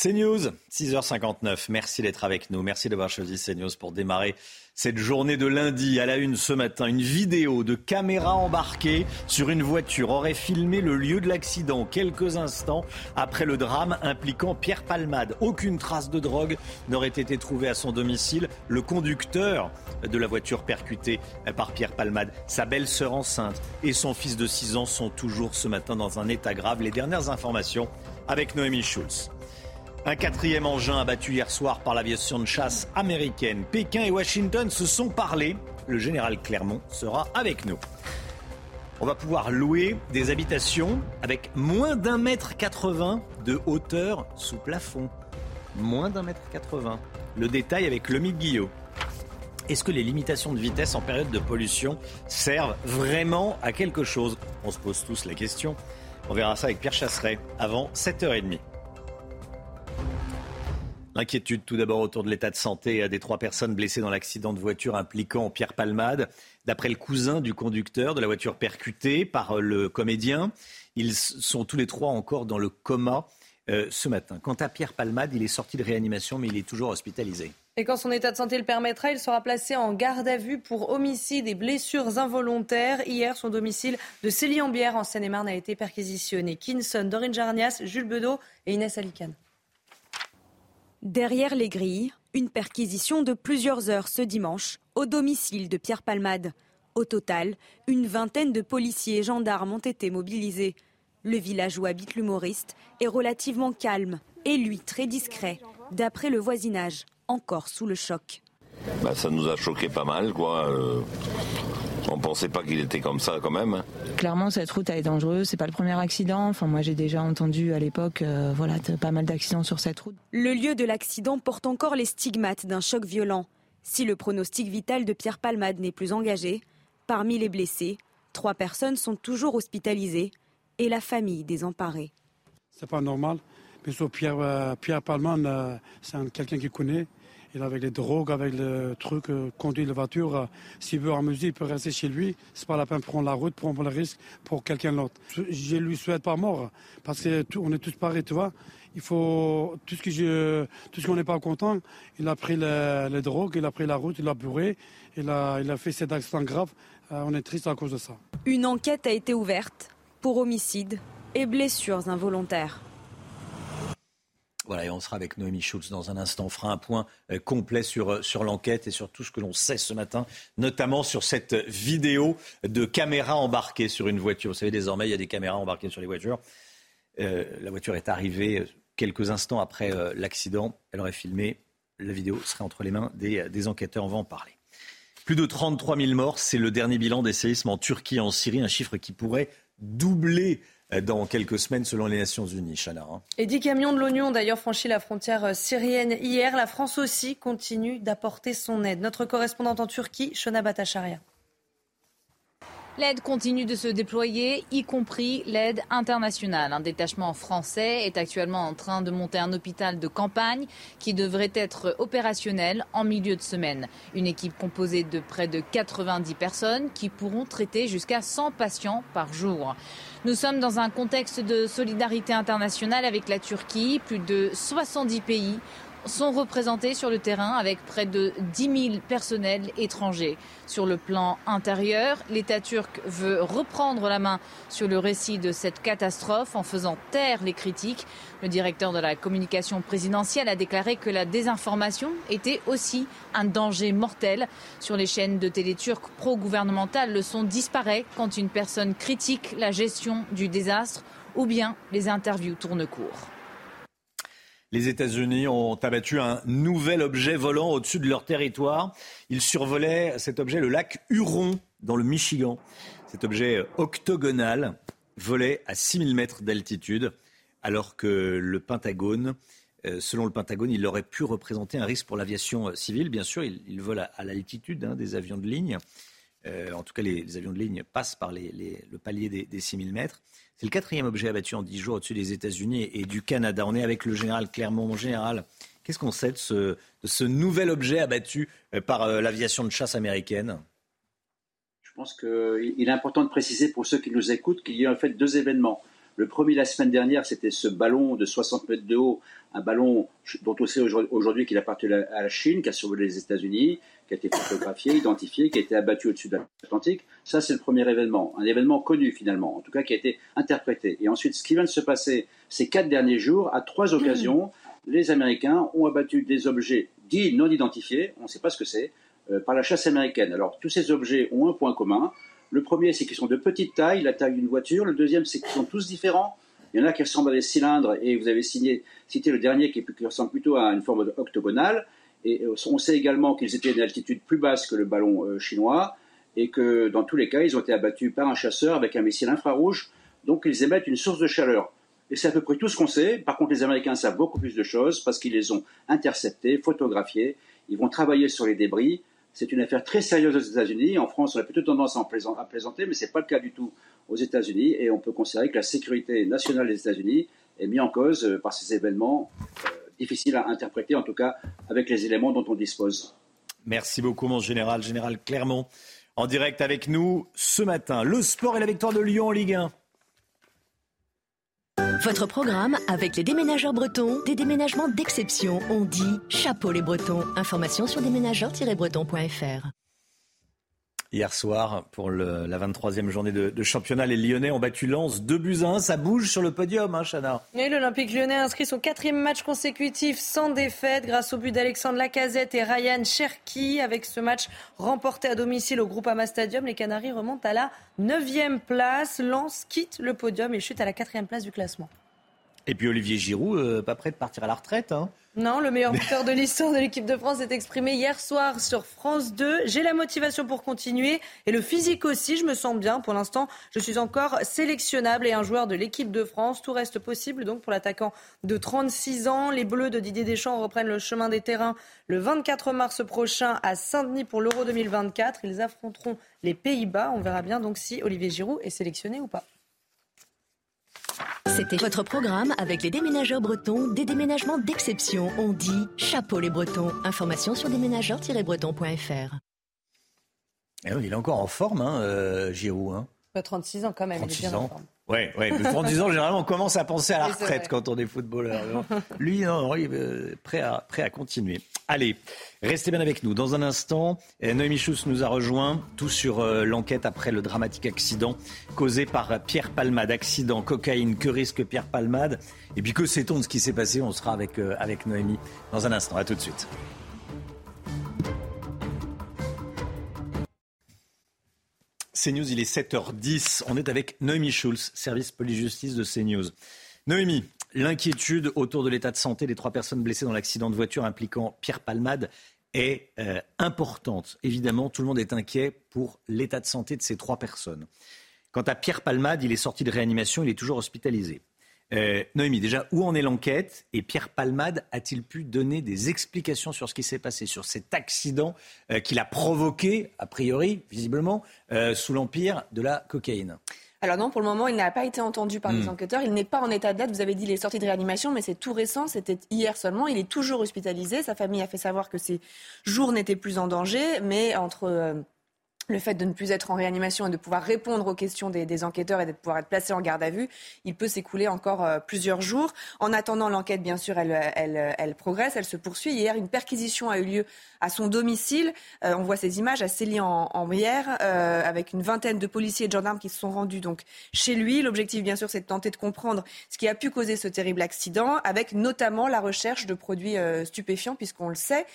CNews, 6h59. Merci d'être avec nous. Merci d'avoir choisi CNews pour démarrer cette journée de lundi. À la une ce matin, une vidéo de caméra embarquée sur une voiture aurait filmé le lieu de l'accident quelques instants après le drame impliquant Pierre Palmade. Aucune trace de drogue n'aurait été trouvée à son domicile. Le conducteur de la voiture percutée par Pierre Palmade, sa belle-sœur enceinte et son fils de 6 ans sont toujours ce matin dans un état grave. Les dernières informations avec Noémie Schulz. Un quatrième engin abattu hier soir par l'aviation de chasse américaine. Pékin et Washington se sont parlé. Le général Clermont sera avec nous. On va pouvoir louer des habitations avec moins d'un mètre 80 de hauteur sous plafond. Moins d'un mètre 80. Le détail avec Lomi Guillot. Est-ce que les limitations de vitesse en période de pollution servent vraiment à quelque chose? On se pose tous la question. On verra ça avec Pierre Chasseret avant 7h30. Inquiétude tout d'abord autour de l'état de santé des trois personnes blessées dans l'accident de voiture impliquant Pierre Palmade. D'après le cousin du conducteur de la voiture percutée par le comédien, ils sont tous les trois encore dans le coma euh, ce matin. Quant à Pierre Palmade, il est sorti de réanimation mais il est toujours hospitalisé. Et quand son état de santé le permettra, il sera placé en garde à vue pour homicide et blessures involontaires. Hier, son domicile de Célie-en-Bière en Seine-et-Marne a été perquisitionné. Kinson, Dorine Jarnias, Jules Bedeau et Inès Alicane. Derrière les grilles, une perquisition de plusieurs heures ce dimanche au domicile de Pierre Palmade. Au total, une vingtaine de policiers et gendarmes ont été mobilisés. Le village où habite l'humoriste est relativement calme et lui très discret, d'après le voisinage, encore sous le choc. Bah, ça nous a choqué pas mal, quoi. Euh, on pensait pas qu'il était comme ça quand même. Hein. Clairement, cette route elle est dangereuse. C'est pas le premier accident. Enfin, moi, j'ai déjà entendu à l'époque, euh, voilà, pas mal d'accidents sur cette route. Le lieu de l'accident porte encore les stigmates d'un choc violent. Si le pronostic vital de Pierre Palmade n'est plus engagé, parmi les blessés, trois personnes sont toujours hospitalisées et la famille désemparée. C'est pas normal. Mais Pierre, euh, Pierre Palmade, euh, c'est quelqu'un qui connaît. Il avec les drogues, avec le truc, euh, conduit la voiture. Euh, s'il veut amuser, il peut rester chez lui. C'est pas la peine de prendre la route, prendre le risque pour quelqu'un d'autre. Je lui souhaite pas mort, parce qu'on est tous pareils, tu vois. Il faut tout ce que je, tout ce qu'on n'est pas content. Il a pris les, drogues, il a pris la route, il a bourré, il a, il a fait cet accident grave. Euh, on est triste à cause de ça. Une enquête a été ouverte pour homicide et blessures involontaires. Voilà, et on sera avec Noémie Schulz dans un instant. On fera un point euh, complet sur, euh, sur l'enquête et sur tout ce que l'on sait ce matin, notamment sur cette vidéo de caméra embarquée sur une voiture. Vous savez, désormais, il y a des caméras embarquées sur les voitures. Euh, la voiture est arrivée quelques instants après l'accident. Elle aurait filmé. La vidéo serait entre les mains des, des enquêteurs. On va en parler. Plus de 33 000 morts, c'est le dernier bilan des séismes en Turquie et en Syrie, un chiffre qui pourrait doubler dans quelques semaines selon les Nations Unies. Chana. Hein. Et 10 camions de l'oignon ont d'ailleurs franchi la frontière euh, syrienne hier. La France aussi continue d'apporter son aide. Notre correspondante en Turquie, Shona Batacharia. L'aide continue de se déployer, y compris l'aide internationale. Un détachement français est actuellement en train de monter un hôpital de campagne qui devrait être opérationnel en milieu de semaine. Une équipe composée de près de 90 personnes qui pourront traiter jusqu'à 100 patients par jour. Nous sommes dans un contexte de solidarité internationale avec la Turquie. Plus de 70 pays sont représentés sur le terrain avec près de 10 000 personnels étrangers. Sur le plan intérieur, l'État turc veut reprendre la main sur le récit de cette catastrophe en faisant taire les critiques. Le directeur de la communication présidentielle a déclaré que la désinformation était aussi un danger mortel. Sur les chaînes de télé turques pro-gouvernementales, le son disparaît quand une personne critique la gestion du désastre ou bien les interviews tournent court les États-Unis ont abattu un nouvel objet volant au-dessus de leur territoire. Ils survolaient cet objet, le lac Huron, dans le Michigan. Cet objet octogonal volait à 6000 mètres d'altitude, alors que le Pentagone, euh, selon le Pentagone, il aurait pu représenter un risque pour l'aviation civile. Bien sûr, il, vole à, l'altitude hein, des avions de ligne. Euh, en tout cas, les, avions de ligne passent par le palier des, des 6000 mètres. C'est le quatrième objet abattu en dix jours au-dessus des États-Unis et du Canada. On est avec le général Clermont. général, qu'est-ce qu'on sait de ce, nouvel objet abattu euh, par euh, l'aviation de chasse américaine? Je pense qu'il est important de préciser pour ceux qui nous écoutent qu'il y a en fait deux événements. Le premier, la semaine dernière, c'était ce ballon de 60 mètres de haut, un ballon dont on sait aujourd'hui qu'il appartient à la Chine, qui a survolé les États-Unis, qui a été photographié, identifié, qui a été abattu au-dessus de l'Atlantique. Ça, c'est le premier événement, un événement connu finalement, en tout cas qui a été interprété. Et ensuite, ce qui vient de se passer ces quatre derniers jours, à trois occasions, les Américains ont abattu des objets dits non identifiés, on ne sait pas ce que c'est, euh, par la chasse américaine. Alors, tous ces objets ont un point commun. Le premier, c'est qu'ils sont de petite taille, la taille d'une voiture. Le deuxième, c'est qu'ils sont tous différents. Il y en a qui ressemblent à des cylindres, et vous avez cité le dernier qui, ressemble plutôt à une forme octogonale. Et euh, on sait également qu'ils étaient à une altitude plus basse que le ballon euh, chinois, et que dans tous les cas, ils ont été abattus par un chasseur avec un missile infrarouge, donc ils émettent une source de chaleur. Et c'est à peu près tout ce qu'on sait. Par contre, les Américains savent beaucoup plus de choses parce qu'ils les ont interceptés, photographiés. Ils vont travailler sur les débris. C'est une affaire très sérieuse aux États-Unis. En France, on a plutôt tendance à, à plaisanter, mais ce n'est pas le cas du tout aux États-Unis. Et on peut considérer que la sécurité nationale des États-Unis est mise en cause euh, par ces événements difficiles à interpréter, en tout cas avec les éléments dont on dispose. Merci beaucoup, mon général, général Clermont, en direct avec nous ce matin. Le sport et la victoire de Lyon en Ligue 1. Votre programme avec les déménageurs bretons, des déménagements d'exception. On dit chapeau les bretons. Information sur déménageurs-bretons.fr. Hier soir, pour la 23e journée de, championnat, les Lyonnais ont battu Lens 2 buts à 1. Ça bouge sur le podium, hein, Chana Et l'Olympique lyonnais inscrit son quatrième match consécutif sans défaite grâce au but d'Alexandre Lacazette et Ryan Cherki. Avec ce match remporté à domicile au Groupama Stadium, les Canaries remontent à la 9e place. Lens quitte le podium et chute à la 4e place du classement. Et puis Olivier Giroud, euh, pas prêt de partir à la retraite. Hein non, le meilleur <laughs> buteur de l'histoire de l'équipe de France s'est exprimé hier soir sur France 2. J'ai la motivation pour continuer et le physique aussi. Je me sens bien. Pour l'instant, je suis encore sélectionnable et un joueur de l'équipe de France. Tout reste possible donc pour l'attaquant de 36 ans. Les Bleus de Didier Deschamps reprennent le chemin des terrains le 24 mars prochain à Saint-Denis pour l'Euro 2024. Ils affronteront les Pays-Bas. On verra bien donc si Olivier Giroud est sélectionné ou pas. C'était votre programme avec les déménageurs bretons, des déménagements d'exception. On dit chapeau les bretons. Information sur déménageurs-bretons.fr. Eh il est encore en forme, hein, euh, Giroud. Hein. 36 ans quand même, il est bien en forme. Oui, ouais, 30 ans, généralement, on commence à penser à la retraite quand on est footballeur. Lui, non, il est prêt à, prêt à continuer. Allez, restez bien avec nous. Dans un instant, euh, Noémie Schuss nous a rejoint, tout sur euh, l'enquête après le dramatique accident causé par Pierre Palmade. Accident, cocaïne, que risque Pierre Palmade? Et puis que sait-on de ce qui s'est passé? On sera avec, euh, avec Noémie dans un instant. À tout de suite. CNews, il est 7h10. On est avec Noémie Schulz, service police-justice de CNews. Noémie, l'inquiétude autour de l'état de santé des trois personnes blessées dans l'accident de voiture impliquant Pierre Palmade, est euh, importante. Évidemment, tout le monde est inquiet pour l'état de santé de ces trois personnes. Quant à Pierre Palmade, il est sorti de réanimation, il est toujours hospitalisé. Euh, Noémie, déjà, où en est l'enquête Et Pierre Palmade a-t-il pu donner des explications sur ce qui s'est passé, sur cet accident euh, qu'il a provoqué, a priori, visiblement, euh, sous l'empire de la cocaïne? Alors non, pour le moment, il n'a pas été entendu par les Hmm. enquêteurs. Il n'est pas en état de date. Vous avez dit il est sorti de réanimation, mais c'est tout récent. C'était hier seulement. Il est toujours hospitalisé. Sa famille a fait savoir que ses jours n'étaient plus en danger, mais entre le fait de ne plus être en réanimation et de pouvoir répondre aux questions des, enquêteurs et de pouvoir être placé en garde à vue, il peut s'écouler encore euh, plusieurs jours. En attendant, l'enquête, bien sûr, elle, elle, elle progresse, elle se poursuit. Hier, une perquisition a eu lieu à son domicile. Euh, on voit ces images à Célie en, en hier, euh, avec une vingtaine de policiers et de gendarmes qui se sont rendus donc chez lui. L'objectif, bien sûr, c'est de tenter de comprendre ce qui a pu causer ce terrible accident, avec notamment la recherche de produits euh, stupéfiants, puisqu'on le sait.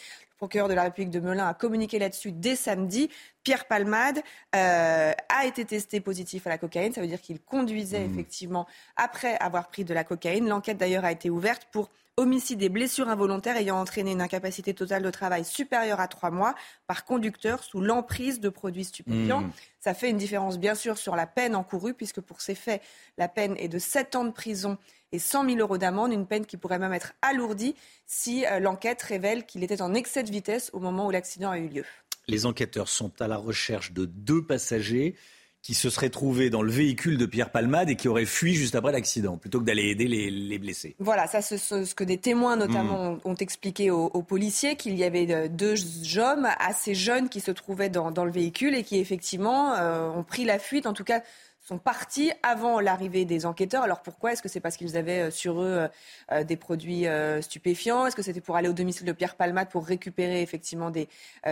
Le procureur de la République de Melun a communiqué là-dessus dès samedi. Pierre Palmade euh, a été testé positif à la cocaïne. Ça veut dire qu'il conduisait effectivement après avoir pris de la cocaïne. L'enquête d'ailleurs a été ouverte pour homicide et blessures involontaires ayant entraîné une incapacité totale de travail supérieure à trois mois par conducteur sous l'emprise de produits stupéfiants. Mmh. Ça fait une différence bien sûr sur la peine encourue puisque pour ces faits, la peine est de 7 ans de prison et 100 000 euros d'amende, une peine qui pourrait même être alourdie si euh, l'enquête révèle qu'il était en excès de vitesse au moment où l'accident a eu lieu. Les enquêteurs sont à la recherche de deux passagers qui se seraient trouvés dans le véhicule de Pierre Palmade et qui auraient fui juste après l'accident, plutôt que d'aller aider les, les blessés. Voilà, ça c'est ce, que des témoins notamment ont, ont expliqué aux, aux policiers, qu'il y avait euh, deux hommes assez jeunes qui se trouvaient dans, dans le véhicule et qui effectivement euh, ont pris la fuite, en tout cas sont partis avant l'arrivée des enquêteurs. Alors pourquoi? Est-ce que c'est parce qu'ils avaient euh, sur eux euh, euh, des produits stupéfiants? Est-ce que c'était pour aller au domicile de Pierre Palmade pour récupérer effectivement des,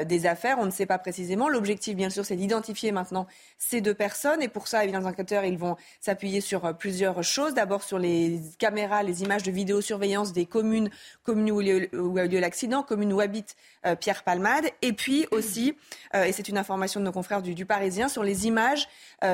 des affaires? On ne sait pas précisément. L'objectif, bien sûr, c'est d'identifier maintenant ces deux personnes. Et pour ça, évidemment, les enquêteurs, ils vont s'appuyer sur plusieurs choses. D'abord sur les caméras, les images de vidéosurveillance des communes, communes où, a eu lieu l'accident, communes où habite Pierre Palmade. Et puis aussi, et c'est une information de nos confrères du, Parisien, sur les images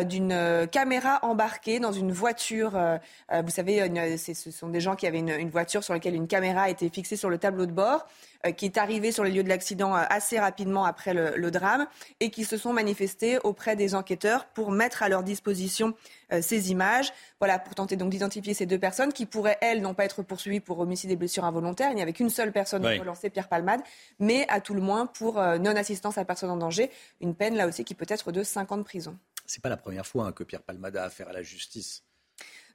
d'une caméra embarquée dans une voiture. euh, euh, vous savez, une- ce sont des gens qui avaient une, une voiture sur laquelle une caméra a été fixée sur le tableau de bord, euh, qui est arrivée sur les lieux de l'accident assez rapidement après le, le drame et qui se sont manifestés auprès des enquêteurs pour mettre à leur disposition ces images. Voilà, pour tenter donc d'identifier ces deux personnes qui pourraient, elles, non pas être poursuivies pour homicide et blessures involontaires. Il n'y avait qu'une seule personne Oui. relancée, Pierre Palmade, mais à tout le moins pour non-assistance à personne en danger. Une peine, là aussi, qui peut être de 5 ans de prison. C'est pas la première fois hein, que Pierre Palmade a affaire à la justice.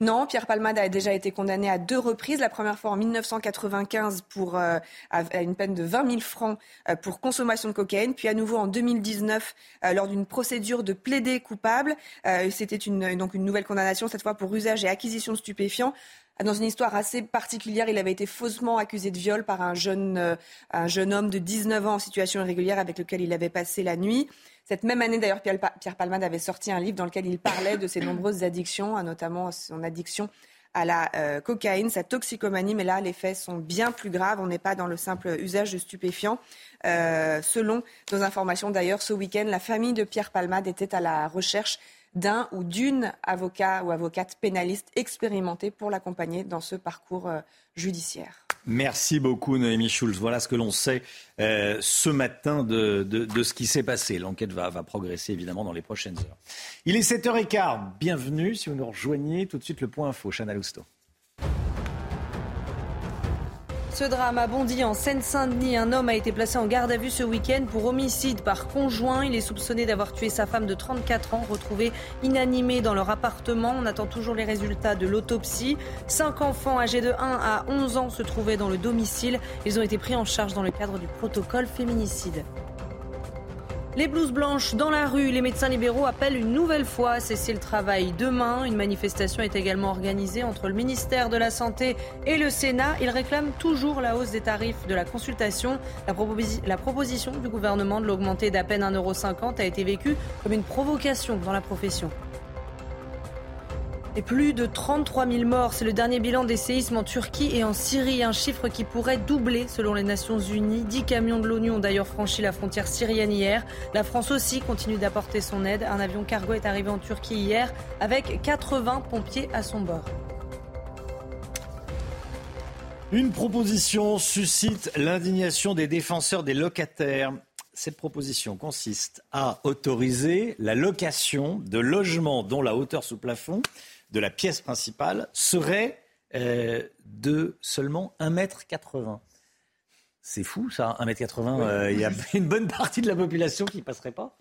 Non, Pierre Palmade a déjà été condamné à deux reprises. La première fois en 1995 pour euh, à une peine de 20 000 francs euh, pour consommation de cocaïne, puis à nouveau en 2019 euh, lors d'une procédure de plaider coupable. C'était donc une nouvelle condamnation cette fois pour usage et acquisition de stupéfiants. Dans une histoire assez particulière, il avait été faussement accusé de viol par un jeune, euh, homme de 19 ans en situation irrégulière avec lequel il avait passé la nuit. Cette même année, d'ailleurs, Pierre Palmade avait sorti un livre dans lequel il parlait de ses nombreuses addictions, hein, notamment son addiction à la euh, cocaïne, sa toxicomanie, mais là, les faits sont bien plus graves. On n'est pas dans le simple usage de stupéfiants. Euh, selon nos informations, d'ailleurs, ce week-end, la famille de Pierre Palmade était à la recherche d'un ou d'une avocat ou avocate pénaliste expérimentée pour l'accompagner dans ce parcours euh, judiciaire. Merci beaucoup Noémie Schulz. Voilà ce que l'on sait euh, ce matin de, de- ce qui s'est passé. L'enquête va, va progresser évidemment dans les prochaines heures. Il est 7h15. Bienvenue si vous nous rejoignez. Tout de suite le point info. Chana Lousteau. Ce drame a bondi en Seine-Saint-Denis. Un homme a été placé en garde à vue ce week-end pour homicide par conjoint. Il est soupçonné d'avoir tué sa femme de 34 ans, retrouvée inanimée dans leur appartement. On attend toujours les résultats de l'autopsie. Cinq enfants âgés de 1 à 11 ans se trouvaient dans le domicile. Ils ont été pris en charge dans le cadre du protocole féminicide. Les blouses blanches dans la rue, les médecins libéraux appellent une nouvelle fois à cesser le travail demain. Une manifestation est également organisée entre le ministère de la Santé et le Sénat. Ils réclament toujours la hausse des tarifs de la consultation. La, proposi- la proposition du gouvernement de l'augmenter d'à peine 1,50€ a été vécue comme une provocation dans la profession. Et plus de 33 000 morts, c'est le dernier bilan des séismes en Turquie et en Syrie, un chiffre qui pourrait doubler selon les Nations Unies. 10 camions de l'ONU ont d'ailleurs franchi la frontière syrienne hier. La France aussi continue d'apporter son aide. Un avion cargo est arrivé en Turquie hier avec 80 pompiers à son bord. Une proposition suscite l'indignation des défenseurs des locataires. Cette proposition consiste à autoriser la location de logements dont la hauteur sous plafond de la pièce principale serait euh, de seulement 1,80 m. C'est fou ça, 1,80 m. Il y a <laughs> une bonne partie de la population qui ne passerait pas.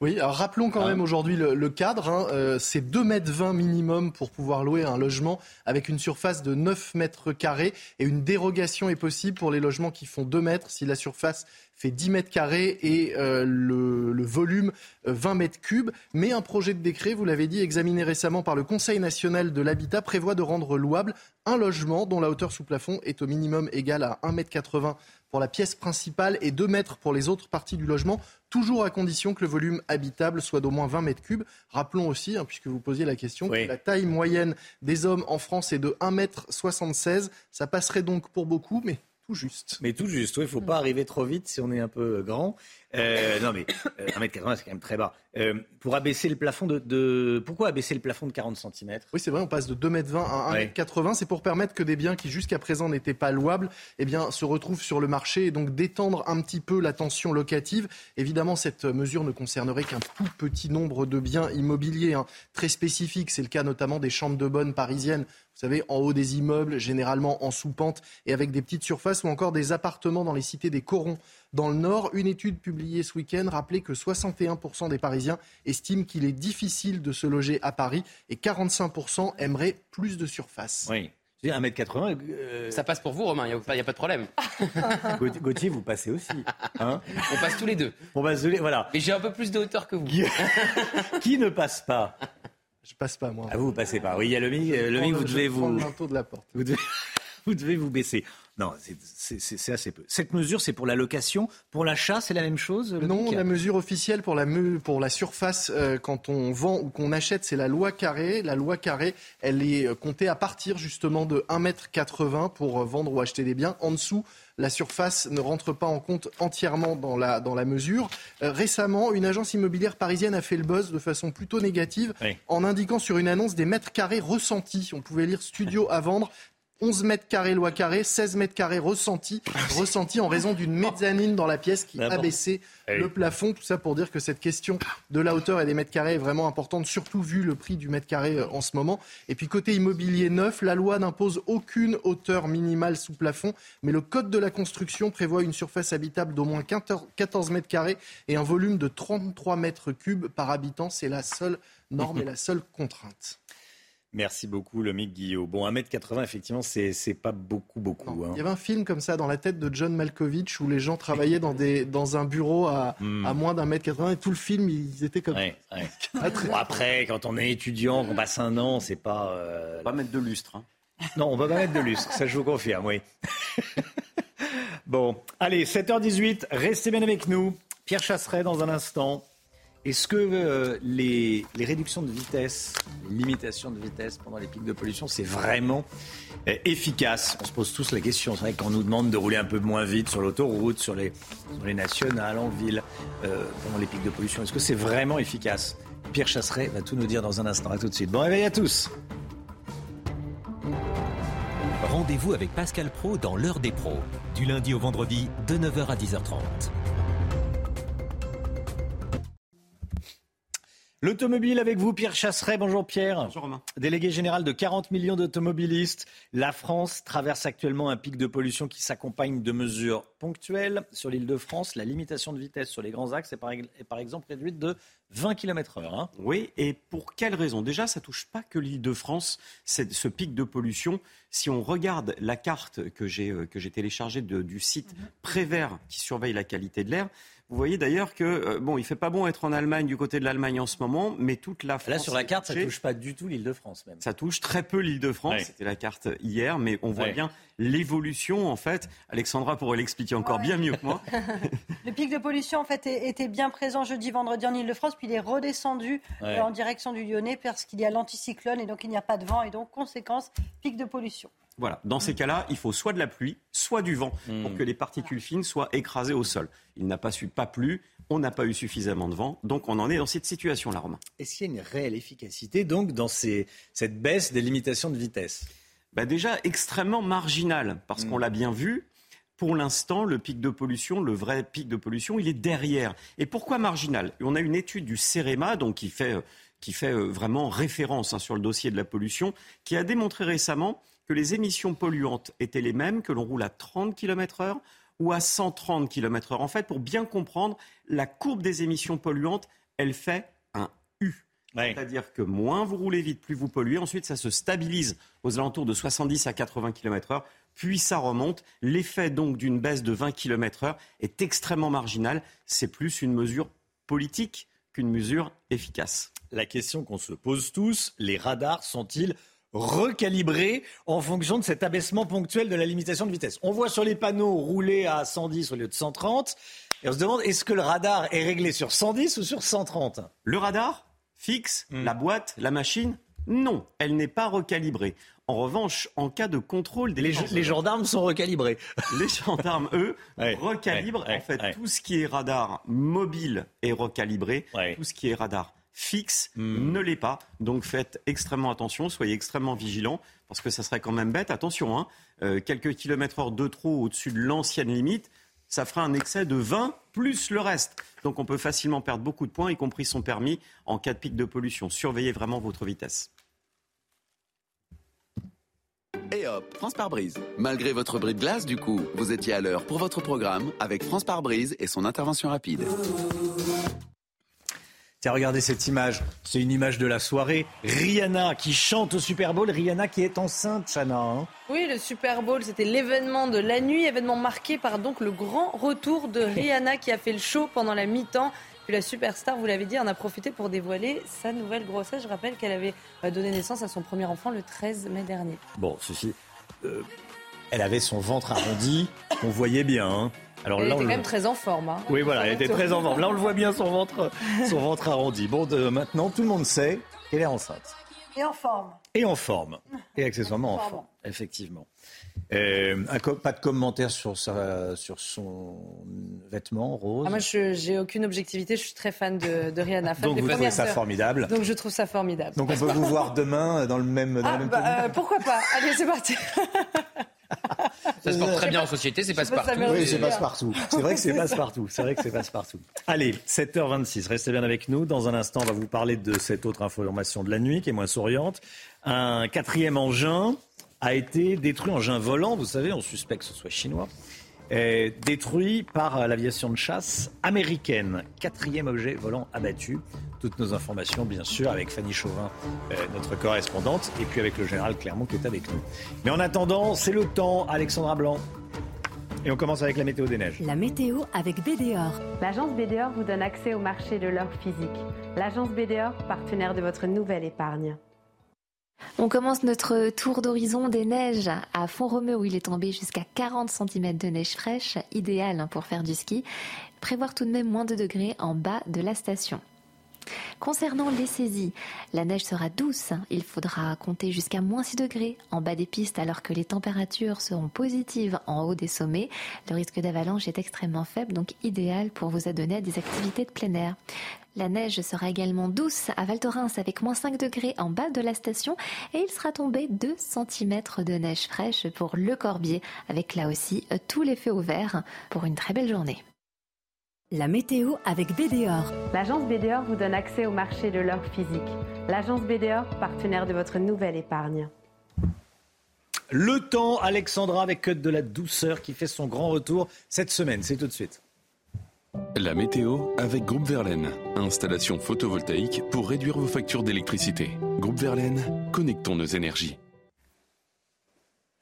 Oui, alors rappelons quand Ah. même aujourd'hui le, cadre. hein. Euh, c'est 2,20 mètres minimum pour pouvoir louer un logement avec une surface de 9 mètres carrés. Et une dérogation est possible pour les logements qui font 2 mètres si la surface fait 10 mètres carrés et euh, le, le volume euh, 20 mètres cubes. Mais un projet de décret, vous l'avez dit, examiné récemment par le Conseil national de l'habitat, prévoit de rendre louable un logement dont la hauteur sous plafond est au minimum égale à 1,80 m pour la pièce principale et 2 mètres pour les autres parties du logement, toujours à condition que le volume habitable soit d'au moins 20 mètres cubes. Rappelons aussi, hein, puisque vous posiez la question, que la taille moyenne des hommes en France est de 1,76 m. Ça passerait donc pour beaucoup, mais tout juste. Mais tout juste, il ne faut pas arriver trop vite si on est un peu grand. Euh, non, mais euh, 1m80, c'est quand même très bas. Euh, pour abaisser le plafond de, de- Pourquoi abaisser le plafond de 40 cm Oui, c'est vrai, on passe de 2,20 m à 1,80 m. C'est pour permettre que des biens qui jusqu'à présent n'étaient pas louables eh bien, se retrouvent sur le marché et donc détendre un petit peu la tension locative. Évidemment, cette mesure ne concernerait qu'un tout petit nombre de biens immobiliers hein, très spécifiques. C'est le cas notamment des chambres de bonne parisiennes. Vous savez, en haut des immeubles, généralement en sous-pente et avec des petites surfaces ou encore des appartements dans les cités des corons. Dans le Nord, une étude publiée ce week-end rappelait que 61% des Parisiens estiment qu'il est difficile de se loger à Paris et 45% aimeraient plus de surface. Oui. Je veux dire, 1m80. euh, Ça passe pour vous, Romain, il n'y a, a pas de problème. <laughs> Gauthier, vous passez aussi. hein On passe tous les deux. On passe tous les- voilà. Mais j'ai un peu plus de hauteur que vous. Qui <laughs> ne passe pas? Je passe pas, moi. Ah, vous, vous passez pas. Oui, il y a le mi, euh, le mi, vous devez prends vous. le manteau de la porte. Vous devez, vous devez vous baisser. Non, c'est- assez peu. Cette mesure, c'est pour la location. Pour l'achat, c'est la même chose Non, la mesure officielle pour la, me- pour la surface euh, quand on vend ou qu'on achète, c'est la loi carré. La loi carré, elle est euh, comptée à partir justement de 1,80 m pour euh, vendre ou acheter des biens. En dessous, la surface ne rentre pas en compte entièrement dans la, dans la mesure. Euh, récemment, une agence immobilière parisienne a fait le buzz de façon plutôt négative en indiquant sur une annonce des mètres carrés ressentis. On pouvait lire studio à vendre. 11 mètres carrés loi carré, 16 mètres carrés ressentis, ressentis en raison d'une mezzanine dans la pièce qui abaissait Eh oui. le plafond. Tout ça pour dire que cette question de la hauteur et des mètres carrés est vraiment importante, surtout vu le prix du mètre carré euh, en ce moment. Et puis côté immobilier neuf, la loi n'impose aucune hauteur minimale sous plafond, mais le code de la construction prévoit une surface habitable d'au moins 14 14 mètres carrés et un volume de 33 mètres cubes par habitant. C'est la seule norme et la seule contrainte. Merci beaucoup, le Mick Guillot. Bon, 1m80, effectivement, c'est c'est pas beaucoup, beaucoup. hein. Il y avait un film comme ça dans la tête de John Malkovich où les gens travaillaient dans, des, dans un bureau à, Hmm. à moins d'un mètre 80 et tout le film, ils étaient comme Ouais, ouais. <laughs> Bon, après, quand on est étudiant, qu'on passe un an, c'est pas. euh, Pas mettre de lustre. hein. Non, on va pas mettre de lustre, ça je vous confirme, oui. <laughs> bon, allez, 7h18, restez bien avec nous. Pierre Chasseret dans un instant. Est-ce que euh, les, réductions de vitesse, les limitations de vitesse pendant les pics de pollution, c'est vraiment euh, efficace? On se pose tous la question. C'est vrai qu'on nous demande de rouler un peu moins vite sur l'autoroute, sur les, sur les nationales, en ville, euh, pendant les pics de pollution. Est-ce que c'est vraiment efficace? Pierre Chasseret va tout nous dire dans un instant. À tout de suite. Bon réveil à tous. Rendez-vous avec Pascal Pro dans l'heure des pros, du lundi au vendredi de 9h à 10h30. L'automobile avec vous, Pierre Chasseret. Bonjour Pierre. Bonjour Romain. Délégué général de 40 millions d'automobilistes, la France traverse actuellement un pic de pollution qui s'accompagne de mesures ponctuelles. Sur l'île de France, la limitation de vitesse sur les grands axes est par, est par exemple réduite de 20 km h Oui, et pour quelle raison? Déjà, ça touche pas que l'île de France, ce pic de pollution. Si on regarde la carte que j'ai euh, que j'ai téléchargée de- du site Prévert qui surveille la qualité de l'air, vous voyez d'ailleurs que euh, bon, il fait pas bon être en Allemagne du côté de l'Allemagne en ce moment, mais toute la France. Là, sur la carte, ça touche pas du tout l'île de France même. Ça touche très peu l'île de France. Ouais. C'était la carte hier, mais on voit Ouais. bien l'évolution en fait. Alexandra pourrait l'expliquer encore bien mieux que moi. <laughs> Le pic de pollution, en fait, était bien présent jeudi, vendredi en Ile-de-France, puis il est redescendu Ouais. euh, en direction du Lyonnais parce qu'il y a l'anticyclone et donc il n'y a pas de vent et donc, conséquence, pic de pollution. Voilà. Dans ces cas-là, il faut soit de la pluie, soit du vent pour que les particules fines soient écrasées au sol. Il n'a pas su pas plu, on n'a pas eu suffisamment de vent, donc on en est dans cette situation-là, Romain. Est-ce qu'il y a une réelle efficacité donc dans ces- cette baisse des limitations de vitesse? Bah Déjà extrêmement marginal, parce qu'on l'a bien vu. Pour l'instant, le pic de pollution, le vrai pic de pollution, il est derrière. Et pourquoi marginal On a une étude du CEREMA, donc qui fait, qui fait euh, vraiment référence hein, sur le dossier de la pollution, qui a démontré récemment que les émissions polluantes étaient les mêmes, que l'on roule à 30 km/h ou à 130 km/h. En fait, pour bien comprendre, la courbe des émissions polluantes, elle fait un U. C'est-à-dire que moins vous roulez vite, plus vous polluez. Ensuite, ça se stabilise aux alentours de 70 à 80 km/h puis ça remonte. L'effet donc d'une baisse de 20 km/h est extrêmement marginal. C'est plus une mesure politique qu'une mesure efficace. La question qu'on se pose tous, les radars sont-ils recalibrés en fonction de cet abaissement ponctuel de la limitation de vitesse On voit sur les panneaux rouler à 110 au lieu de 130. Et on se demande, est-ce que le radar est réglé sur 110 ou sur 130 Le radar fixe, hmm. la boîte, la machine? Non, elle n'est pas recalibrée. En revanche, en cas de contrôle des... Les, gendarmes sont recalibrés. <laughs> Les gendarmes, eux, <laughs> recalibrent. en fait, tout ce qui est radar mobile est recalibré. Tout ce qui est radar fixe hmm. ne l'est pas. Donc faites extrêmement attention, soyez extrêmement vigilants, parce que ça serait quand même bête. Attention, hein, euh, quelques kilomètres heure de trop au-dessus de l'ancienne limite, ça fera un excès de 20 plus le reste. Donc on peut facilement perdre beaucoup de points, y compris son permis, en cas de pic de pollution. Surveillez vraiment votre vitesse. Et hop, France par brise. Malgré votre bris de glace, du coup, vous étiez à l'heure pour votre programme avec France par brise et son intervention rapide. Tiens, regardez cette image. C'est une image de la soirée. Rihanna qui chante au Super Bowl. Rihanna qui est enceinte, Chana. Hein. oui, le Super Bowl, c'était l'événement de la nuit, événement marqué par donc le grand retour de Rihanna qui a fait le show pendant la mi-temps. Puis la superstar, vous l'avez dit, en a profité pour dévoiler sa nouvelle grossesse. Je rappelle qu'elle avait euh, donné naissance à son premier enfant le 13 mai dernier. Bon, ceci. Euh, elle avait son ventre arrondi, on voyait bien. Hein. Alors elle était quand même très en forme. Hein. Oui, voilà, elle était très en forme. Là, on le voit bien, son ventre, son ventre arrondi. Bon, de, maintenant, tout le monde sait qu'elle est enceinte. Et en forme. Et en forme. Et accessoirement en forme, effectivement. Euh, pas de commentaire sur, sa, sur son vêtement rose. Ah, moi, je j'ai aucune objectivité. Je suis très fan de, de Rihanna. Donc vous trouvez ça formidable. Donc je trouve ça formidable. Donc on peut vous voir demain dans le même. Dans ah, même bah, euh, pourquoi pas Allez, c'est parti. <laughs> Ça se porte très bien en société, c'est passe-partout. Oui, c'est passe-partout. C'est vrai que c'est passe-partout. C'est vrai que c'est passe-partout. Allez, 7h26, restez bien avec nous. Dans un instant, on va vous parler de cette autre information de la nuit qui est moins souriante. Un quatrième engin a été détruit, engin volant, vous savez, on suspecte que ce soit chinois, détruit par l'aviation de chasse américaine. Quatrième objet volant abattu. Toutes nos informations, bien sûr, avec Fanny Chauvin, euh, notre correspondante, et puis avec le général Clermont qui est avec nous. Mais en attendant, c'est le temps, Alexandra Blanc. Et on commence avec la météo des neiges. La météo avec BDOR. L'agence BDOR vous donne accès au marché de l'or physique. L'agence BDOR, partenaire de votre nouvelle épargne. On commence notre tour d'horizon des neiges à Font-Romeu où il est tombé jusqu'à 40 cm de neige fraîche, idéal pour faire du ski. Prévoir tout de même moins de degrés en bas de la station. Concernant les saisies, la neige sera douce. Il faudra compter jusqu'à moins 6 degrés en bas des pistes alors que les températures seront positives en haut des sommets. Le risque d'avalanche est extrêmement faible, donc idéal pour vous adonner à des activités de plein air. La neige sera également douce à Val Thorens avec moins 5 degrés en bas de la station et il sera tombé 2 cm de neige fraîche pour le Corbier avec là aussi tous les feux au vert pour une très belle journée. La météo avec BDOR. L'agence BDOR vous donne accès au marché de l'or physique. L'agence BDOR, partenaire de votre nouvelle épargne. Le temps, Alexandra, avec de la douceur qui fait son grand retour cette semaine. C'est tout de suite. La météo avec Groupe Verlaine. Installation photovoltaïque pour réduire vos factures d'électricité. Groupe Verlaine, connectons nos énergies.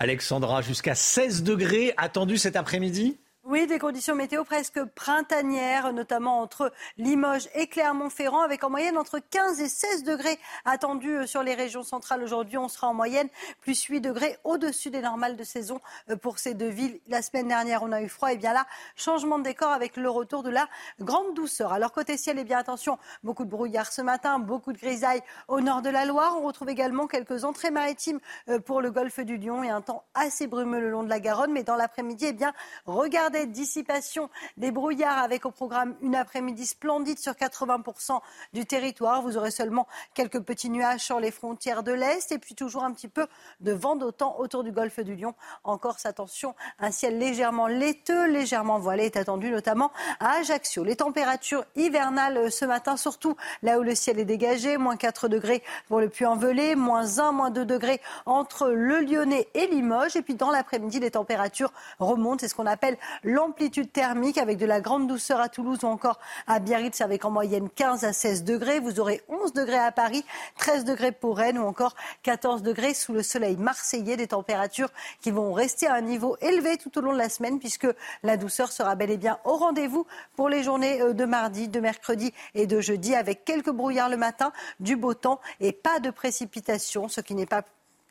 Alexandra, jusqu'à 16 degrés attendus cet après-midi oui, des conditions météo presque printanières, notamment entre Limoges et Clermont-Ferrand, avec en moyenne entre 15 et 16 degrés attendus euh, sur les régions centrales. Aujourd'hui, on sera en moyenne plus 8 degrés au-dessus des normales de saison euh, pour ces deux villes. La semaine dernière, on a eu froid. Et bien là, changement de décor avec le retour de la grande douceur. Alors côté ciel, et eh bien attention, beaucoup de brouillard ce matin, beaucoup de grisailles au nord de la Loire. On retrouve également quelques entrées maritimes euh, pour le golfe du Lion et un temps assez brumeux le long de la Garonne. Mais dans l'après-midi, eh bien, regardez dissipation des brouillards avec au programme une après-midi splendide sur 80% du territoire. Vous aurez seulement quelques petits nuages sur les frontières de l'Est et puis toujours un petit peu de vent d'autant autour du golfe du Lion. En Corse, attention, un ciel légèrement laiteux, légèrement voilé est attendu notamment à Ajaccio. Les températures hivernales euh, ce matin, surtout là où le ciel est dégagé, moins 4 degrés pour le Puy-en-Velay, moins 1, moins 2 degrés entre le Lyonnais et Limoges. Et puis dans l'après-midi, les températures remontent. C'est ce qu'on appelle l'amplitude thermique avec de la grande douceur à Toulouse ou encore à Biarritz avec en moyenne 15 à 16 degrés. Vous aurez 11 degrés à Paris, 13 degrés pour Rennes ou encore 14 degrés sous le soleil marseillais. Des températures qui vont rester à un niveau élevé tout au long de la semaine puisque la douceur sera bel et bien au rendez-vous pour les journées euh, de mardi, de mercredi et de jeudi avec quelques brouillards le matin, du beau temps et pas de précipitations, ce qui n'est pas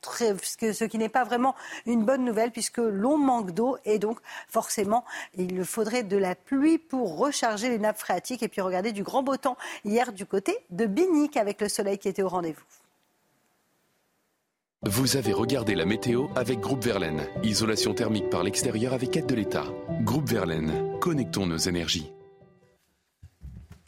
ce qui n'est pas vraiment une bonne nouvelle puisque l'on manque d'eau et donc forcément il faudrait de la pluie pour recharger les nappes phréatiques et puis regarder du grand beau temps hier du côté de Binic avec le soleil qui était au rendez-vous. Vous avez regardé la météo avec Groupe Verlaine. Isolation thermique par l'extérieur avec aide de l'État. Groupe Verlaine, connectons nos énergies.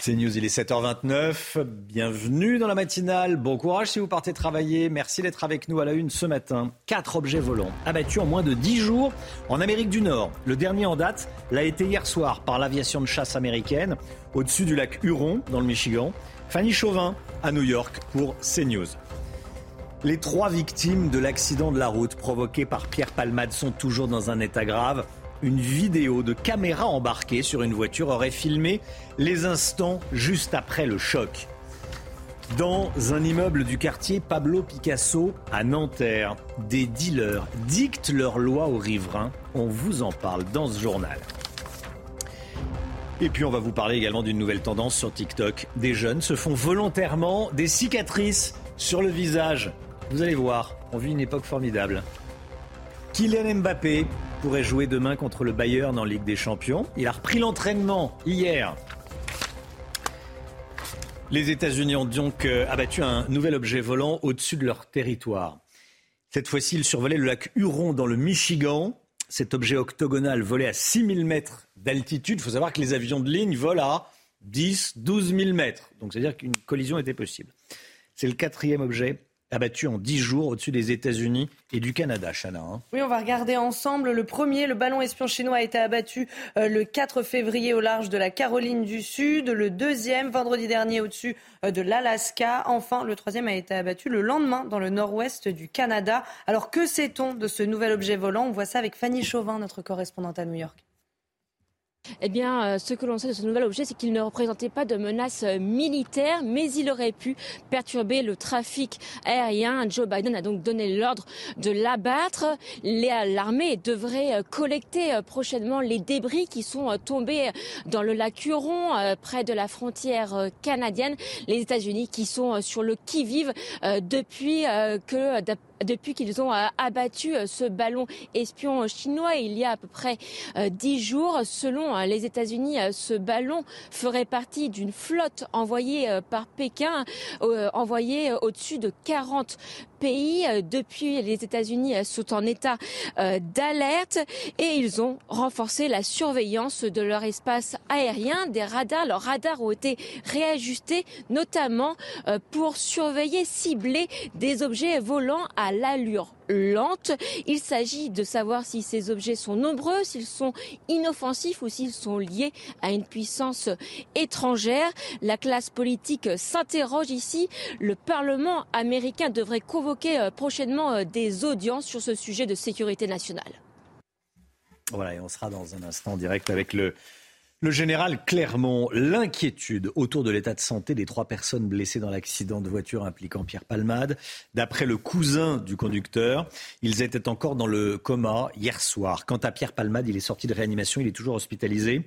C'est News, il est 7h29. Bienvenue dans la matinale. Bon courage si vous partez travailler. Merci d'être avec nous à la une ce matin. Quatre objets volants abattus en moins de 10 jours en Amérique du Nord. Le dernier en date l'a été hier soir par l'aviation de chasse américaine au-dessus du lac Huron dans le Michigan. Fanny Chauvin à New York pour CNews. Les trois victimes de l'accident de la route provoqué par Pierre Palmade sont toujours dans un état grave. Une vidéo de caméra embarquée sur une voiture aurait filmé les instants juste après le choc. Dans un immeuble du quartier Pablo Picasso à Nanterre, des dealers dictent leurs lois aux riverains. On vous en parle dans ce journal. Et puis on va vous parler également d'une nouvelle tendance sur TikTok. Des jeunes se font volontairement des cicatrices sur le visage vous allez voir, on vit une époque formidable. Kylian Mbappé pourrait jouer demain contre le Bayern en Ligue des Champions. Il a repris l'entraînement hier. Les États-Unis ont donc euh, abattu un nouvel objet volant au-dessus de leur territoire. Cette fois-ci, il survolait le lac Huron dans le Michigan. Cet objet octogonal volait à 6000 mètres d'altitude. Il faut savoir que les avions de ligne volent à 10, 12 000 mètres. Donc, c'est-à-dire qu'une collision était possible. C'est le quatrième objet abattu en 10 jours au-dessus des États-Unis et du Canada, Chana. Hein. Oui, on va regarder ensemble. Le premier, le ballon espion chinois a été abattu euh, le 4 février au large de la Caroline du Sud. Le deuxième, vendredi dernier, au-dessus euh, de l'Alaska. Enfin, le troisième a été abattu le lendemain dans le nord-ouest du Canada. Alors, que sait-on de ce nouvel objet volant? On voit ça avec Fanny Chauvin, notre correspondante à New York. Eh bien, euh, ce que l'on sait de ce nouvel objet, c'est qu'il ne représentait pas de menace euh, militaire, mais il aurait pu perturber le trafic aérien. Joe Biden a donc donné l'ordre de l'abattre. L'armée devrait euh, collecter prochainement les débris qui sont tombés dans le lac Huron, près de la frontière canadienne. Les États-Unis qui sont sur le qui-vive depuis que depuis qu'ils ont euh, abattu euh, ce ballon espion chinois il y a à peu près euh, dix jours. Selon les États-Unis, ce ballon ferait partie d'une flotte envoyée par Pékin, envoyée au-dessus de 40 pays. Depuis, les États-Unis sont en état d'alerte et ils ont renforcé la surveillance de leur espace aérien. Des radars, leurs radars ont été réajustés, notamment pour surveiller, cibler des objets volants à l'allure lente. Il s'agit de savoir si ces objets sont nombreux, s'ils sont inoffensifs ou s'ils sont liés à une puissance étrangère. La classe politique s'interroge ici. Le Parlement américain devrait convoquer euh, prochainement euh, des audiences sur ce sujet de sécurité nationale. Voilà, et on sera dans un instant direct avec le le général Clermont, l'inquiétude autour de l'état de santé des trois personnes blessées dans l'accident de voiture impliquant Pierre Palmade. D'après le cousin du conducteur, ils étaient encore dans le coma hier soir. Quant à Pierre Palmade, il est sorti de réanimation, il est toujours hospitalisé.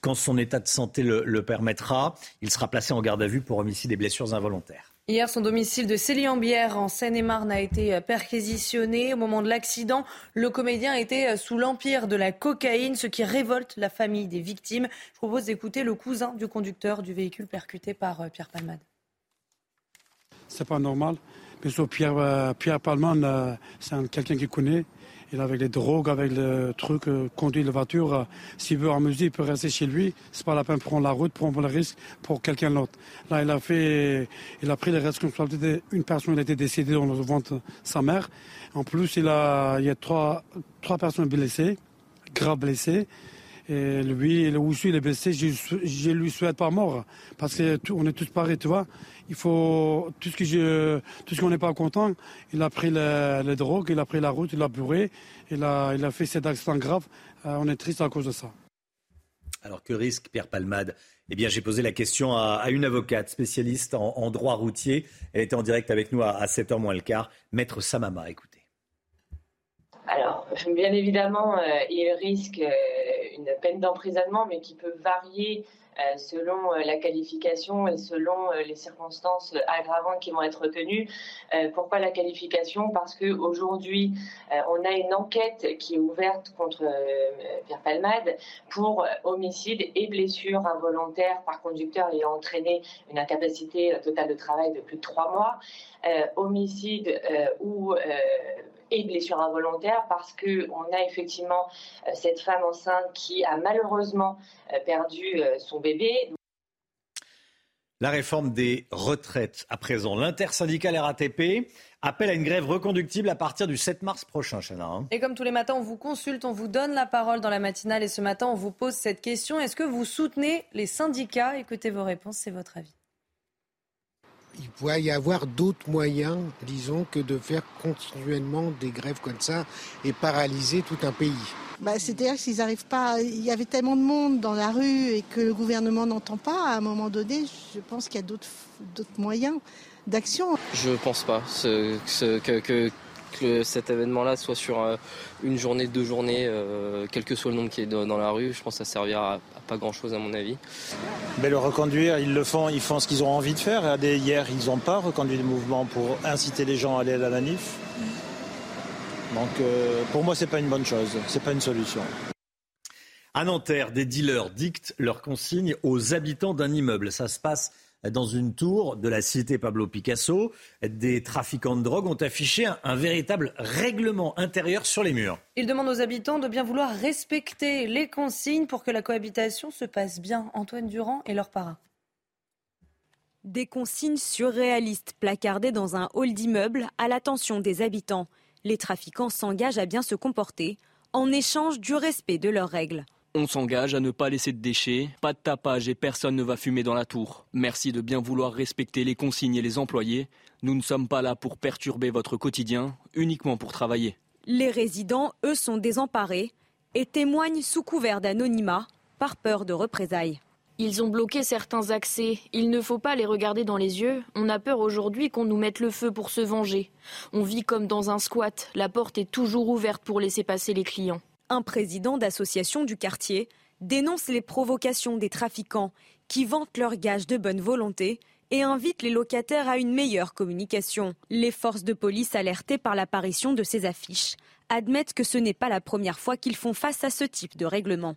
Quand son état de santé le, permettra, il sera placé en garde à vue pour homicide et blessures involontaires. Hier, son domicile de Célie-en-Bière en Seine-et-Marne a été euh, perquisitionné. Au moment de l'accident, le comédien était euh, sous l'empire de la cocaïne, ce qui révolte la famille des victimes. Je propose d'écouter le cousin du conducteur du véhicule percuté par euh, Pierre Palmade. C'est pas normal. Pierre, Pierre Palman, c'est quelqu'un qui connaît. Il avec les drogues, avec le truc, euh, conduit la voiture. S'il veut amuser, il peut rester chez lui. C'est pas la peine de prendre la route, prendre le risque pour quelqu'un d'autre. Là, il a fait, il a pris les responsabilités. Une personne il a été décédée dans le ventre de sa mère. En plus, il a, il y a trois, trois personnes blessées, grave blessées. Et lui, le aussi, il est blessé. Je, je lui souhaite pas mort. Parce qu'on est tous pareils, tu vois. Il faut, tout ce que je, qu'on n'est pas content, il a pris les, drogues, il a pris la route, il a bourré, il a, il a fait cet accident grave. Euh, on est triste à cause de ça. Alors que risque Pierre Palmade? Eh bien, j'ai posé la question à, une avocate spécialiste en, droit routier. Elle était en direct avec nous à, 7h moins le quart. Maître Samama, écoutez. Alors, bien évidemment, euh, il risque euh, une peine d'emprisonnement, mais qui peut varier euh, selon la qualification et selon les circonstances aggravantes qui vont être retenues. pourquoi la qualification? Parce qu'aujourd'hui, on a une enquête qui est ouverte contre Pierre Palmade pour homicide et blessure involontaire par conducteur ayant entraîné une incapacité totale de travail de plus de trois mois, homicide ou et blessure involontaire parce qu'on a effectivement euh, cette femme enceinte qui a malheureusement euh, perdu euh, son bébé. La réforme des retraites à présent. L'intersyndicale RATP appelle à une grève reconductible à partir du 7 mars prochain, Chana. Hein. Et comme tous les matins, on vous consulte, on vous donne la parole dans la matinale et ce matin, on vous pose cette question. Est-ce que vous soutenez les syndicats? Écoutez vos réponses, c'est votre avis il pourrait y avoir d'autres moyens, disons, que de faire continuellement des grèves comme ça et paralyser tout un pays. Bah, C'est-à-dire qu'ils n'arrivent pas. Il y avait tellement de monde dans la rue et que le gouvernement n'entend pas. À un moment donné, je pense qu'il y a d'autres moyens d'action. Je ne pense pas que, que cet événement-là soit sur euh, une journée, deux journées, euh, quel que soit le nombre qui est dans la rue, je pense que ça servira à pas grand-chose à mon avis. Mais le reconduire, ils le font, ils font ce qu'ils ont envie de faire. Regardez, hier, ils n'ont pas reconduit le mouvement pour inciter les gens à aller à la manif. Donc euh, pour moi, c'est pas une bonne chose, c'est pas une solution. À Nanterre, des dealers dictent leurs consignes aux habitants d'un immeuble. Ça se passe dans une tour de la cité Pablo Picasso. Des trafiquants de drogue ont affiché un, véritable règlement intérieur sur les murs. Ils demandent aux habitants de bien vouloir respecter les consignes pour que la cohabitation se passe bien. Antoine Durand et leur para. Des consignes surréalistes placardées dans un hall d'immeuble à l'attention des habitants. Les trafiquants s'engagent à bien se comporter en échange du respect de leurs règles. On s'engage à ne pas laisser de déchets, pas de tapage et personne ne va fumer dans la tour. Merci de bien vouloir respecter les consignes et les employés. Nous ne sommes pas là pour perturber votre quotidien, uniquement pour travailler. Les résidents, eux, sont désemparés et témoignent sous couvert d'anonymat, par peur de représailles. Ils ont bloqué certains accès. Il ne faut pas les regarder dans les yeux. On a peur aujourd'hui qu'on nous mette le feu pour se venger. On vit comme dans un squat. La porte est toujours ouverte pour laisser passer les clients. Un président d'association du quartier dénonce les provocations des trafiquants qui vantent leurs gages de bonne volonté et invite les locataires à une meilleure communication. Les forces de police alertées par l'apparition de ces affiches admettent que ce n'est pas la première fois qu'ils font face à ce type de règlement.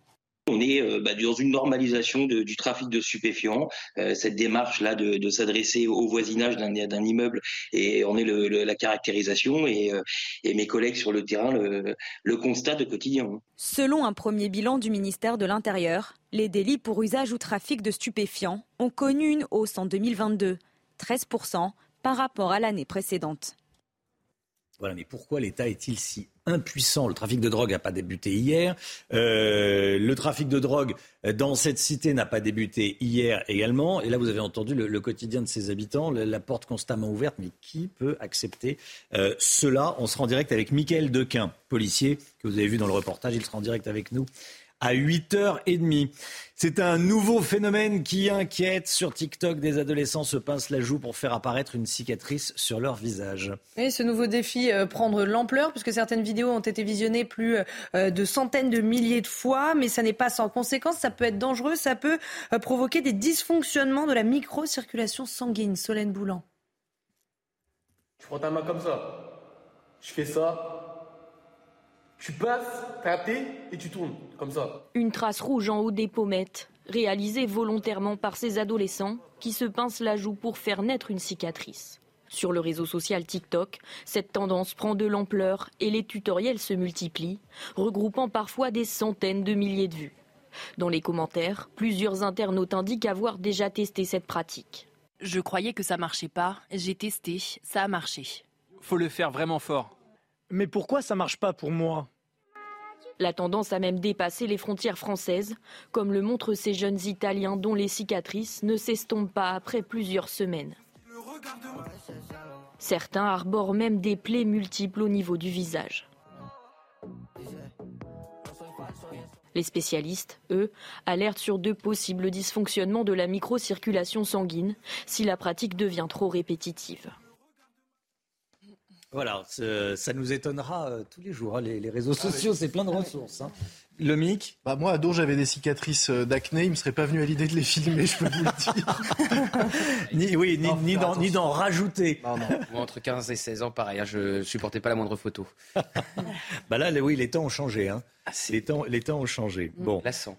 On est euh, bah, dans une normalisation du trafic de stupéfiants. Euh, cette démarche-là de, s'adresser au voisinage d'un immeuble et on est la caractérisation euh, et, mes collègues sur le terrain le, le constatent au quotidien. Selon un premier bilan du ministère de l'Intérieur, les délits pour usage ou trafic de stupéfiants ont connu une hausse en 2022, 13% par rapport à l'année précédente. Voilà, mais pourquoi l'État est-il si impuissant Le trafic de drogue n'a pas débuté hier. Euh, le trafic de drogue dans cette cité n'a pas débuté hier également. Et là, vous avez entendu le, quotidien de ses habitants, la, porte constamment ouverte. Mais qui peut accepter euh, cela? On sera en direct avec Mickaël Dequin, policier, que vous avez vu dans le reportage. Il sera en direct avec nous à 8h30. C'est un nouveau phénomène qui inquiète. Sur TikTok, des adolescents se pincent la joue pour faire apparaître une cicatrice sur leur visage. Et ce nouveau défi euh, prendre l'ampleur, puisque certaines vidéos ont été visionnées plus euh, de centaines de milliers de fois, mais ça n'est pas sans conséquence. Ça peut être dangereux, ça peut euh, provoquer des dysfonctionnements de la microcirculation sanguine. Solène Boulan. Tu prends ta main comme ça. Je fais ça, tu passes, tapes et tu tournes, comme ça. Une trace rouge en haut des pommettes, réalisée volontairement par ces adolescents qui se pincent la joue pour faire naître une cicatrice. Sur le réseau social TikTok, cette tendance prend de l'ampleur et les tutoriels se multiplient, regroupant parfois des centaines de milliers de vues. Dans les commentaires, plusieurs internautes indiquent avoir déjà testé cette pratique. Je croyais que ça marchait pas, j'ai testé, ça a marché. Faut le faire vraiment fort. Mais pourquoi ça marche pas pour moi? La tendance a même dépassé les frontières françaises, comme le montrent ces jeunes Italiens dont les cicatrices ne s'estompent pas après plusieurs semaines. Certains arborent même des plaies multiples au niveau du visage. Les spécialistes, eux, alertent sur de possibles dysfonctionnements de la microcirculation sanguine si la pratique devient trop répétitive. Voilà, ça nous étonnera euh, tous les jours. Hein, les, réseaux sociaux, c'est plein de ressources. Hein. Le mic bah Moi, ado, j'avais des cicatrices euh, d'acné. Il ne me serait pas venu à l'idée de les filmer, je peux vous le dire. <laughs> ni, oui, ni, d'en rajouter. Moi, entre 15 et 16 ans, pareil, hein, je ne supportais pas la moindre photo. <laughs> bah là, oui, les temps ont changé. Hein. Ah, les, temps, les temps ont changé. Mmh. Bon. Lassant.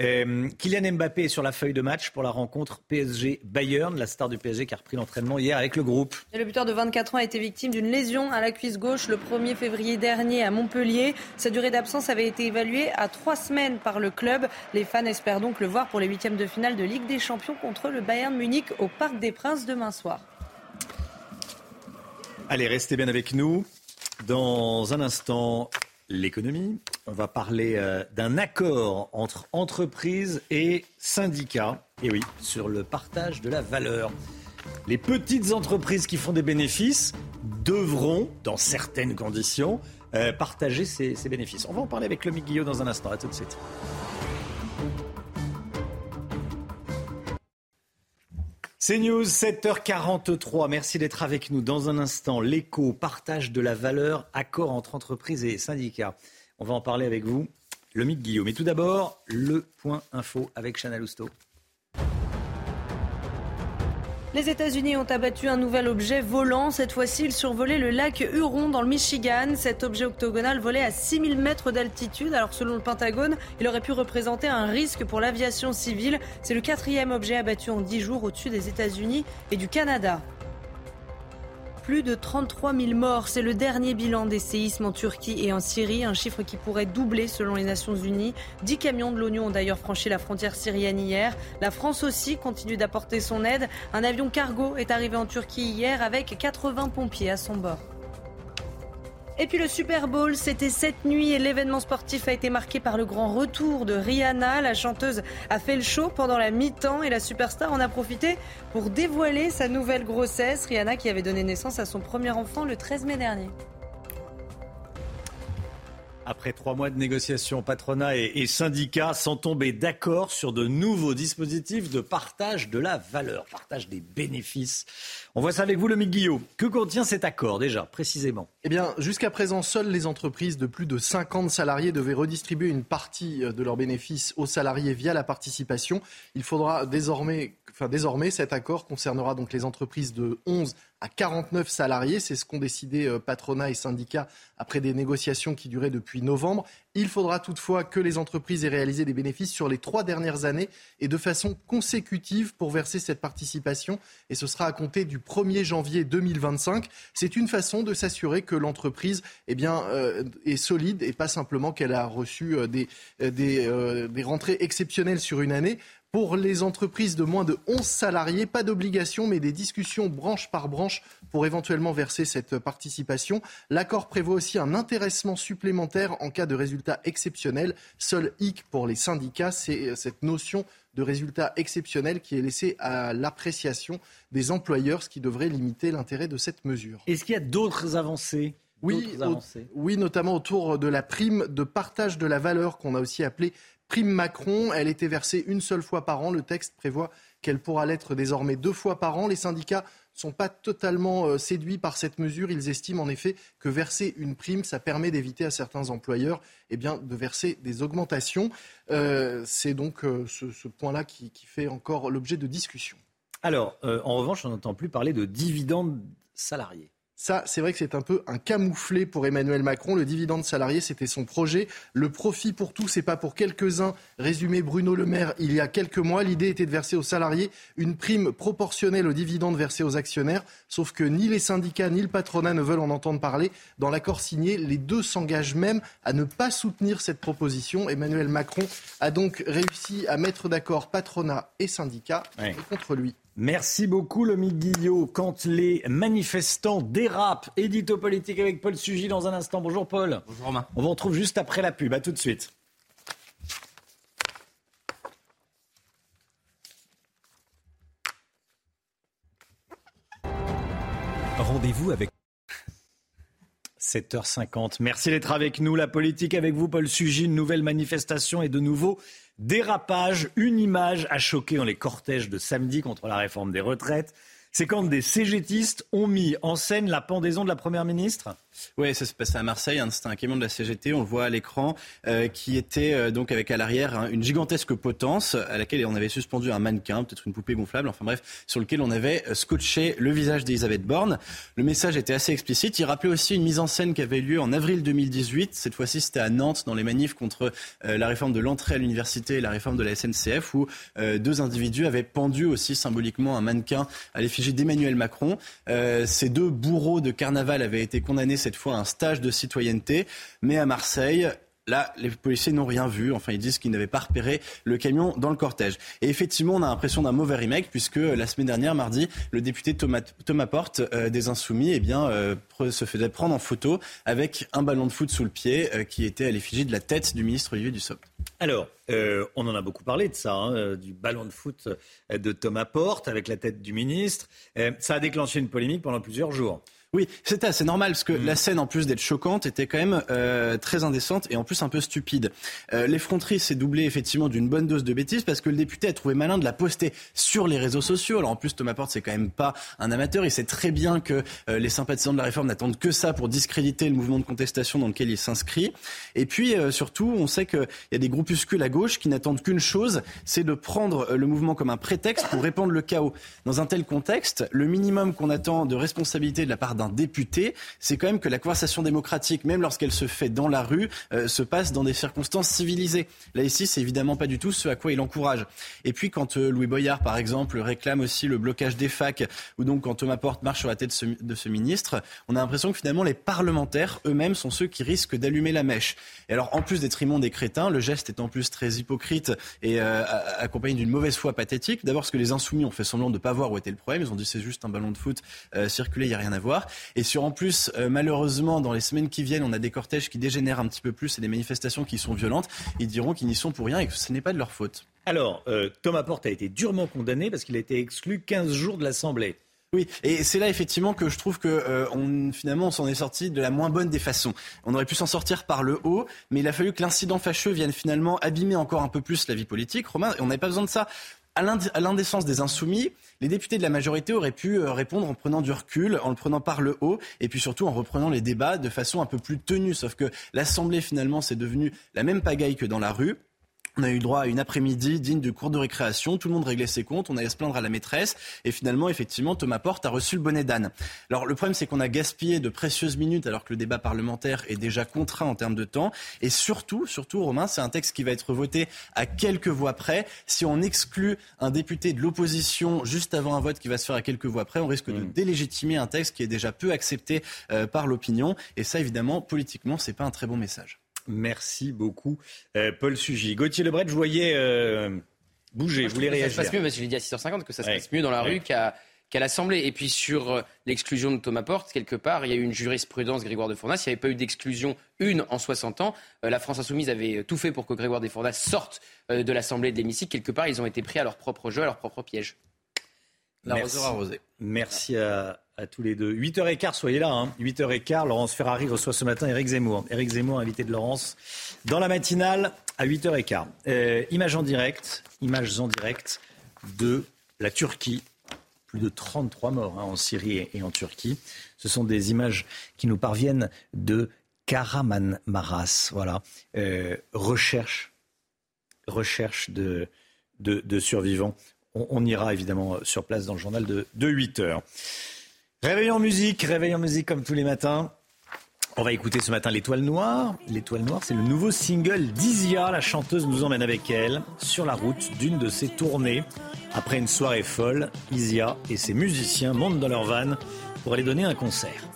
Euh, Kylian Mbappé est sur la feuille de match pour la rencontre PSG-Bayern, la star du PSG qui a repris l'entraînement hier avec le groupe. le buteur de 24 ans a été victime d'une lésion à la cuisse gauche le 1er février dernier à Montpellier. Sa durée d'absence avait été évaluée à trois semaines par le club. Les fans espèrent donc le voir pour les huitièmes de finale de Ligue des Champions contre le Bayern Munich au Parc des Princes demain soir. Allez, restez bien avec nous. Dans un instant, l'économie. On va parler euh, d'un accord entre entreprises et syndicats. Et oui, sur le partage de la valeur. Les petites entreprises qui font des bénéfices devront, dans certaines conditions, euh, partager ces, bénéfices. On va en parler avec Lomi Guillot dans un instant. À tout de suite. C'est News, 7h43. Merci d'être avec nous. Dans un instant, l'écho, partage de la valeur, accord entre entreprises et syndicats. On va en parler avec vous, le mythe Guillaume. Mais tout d'abord, le point info avec Chana Lousteau. Les États-Unis ont abattu un nouvel objet volant. Cette fois-ci, il survolait le lac Huron dans le Michigan. Cet objet octogonal volait à 6000 mètres d'altitude. Alors, selon le Pentagone, il aurait pu représenter un risque pour l'aviation civile. C'est le quatrième objet abattu en 10 jours au-dessus des États-Unis et du Canada. Plus de 33 000 morts, c'est le dernier bilan des séismes en Turquie et en Syrie, un chiffre qui pourrait doubler selon les Nations Unies. Dix camions de l'ONU ont d'ailleurs franchi la frontière syrienne hier. La France aussi continue d'apporter son aide. Un avion cargo est arrivé en Turquie hier avec 80 pompiers à son bord. Et puis le Super Bowl, c'était cette nuit et l'événement sportif a été marqué par le grand retour de Rihanna. La chanteuse a fait le show pendant la mi-temps et la superstar en a profité pour dévoiler sa nouvelle grossesse. Rihanna qui avait donné naissance à son premier enfant le 13 mai dernier. Après trois mois de négociations, patronat et, syndicats sont tombés d'accord sur de nouveaux dispositifs de partage de la valeur, partage des bénéfices. On voit ça avec vous, le Guillaume. Que contient cet accord déjà, précisément? Eh bien, jusqu'à présent, seules les entreprises de plus de 50 salariés devaient redistribuer une partie euh, de leurs bénéfices aux salariés via la participation. Il faudra désormais, enfin désormais, cet accord concernera donc les entreprises de 11 à 49 salariés. C'est ce qu'ont décidé euh, patronat et syndicats après des négociations qui duraient depuis novembre. Il faudra toutefois que les entreprises aient réalisé des bénéfices sur les trois dernières années et de façon consécutive pour verser cette participation. Et ce sera à compter du 1er janvier 2025. C'est une façon de s'assurer que l'entreprise eh bien, euh, est solide et pas simplement qu'elle a reçu euh, des, des rentrées exceptionnelles sur une année. Pour les entreprises de moins de 11 salariés, pas d'obligation, mais des discussions branche par branche pour éventuellement verser cette participation. L'accord prévoit aussi un intéressement supplémentaire en cas de résultats exceptionnels. Seul hic pour les syndicats, c'est cette notion de résultat exceptionnel qui est laissée à l'appréciation des employeurs, ce qui devrait limiter l'intérêt de cette mesure. Est-ce qu'il y a d'autres avancées? Oui, oui, notamment autour de la prime de partage de la valeur qu'on a aussi appelée prime Macron. Elle était versée une seule fois par an. Le texte prévoit qu'elle pourra l'être désormais deux fois par an. Les syndicats ne sont pas totalement euh, séduits par cette mesure. Ils estiment en effet que verser une prime, ça permet d'éviter à certains employeurs eh de verser des augmentations. Euh, c'est donc euh, ce, point-là qui, fait encore l'objet de discussion. Alors, en revanche, on n'entend plus parler de dividendes salariés. Ça, c'est vrai que c'est un peu un camouflet pour Emmanuel Macron. Le dividende salarié, c'était son projet. Le profit pour tous et pas pour quelques-uns. Résumé Bruno Le Maire il y a quelques mois. L'idée était de verser aux salariés une prime proportionnelle au dividende versé aux actionnaires. Sauf que ni les syndicats ni le patronat ne veulent en entendre parler. Dans l'accord signé, les deux s'engagent même à ne pas soutenir cette proposition. Emmanuel Macron a donc réussi à mettre d'accord patronat et syndicats contre lui. Merci beaucoup, Lomi Guillot. Quand les manifestants dérapent, édito politique avec Paul Sugy dans un instant. Bonjour Paul. Bonjour Romain. On vous retrouve juste après la pub. À tout de suite. Rendez-vous avec 7h50. Merci d'être avec nous. La politique avec vous, Paul Sugy. Une nouvelle manifestation et de nouveau dérapage. Une image a choqué dans les cortèges de samedi contre la réforme des retraites. C'est quand des CGTistes ont mis en scène la pendaison de la Première ministre? Oui, ça s'est passé à Marseille. Hein, C'était un camion de la CGT, on le voit à l'écran, euh, qui était euh, donc avec à l'arrière hein, une gigantesque potence à laquelle on avait suspendu un mannequin, peut-être une poupée gonflable, enfin bref, sur lequel on avait euh, scotché le visage d'Elisabeth Borne. Le message était assez explicite. Il rappelait aussi une mise en scène qui avait lieu en avril 2018. Cette fois-ci, c'était à Nantes, dans les manifs contre la réforme de l'entrée à l'université et la réforme de la SNCF, où deux individus avaient pendu aussi symboliquement un mannequin à l'effigie d'Emmanuel Macron. Ces deux bourreaux de carnaval avaient été condamnés cette fois à un stage de citoyenneté, mais à Marseille, Là, les policiers n'ont rien vu. Enfin, ils disent qu'ils n'avaient pas repéré le camion dans le cortège. Et effectivement, on a l'impression d'un mauvais remake puisque la semaine dernière, mardi, le député Thomas, Thomas Porte euh, des Insoumis eh bien, euh, se faisait prendre en photo avec un ballon de foot sous le pied euh, qui était à l'effigie de la tête du ministre Olivier Dussopt. Alors, euh, on en a beaucoup parlé de ça, hein, euh, du ballon de foot de Thomas Porte avec la tête du ministre. Euh, ça a déclenché une polémique pendant plusieurs jours. Oui, c'était assez normal parce que la scène, en plus d'être choquante, était quand même euh, très indécente et en plus un peu stupide. Euh, L'effronterie s'est doublée effectivement d'une bonne dose de bêtises parce que le député a trouvé malin de la poster sur les réseaux sociaux. Alors en plus, Thomas Porte, c'est quand même pas un amateur. Il sait très bien que euh, les sympathisants de la réforme n'attendent que ça pour discréditer le mouvement de contestation dans lequel il s'inscrit. Et puis euh, surtout, on sait qu'il y a des groupuscules à gauche qui n'attendent qu'une chose, c'est de prendre euh, le mouvement comme un prétexte pour répandre le chaos. Dans un tel contexte, le minimum qu'on attend de responsabilité de la part d'un député, c'est quand même que la conversation démocratique, même lorsqu'elle se fait dans la rue, euh, se passe dans des circonstances civilisées. Là ici, c'est évidemment pas du tout ce à quoi il encourage. Et puis quand euh, Louis Boyard, par exemple, réclame aussi le blocage des facs, ou donc quand Thomas Porte marche sur la tête de ce, ministre, on a l'impression que finalement les parlementaires eux-mêmes sont ceux qui risquent d'allumer la mèche. Et alors en plus d'être immonde et crétin, le geste est en plus très hypocrite et euh, accompagné d'une mauvaise foi pathétique. D'abord parce que les insoumis ont fait semblant de ne pas voir où était le problème. Ils ont dit c'est juste un ballon de foot euh, circulé, il n'y a rien à voir. Et sur en plus, euh, malheureusement, dans les semaines qui viennent, on a des cortèges qui dégénèrent un petit peu plus et des manifestations qui sont violentes. Ils diront qu'ils n'y sont pour rien et que ce n'est pas de leur faute. Alors, euh, Thomas Porte a été durement condamné parce qu'il a été exclu 15 jours de l'Assemblée. Oui, et c'est là effectivement que je trouve que euh, on, finalement on s'en est sorti de la moins bonne des façons. On aurait pu s'en sortir par le haut, mais il a fallu que l'incident fâcheux vienne finalement abîmer encore un peu plus la vie politique. Romain, on n'avait pas besoin de ça. À l'indécence des insoumis, les députés de la majorité auraient pu euh, répondre en prenant du recul, en le prenant par le haut, et puis surtout en reprenant les débats de façon un peu plus tenue. Sauf que l'Assemblée finalement c'est devenu la même pagaille que dans la rue. On a eu droit à une après-midi digne de cours de récréation. Tout le monde réglait ses comptes. On allait se plaindre à la maîtresse. Et finalement, effectivement, Thomas Porte a reçu le bonnet d'âne. Alors, le problème, c'est qu'on a gaspillé de précieuses minutes alors que le débat parlementaire est déjà contraint en termes de temps. Et surtout, surtout, Romain, c'est un texte qui va être voté à quelques voix près. Si on exclut un député de l'opposition juste avant un vote qui va se faire à quelques voix près, on risque de délégitimer un texte qui est déjà peu accepté euh, par l'opinion. Et ça, évidemment, politiquement, c'est pas un très bon message. Merci beaucoup, euh, Paul Sugy. Gauthier Lebret, je voyais euh, bouger. Moi, je trouve que ça se réagir passe mieux, parce que je l'ai dit à 6h50, que ça se Ouais. passe mieux dans la Ouais. rue qu'à qu'à l'Assemblée. Et puis sur euh, l'exclusion de Thomas Porte, quelque part, il y a eu une jurisprudence Grégoire de Fournas. Il n'y avait pas eu d'exclusion une en 60 ans. Euh, la France Insoumise avait tout fait pour que Grégoire de Fournas sorte euh, de l'Assemblée de l'hémicycle. Quelque part, ils ont été pris à leur propre jeu, à leur propre piège. L'arroseur arrosé. Merci à, à tous les deux. 8h15, soyez là. Hein. 8h15, Laurence Ferrari reçoit ce matin Éric Zemmour. Éric Zemmour, invité de Laurence, dans la matinale à 8h15. Euh, images en direct, images en direct de la Turquie. Plus de 33 morts hein, en Syrie et, en Turquie. Ce sont des images qui nous parviennent de Karamanmaras. Voilà. Euh, recherche recherche de, de, de survivants. On, ira évidemment sur place dans le journal de, de 8 heures. Réveil en musique, réveil en musique comme tous les matins. On va écouter ce matin L'étoile noire. L'étoile noire, c'est le nouveau single d'Isia. La chanteuse nous emmène avec elle sur la route d'une de ses tournées. Après une soirée folle, Isia et ses musiciens montent dans leur van pour aller donner un concert.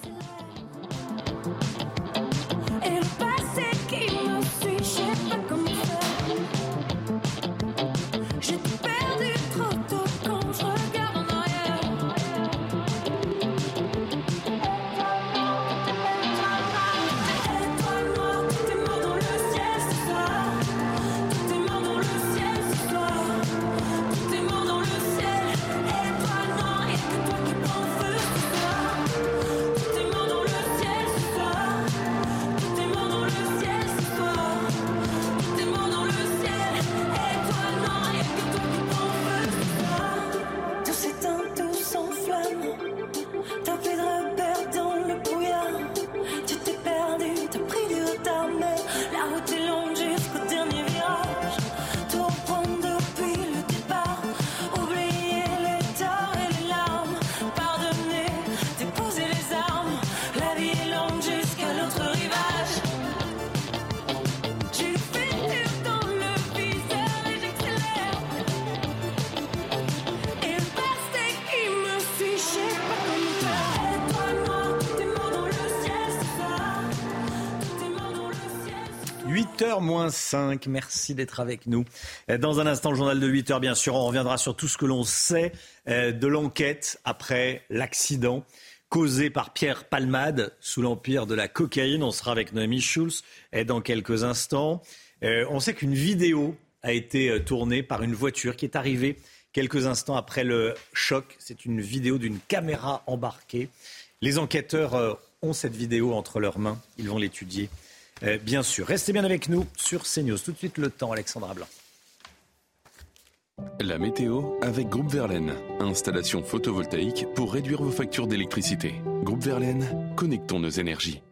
Moins 5. Merci d'être avec nous. Dans un instant, le journal de 8 heures, bien sûr, on reviendra sur tout ce que l'on sait euh, de l'enquête après l'accident causé par Pierre Palmade sous l'empire de la cocaïne. On sera avec Noémie Schulz dans quelques instants. Euh, on sait qu'une vidéo a été euh, tournée par une voiture qui est arrivée quelques instants après le choc. C'est une vidéo d'une caméra embarquée. Les enquêteurs ont cette vidéo entre leurs mains. Ils vont l'étudier euh, bien sûr. Restez bien avec nous sur CNews. Tout de suite le temps, Alexandra Blanc. La météo avec Groupe Verlaine. Installation photovoltaïque pour réduire vos factures d'électricité. Groupe Verlaine, connectons nos énergies.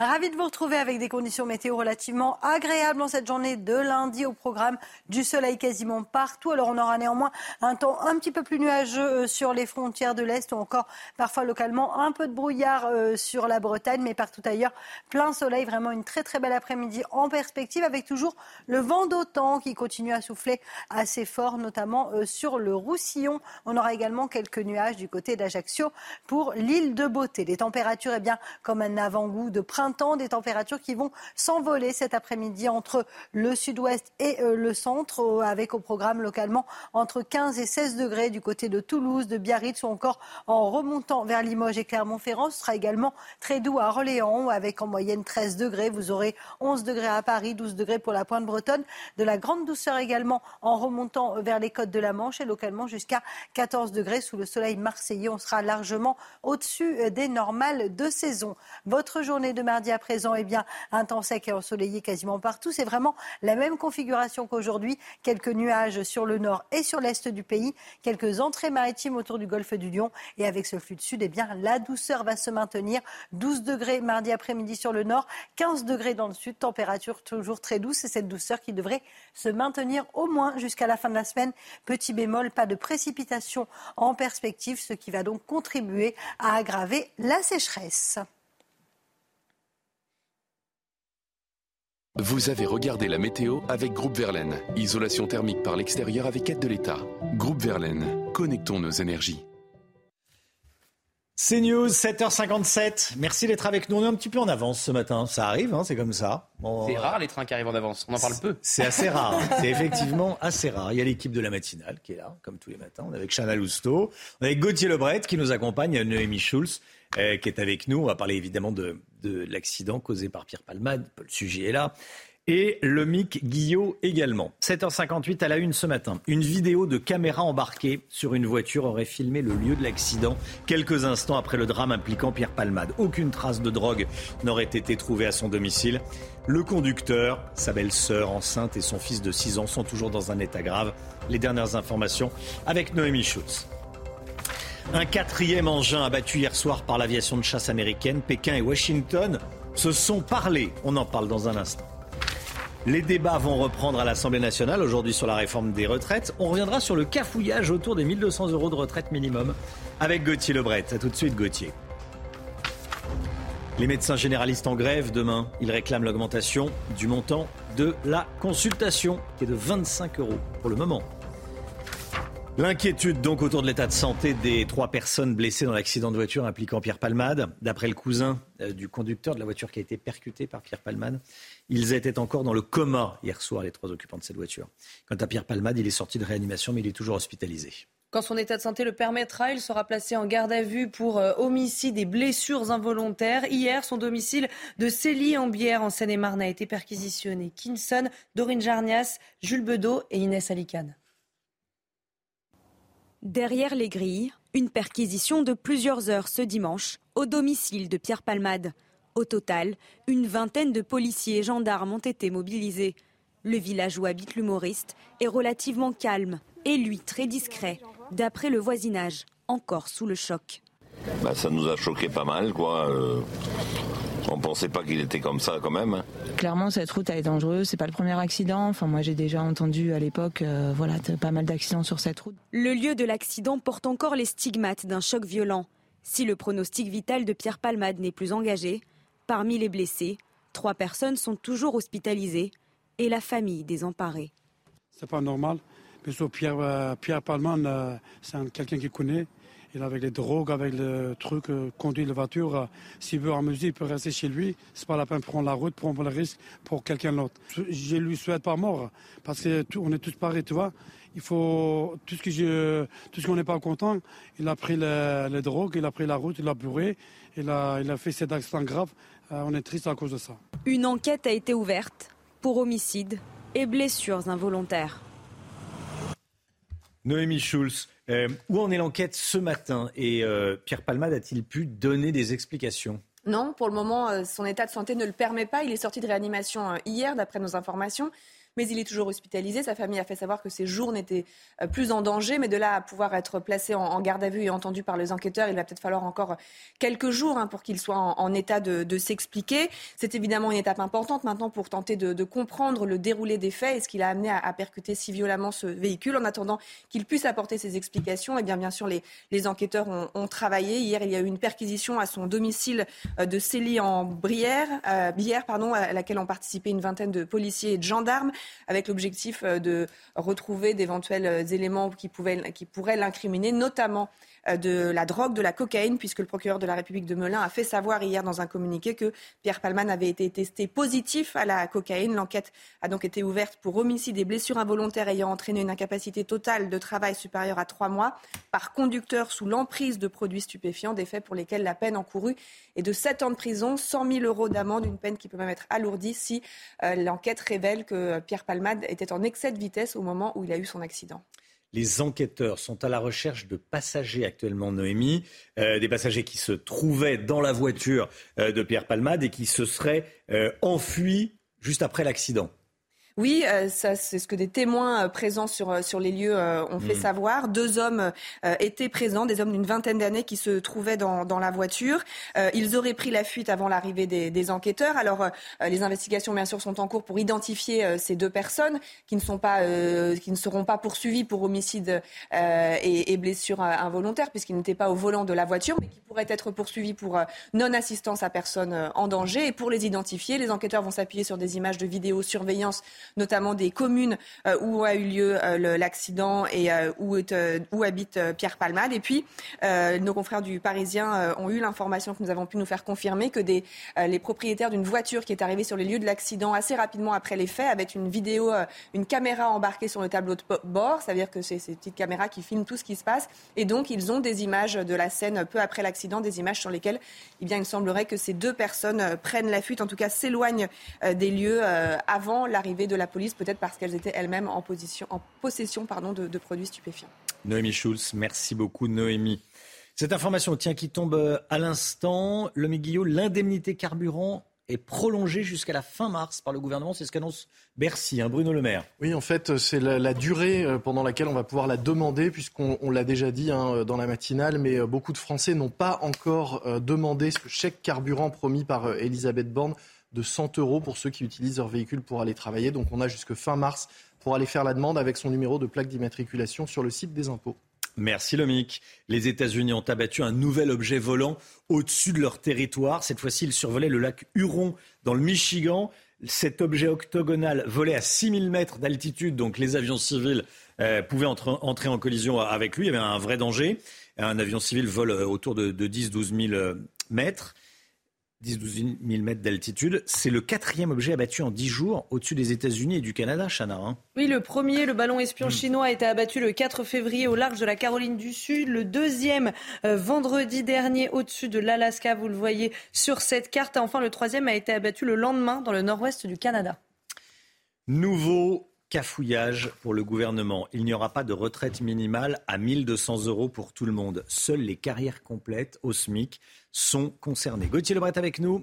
Ravi de vous retrouver avec des conditions météo relativement agréables en cette journée de lundi au programme du soleil quasiment partout. Alors on aura néanmoins un temps un petit peu plus nuageux euh, sur les frontières de l'Est ou encore parfois localement un peu de brouillard euh, sur la Bretagne, mais partout ailleurs plein soleil. Vraiment une très très belle après-midi en perspective avec toujours le vent d'autant qui continue à souffler assez fort, notamment euh, sur le Roussillon. On aura également quelques nuages du côté d'Ajaccio pour l'île de Beauté. Les températures, eh bien, comme un avant-goût de printemps temps des températures qui vont s'envoler cet après-midi entre le sud-ouest et euh, le centre, avec au programme localement entre 15 et 16 degrés du côté de Toulouse, de Biarritz ou encore en remontant vers Limoges et Clermont-Ferrand. Ce sera également très doux à Orléans avec en moyenne 13 degrés. Vous aurez 11 degrés à Paris, 12 degrés pour la pointe bretonne. De la grande douceur également en remontant vers les côtes de la Manche et localement jusqu'à 14 degrés sous le soleil marseillais. On sera largement au-dessus euh, des normales de saison. Votre journée de mardi à présent, eh bien, un temps sec et ensoleillé quasiment partout. C'est vraiment la même configuration qu'aujourd'hui. Quelques nuages sur le nord et sur l'est du pays, quelques entrées maritimes autour du golfe du Lion. Et avec ce flux de sud, eh bien, la douceur va se maintenir. 12 degrés mardi après-midi sur le nord, 15 degrés dans le sud, température toujours très douce. Et cette douceur qui devrait se maintenir au moins jusqu'à la fin de la semaine. Petit bémol, pas de précipitation en perspective, ce qui va donc contribuer à aggraver la sécheresse. Vous avez regardé la météo avec Groupe Verlaine. Isolation thermique par l'extérieur avec aide de l'État. Groupe Verlaine, connectons nos énergies. C'est News, 7h57. Merci d'être avec nous. On est un petit peu en avance ce matin. Ça arrive, hein, c'est comme ça. c'est rare les trains qui arrivent en avance. On en parle peu. C'est assez rare. <laughs> c'est effectivement assez rare. Il y a l'équipe de la matinale qui est là, comme tous les matins. On est avec Chana Lousteau. On est avec Gauthier Lebret qui nous accompagne, Noémie Schulz euh, qui est avec nous. On va parler évidemment de, de l'accident causé par Pierre Palmade. Le sujet est là et le MIC Guillot également. 7h58 à la une ce matin. Une vidéo de caméra embarquée sur une voiture aurait filmé le lieu de l'accident quelques instants après le drame impliquant Pierre Palmade. Aucune trace de drogue n'aurait été trouvée à son domicile. Le conducteur, sa belle-sœur enceinte et son fils de 6 ans sont toujours dans un état grave. Les dernières informations avec Noémie Schutz. Un quatrième engin abattu hier soir par l'aviation de chasse américaine. Pékin et Washington se sont parlé. On en parle dans un instant. Les débats vont reprendre à l'Assemblée nationale aujourd'hui sur la réforme des retraites. On reviendra sur le cafouillage autour des 1200 euros de retraite minimum avec Gauthier Lebret. A tout de suite, Gauthier. Les médecins généralistes en grève demain. Ils réclament l'augmentation du montant de la consultation, qui est de 25 euros pour le moment. L'inquiétude donc autour de l'état de santé des trois personnes blessées dans l'accident de voiture impliquant Pierre Palmade. D'après le cousin euh, du conducteur de la voiture qui a été percutée par Pierre Palmade, ils étaient encore dans le coma hier soir, les trois occupants de cette voiture. Quant à Pierre Palmade, il est sorti de réanimation, mais il est toujours hospitalisé. Quand son état de santé le permettra, il sera placé en garde à vue pour euh, homicide et blessures involontaires. Hier, son domicile de Célie-en-Bière, en Seine-et-Marne, a été perquisitionné. Kinson, Dorine Jarnias, Jules Bedeau et Inès Alicane. Derrière les grilles, une perquisition de plusieurs heures ce dimanche au domicile de Pierre Palmade. Au total, une vingtaine de policiers et gendarmes ont été mobilisés. Le village où habite l'humoriste est relativement calme et lui très discret, d'après le voisinage, encore sous le choc. Bah, ça nous a choqué pas mal, quoi. Euh, on pensait pas qu'il était comme ça quand même. Clairement, cette route elle est dangereuse. C'est pas le premier accident. Enfin, moi, j'ai déjà entendu à l'époque, euh, voilà, pas mal d'accidents sur cette route. Le lieu de l'accident porte encore les stigmates d'un choc violent. Si le pronostic vital de Pierre Palmade n'est plus engagé, parmi les blessés, trois personnes sont toujours hospitalisées et la famille désemparée. C'est pas normal. Pierre, euh, Pierre Palmade, euh, c'est quelqu'un qui connaît. Il avec les drogues, avec le truc, euh, conduit la voiture. Euh, s'il veut amuser, il peut rester chez lui. C'est pas la peine de prendre la route, prendre le risque pour quelqu'un d'autre. Je lui souhaite pas mort, parce que on est tous pareils, tu vois. Il faut tout ce que je, tout ce qu'on n'est pas content. Il a pris les, drogues, il a pris la route, il a bourré, il a, il a fait cet accident grave. Euh, on est triste à cause de ça. Une enquête a été ouverte pour homicide et blessures involontaires. Noémie Schulz, euh, où en est l'enquête ce matin Et euh, Pierre Palmade a-t-il pu donner des explications? Non, pour le moment, euh, son état de santé ne le permet pas. Il est sorti de réanimation hier, d'après nos informations mais il est toujours hospitalisé. Sa famille a fait savoir que ses jours n'étaient euh, plus en danger, mais de là à pouvoir être placé en, garde à vue et entendu par les enquêteurs, il va peut-être falloir encore quelques jours hein, pour qu'il soit en, état de, s'expliquer. C'est évidemment une étape importante maintenant pour tenter de, comprendre le déroulé des faits et ce qu'il a amené à, percuter si violemment ce véhicule. En attendant qu'il puisse apporter ses explications, et eh bien, bien sûr, les, enquêteurs ont, travaillé. Hier, il y a eu une perquisition à son domicile euh, de Célie en Brière, euh, pardon, à laquelle ont participé une vingtaine de policiers et de gendarmes avec l'objectif euh, de retrouver d'éventuels euh, éléments qui, pouvaient, qui pourraient l'incriminer, notamment de la drogue, de la cocaïne, puisque le procureur de la République de Melun a fait savoir hier dans un communiqué que Pierre Palman avait été testé positif à la cocaïne. L'enquête a donc été ouverte pour homicide et blessures involontaires ayant entraîné une incapacité totale de travail supérieure à trois mois par conducteur sous l'emprise de produits stupéfiants, des faits pour lesquels la peine encourue est de 7 ans de prison, 100 000 euros d'amende, une peine qui peut même être alourdie si euh, l'enquête révèle que Pierre Palmade était en excès de vitesse au moment où il a eu son accident. Les enquêteurs sont à la recherche de passagers actuellement, Noémie, euh, des passagers qui se trouvaient dans la voiture euh, de Pierre Palmade et qui se seraient euh, enfuis juste après l'accident. Oui, euh, ça, c'est ce que des témoins euh, présents sur, euh, sur les lieux ont fait mm. savoir. Deux hommes étaient présents, des hommes d'une vingtaine d'années qui se trouvaient dans, dans la voiture. ils auraient pris la fuite avant l'arrivée des, des, enquêteurs. Alors, les investigations, bien sûr, sont en cours pour identifier ces deux personnes qui ne, sont pas, qui ne seront pas poursuivies pour homicide et, et blessures involontaires, puisqu'ils n'étaient pas au volant de la voiture, mais qui pourraient être poursuivis pour non-assistance à personne en danger. Et pour les identifier, les enquêteurs vont s'appuyer sur des images de vidéosurveillance notamment des communes euh, où a eu lieu euh, l'accident et euh, où, habite Pierre Palmade. Et puis, nos confrères du Parisien ont eu l'information que nous avons pu nous faire confirmer que les propriétaires d'une voiture qui est arrivée sur les lieux de l'accident assez rapidement après les faits, avec une vidéo, une caméra embarquée sur le tableau de bord, c'est-à-dire que c'est ces petites caméras qui filment tout ce qui se passe. Et donc, ils ont des images de la scène peu après l'accident, des images sur lesquelles eh bien, il semblerait que ces deux personnes prennent la fuite, en tout cas s'éloignent des lieux avant l'arrivée de de la police, peut-être parce qu'elles étaient elles-mêmes en, en possession pardon, de, produits stupéfiants. Noémie Schulz, merci beaucoup Noémie. Cette information, tiens, qui tombe euh, à l'instant, le Guillot, l'indemnité carburant est prolongée jusqu'à la fin mars par le gouvernement. C'est ce qu'annonce Bercy, hein, Bruno Le Maire. Oui, en fait, c'est la, durée euh, pendant laquelle on va pouvoir la demander, puisqu'on l'a déjà dit hein, dans la matinale, mais euh, beaucoup de Français n'ont pas encore euh, demandé ce chèque carburant promis par Elisabeth Borne de 100 euros pour ceux qui utilisent leur véhicule pour aller travailler. Donc on a jusque fin mars pour aller faire la demande avec son numéro de plaque d'immatriculation sur le site des impôts. Merci Lomic. Les États-Unis ont abattu un nouvel objet volant au-dessus de leur territoire. Cette fois-ci, ils survolaient le lac Huron dans le Michigan. Cet objet octogonal volait à 6000 mètres d'altitude, donc les avions civils euh, pouvaient entrer en collision avec lui. Il y avait un vrai danger. Un avion civil vole euh, autour de, de 10-12 000 euh, mètres. 10-12 000 mètres d'altitude. C'est le quatrième objet abattu en 10 jours au-dessus des États-Unis et du Canada, Chana. Hein. oui, le premier, le ballon espion hmm. chinois, a été abattu le 4 février au large de la Caroline du Sud. Le deuxième, euh, vendredi dernier, au-dessus de l'Alaska, vous le voyez sur cette carte. Enfin, le troisième a été abattu le lendemain dans le nord-ouest du Canada. Nouveau cafouillage pour le gouvernement. Il n'y aura pas de retraite minimale à 1200 euros pour tout le monde. Seules les carrières complètes au SMIC sont concernées. Gauthier Lebret avec nous.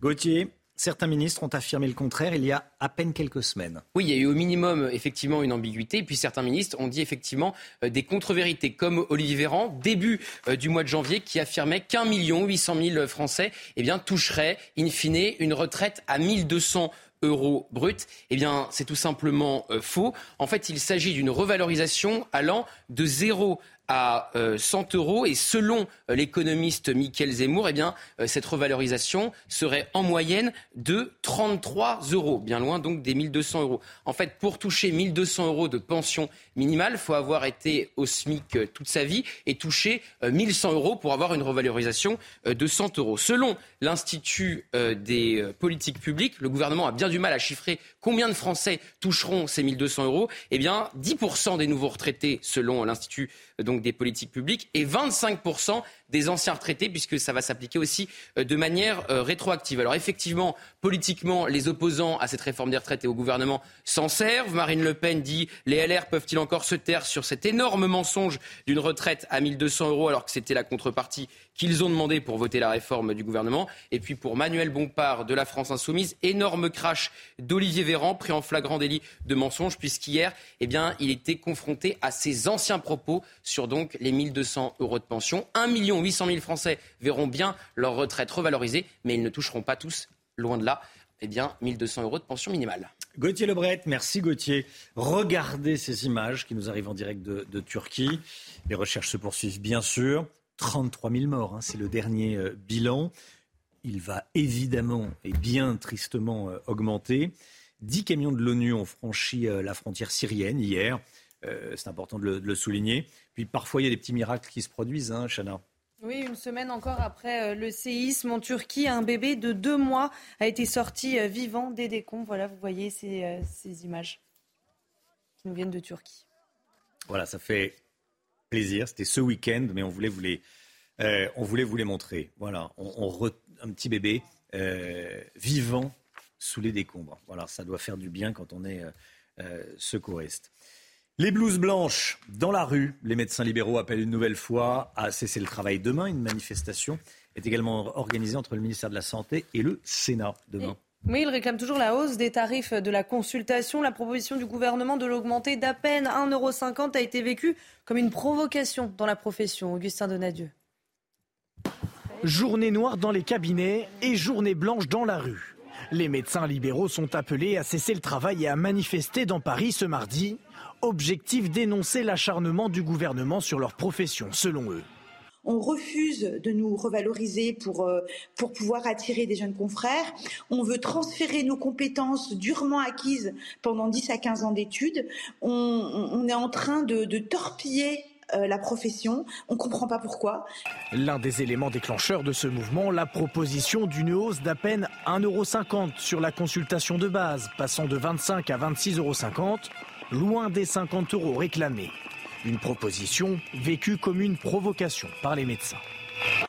Gauthier, Certains ministres ont affirmé le contraire il y a à peine quelques semaines. Oui, il y a eu au minimum effectivement une ambiguïté. Puis certains ministres ont dit effectivement euh, des contre-vérités, comme Olivier Véran, début euh, du mois de janvier, qui affirmait qu'un million huit cent mille Français eh bien, toucheraient in fine une retraite à 1200 euros brut, eh bien, c'est tout simplement euh, faux. En fait, il s'agit d'une revalorisation allant de 0 à 100 euh, euros et selon euh, l'économiste Michael Zemmour, eh bien, cette revalorisation serait en moyenne de 33 euros, bien loin donc des 1200 euros. En fait, pour toucher 1200 euros de pension minimale, il faut avoir été au SMIC toute sa vie et toucher 1100 euros pour avoir une revalorisation de 100 euros. Selon l'Institut des politiques publiques, le gouvernement a bien du mal à chiffrer combien de Français toucheront ces 1200 euros. Eh bien, 10% des nouveaux retraités, selon l'Institut donc des politiques publiques, et 25% des anciens retraités, puisque ça va s'appliquer aussi euh, de manière euh, rétroactive. Alors effectivement, politiquement, les opposants à cette réforme des retraites et au gouvernement s'en servent. Marine Le Pen dit les LR peuvent-ils encore se taire sur cet énorme mensonge d'une retraite à 1200 euros alors que c'était la contrepartie qu'ils ont demandé pour voter la réforme du gouvernement. Et puis pour Manuel Bompard de la France Insoumise, énorme crash d'Olivier Véran pris en flagrant délit de mensonge puisqu'hier, eh bien, il était confronté à ses anciens propos sur donc les 1200 euros de pension. 1 800 000 Français verront bien leur retraite revalorisée, mais ils ne toucheront pas tous, loin de là, eh bien, 1200 euros de pension minimale. Gauthier Lebret, merci Gauthier. Regardez ces images qui nous arrivent en direct de Turquie. Les recherches se poursuivent bien sûr. 33 000 morts, hein, c'est le dernier euh, bilan. Il va évidemment et bien tristement euh, augmenter. Dix camions de l'ONU ont franchi euh, la frontière syrienne hier. c'est important de le, souligner. Puis parfois, il y a des petits miracles qui se produisent, hein, Chana. Oui, une semaine encore après le séisme en Turquie, un bébé de deux mois a été sorti vivant des décombres. Voilà, vous voyez ces, ces images qui nous viennent de Turquie. Voilà, ça fait plaisir. C'était ce week-end, mais on voulait vous les, euh, on voulait vous les montrer. Voilà, on, un petit bébé euh, vivant sous les décombres. Voilà, ça doit faire du bien quand on est euh, secouriste. Les blouses blanches dans la rue. Les médecins libéraux appellent une nouvelle fois à cesser le travail demain. Une manifestation est également organisée entre le ministère de la Santé et le Sénat demain. Oui, il réclame toujours la hausse des tarifs de la consultation. La proposition du gouvernement de l'augmenter d'à peine 1,50€ a été vécue comme une provocation dans la profession. Augustin Donadieu. Journée noire dans les cabinets et journée blanche dans la rue. Les médecins libéraux sont appelés à cesser le travail et à manifester dans Paris ce mardi. Objectif dénoncer l'acharnement du gouvernement sur leur profession, selon eux on refuse de nous revaloriser pour, euh, pour pouvoir attirer des jeunes confrères. On veut transférer nos compétences durement acquises pendant 10 à 15 ans d'études. On, est en train de, torpiller euh, la profession. On ne comprend pas pourquoi. L'un des éléments déclencheurs de ce mouvement, la proposition d'une hausse d'à peine 1,50€ sur la consultation de base, passant de 25 à 26,50 euros, loin des 50 euros réclamés. Une proposition vécue comme une provocation par les médecins.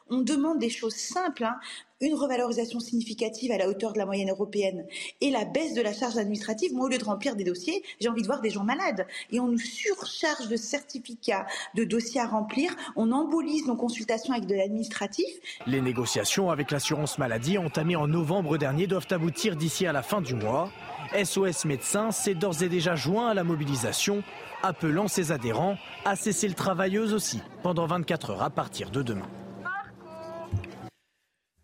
On demande des choses simples. Hein. Une revalorisation significative à la hauteur de la moyenne européenne et la baisse de la charge administrative, moi, au lieu de remplir des dossiers, j'ai envie de voir des gens malades. Et on nous surcharge de certificats, de dossiers à remplir, on embolise nos consultations avec de l'administratif. Les négociations avec l'assurance maladie entamées en novembre dernier doivent aboutir d'ici à la fin du mois. SOS Médecins s'est d'ores et déjà joint à la mobilisation, appelant ses adhérents à cesser le travail eux aussi pendant 24 heures à partir de demain.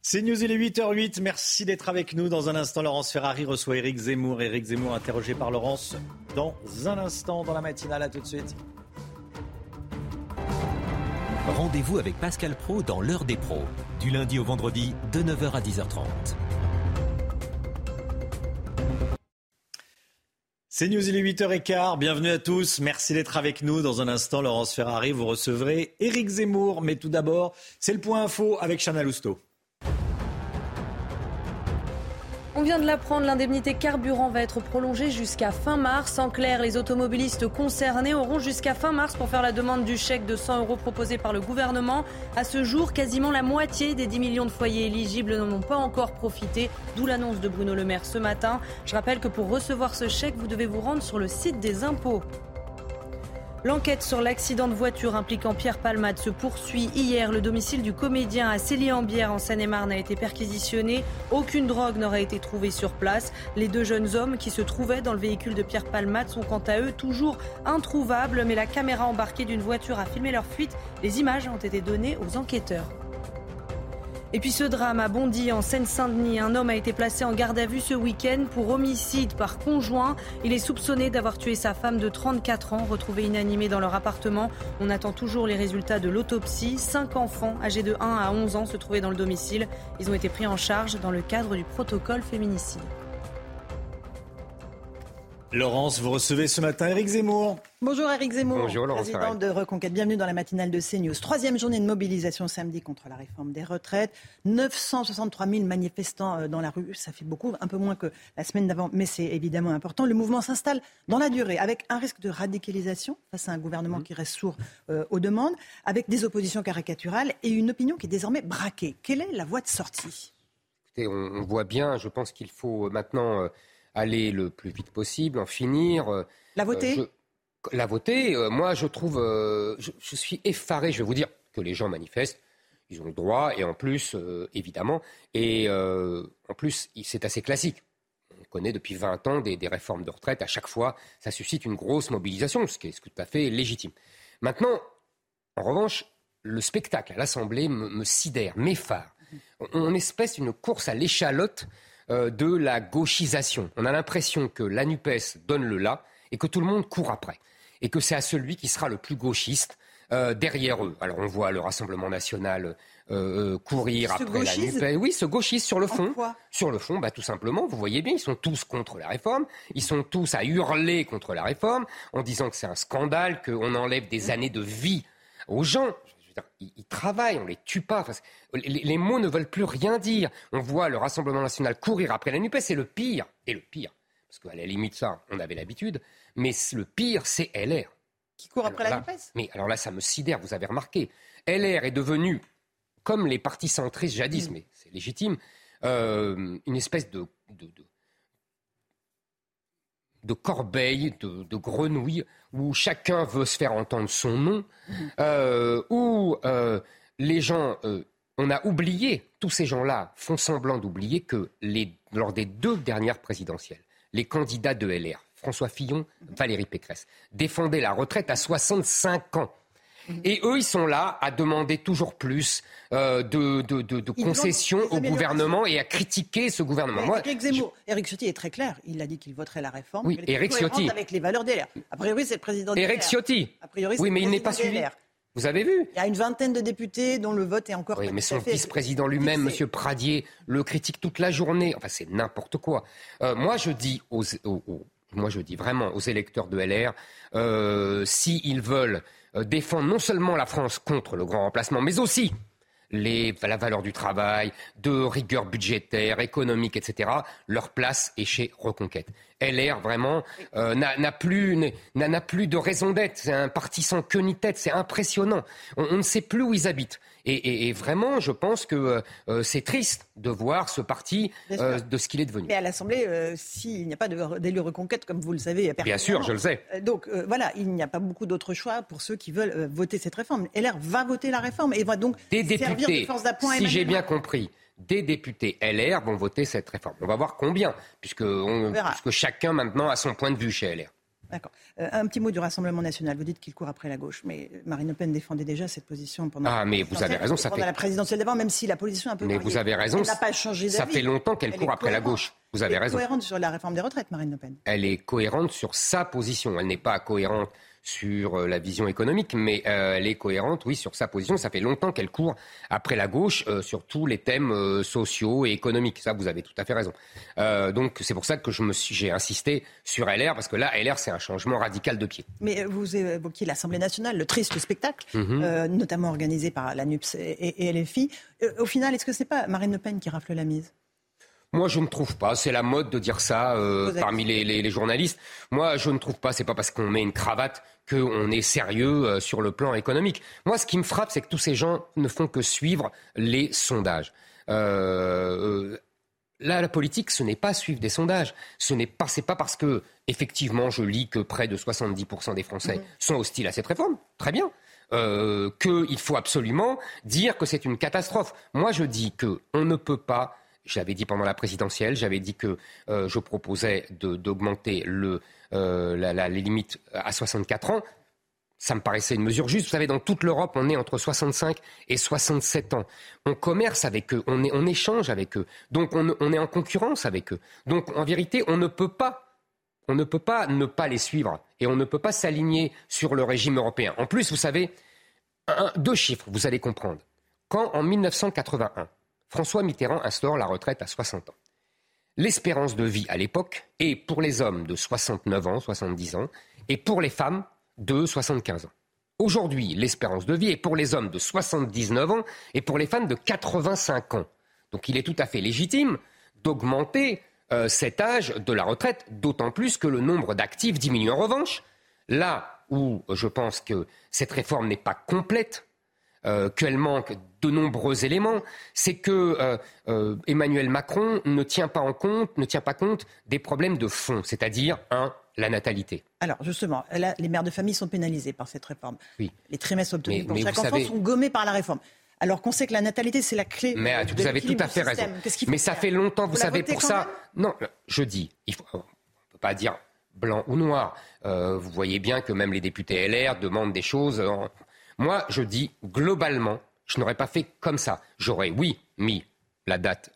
C'est News, il est 8h08. Merci d'être avec nous. Dans un instant, Laurence Ferrari reçoit Eric Zemmour. Eric Zemmour interrogé par Laurence dans un instant dans la matinale. À tout de suite. Rendez-vous avec Pascal Pro dans l'heure des pros, du lundi au vendredi de 9h à 10h30. C'est News, il est 8h15. Bienvenue à tous. Merci d'être avec nous. Dans un instant, Laurence Ferrari, vous recevrez Éric Zemmour. Mais tout d'abord, c'est le point info avec Chana Lousteau. On vient de l'apprendre, l'indemnité carburant va être prolongée jusqu'à fin mars. En clair, les automobilistes concernés auront jusqu'à fin mars pour faire la demande du chèque de 100 euros proposé par le gouvernement. À ce jour, quasiment la moitié des 10 millions de foyers éligibles n'en ont pas encore profité, d'où l'annonce de Bruno Le Maire ce matin. Je rappelle que pour recevoir ce chèque, vous devez vous rendre sur le site des impôts. L'enquête sur l'accident de voiture impliquant Pierre Palmade se poursuit. Hier, le domicile du comédien à Célie-en-Bière en Seine-et-Marne a été perquisitionné. Aucune drogue n'aurait été trouvée sur place. Les deux jeunes hommes qui se trouvaient dans le véhicule de Pierre Palmade sont quant à eux toujours introuvables, mais la caméra embarquée d'une voiture a filmé leur fuite. Les images ont été données aux enquêteurs. Et puis ce drame a Bondy en Seine-Saint-Denis. Un homme a été placé en garde à vue ce week-end pour homicide par conjoint. Il est soupçonné d'avoir tué sa femme de 34 ans, retrouvée inanimée dans leur appartement. On attend toujours les résultats de l'autopsie. Cinq enfants âgés de 1 à 11 ans se trouvaient dans le domicile. Ils ont été pris en charge dans le cadre du protocole féminicide. Laurence, vous recevez ce matin Éric Zemmour. Bonjour Éric Zemmour, Bonjour, Laurence président de Reconquête. Bienvenue dans la matinale de CNews. Troisième journée de mobilisation samedi contre la réforme des retraites. 963 000 manifestants euh, dans la rue, ça fait beaucoup, un peu moins que la semaine d'avant, mais c'est évidemment important. Le mouvement s'installe dans la durée, avec un risque de radicalisation face à un gouvernement qui reste sourd euh, aux demandes, avec des oppositions caricaturales et une opinion qui est désormais braquée. Quelle est la voie de sortie? Écoutez, on, on voit bien, je pense qu'il faut maintenant euh, aller le plus vite possible, en finir. euh, La voter euh, je- La voter, euh, moi je trouve, je, je suis effaré, je vais vous dire que les gens manifestent, ils ont le droit, et en plus, euh, évidemment, et euh, en plus, c'est assez classique. On connaît depuis 20 ans des, des réformes de retraite, à chaque fois, ça suscite une grosse mobilisation, ce qui est, ce qui est tout à fait légitime. Maintenant, en revanche, le spectacle à l'Assemblée me, me sidère, m'effare. On, on espèce une course à l'échalote euh, de la gauchisation. On a l'impression que la NUPES donne le là et que tout le monde court après. Et que c'est à celui qui sera le plus gauchiste euh, derrière eux. Alors on voit le Rassemblement national euh, courir après la NUPES. Oui, se gauchise sur le fond. sur le fond, bah, tout simplement, vous voyez bien, ils sont tous contre la réforme. Ils sont tous à hurler contre la réforme en disant que c'est un scandale, qu'on enlève des années de vie aux gens. Ils, ils travaillent, on les tue pas. Enfin, les, les mots ne veulent plus rien dire. On voit le Rassemblement national courir après la NUPES, c'est le pire. Et le pire, parce qu'à la limite, ça, on avait l'habitude, mais le pire, c'est LR. Qui court après Alors la NUPES? Mais alors là, ça me sidère, vous avez remarqué. LR est devenu, comme les partis centristes Mm. jadis, mais c'est légitime, euh, une espèce de, de, de- de corbeille, de, de grenouille, où chacun veut se faire entendre son nom, euh, où euh, les gens, euh, on a oublié, tous ces gens-là font semblant d'oublier que lors des deux dernières présidentielles, les candidats de LR, François Fillon, Valérie Pécresse, défendaient la retraite à 65 ans. Et eux, ils sont là à demander toujours plus euh, de, de- de- de concessions des au gouvernement et à critiquer ce gouvernement. Moi, Éric Zemmour, Éric Ciotti est très clair. Il a dit qu'il voterait la réforme. Oui, cohérente Ciotti. Avec les valeurs d'LR. A priori, c'est le président de Éric LR. Ciotti. A priori, Oui, mais il n'est pas suivi. LR. Vous avez vu Il y a une vingtaine de députés dont le vote est encore Oui, mais son vice-président lui-même, fixé. M. Pradier, le critique toute la journée. Enfin, c'est n'importe quoi. Euh, moi, je dis aux, aux- aux- moi, je dis vraiment aux électeurs de LR, euh, s'ils veulent euh, défendre non seulement la France contre le grand remplacement, mais aussi la valeur du travail, de rigueur budgétaire, économique, etc., leur place est chez Reconquête. LR, vraiment, euh, n'a plus, n'a plus de raison d'être. C'est un parti sans queue ni tête. C'est impressionnant. On, ne sait plus où ils habitent. Et, vraiment, je pense que euh, euh, c'est triste de voir ce parti de ce qu'il est devenu. Mais à l'Assemblée, s'il n'y a pas d'élu reconquête, comme vous le savez, bien sûr, je le sais. donc voilà, il n'y a pas beaucoup d'autres choix pour ceux qui veulent voter cette réforme. LR va voter la réforme et va donc des députés. De force d'appoint. Si j'ai bien compris des députés LR vont voter cette réforme. On va voir combien, puisque, chacun maintenant a son point de vue chez LR. D'accord. Euh, un petit mot du Rassemblement national. Vous dites qu'il court après la gauche, mais Marine Le Pen défendait déjà cette position pendant. Ah, mais vous avez raison, ça la présidentielle d'avant, même si la position un peu. Mais vous avez raison. Elle n'a pas changé Ça fait longtemps qu'elle court après la gauche. Vous avez raison. Elle est cohérente sur la réforme des retraites, Marine Le Pen. Elle est cohérente sur sa position. Elle n'est pas cohérente sur euh, la vision économique, mais euh, elle est cohérente, oui, sur sa position. Ça fait longtemps qu'elle court après la gauche euh, sur tous les thèmes sociaux et économiques. Ça, vous avez tout à fait raison. donc, c'est pour ça que je me suis, j'ai insisté sur LR, parce que là, LR, c'est un changement radical de pied. Mais vous évoquiez l'Assemblée nationale, le triste spectacle, mhm. notamment organisé par la NUPS et, et LFI. au final, est-ce que c'est pas Marine Le Pen qui rafle la mise? Moi, je ne trouve pas. C'est la mode de dire ça euh, parmi les, journalistes. Moi, je ne trouve pas. C'est pas parce qu'on met une cravate qu'on est sérieux euh, sur le plan économique. Moi, ce qui me frappe, c'est que tous ces gens ne font que suivre les sondages. Euh, là, la politique, ce n'est pas suivre des sondages. Ce n'est pas, c'est pas parce que, effectivement, je lis que près de 70% des Français mmh. sont hostiles à cette réforme. Très bien. qu'il faut absolument dire que c'est une catastrophe. Moi, je dis que on ne peut pas j'avais dit pendant la présidentielle, j'avais dit que euh, je proposais d'augmenter euh, les limites à 64 ans. Ça me paraissait une mesure juste. Vous savez, dans toute l'Europe, on est entre 65 et 67 ans. On commerce avec eux, on, échange avec eux. Donc on, on, est en concurrence avec eux. Donc en vérité, on ne peut pas, on ne peut pas ne pas les suivre et on ne peut pas s'aligner sur le régime européen. En plus, vous savez, deux chiffres, vous allez comprendre. Quand en 1981, François Mitterrand instaure la retraite à 60 ans. L'espérance de vie à l'époque est pour les hommes de 69 ans, 70 ans, et pour les femmes de 75 ans. Aujourd'hui, l'espérance de vie est pour les hommes de 79 ans et pour les femmes de 85 ans. Donc il est tout à fait légitime d'augmenter euh, cet âge de la retraite, d'autant plus que le nombre d'actifs diminue. En revanche, là où je pense que cette réforme n'est pas complète, euh, qu'elle manque de nombreux éléments, c'est que euh, euh, Emmanuel Macron ne tient pas en compte, ne tient pas compte des problèmes de fond, c'est-à-dire un la natalité. Alors justement, les mères de famille sont pénalisées par cette réforme. Oui. Les trimestres obtenus pour chaque enfant sont gommés par la réforme. Alors qu'on sait que la natalité, c'est la clé. Mais vous avez tout à fait raison. Mais ça fait longtemps, vous, savez, pour ça. Non, je dis, il faut, on ne peut pas dire blanc ou noir. vous voyez bien que même les députés LR demandent des choses moi, je dis globalement, je n'aurais pas fait comme ça. J'aurais, oui, mis la date,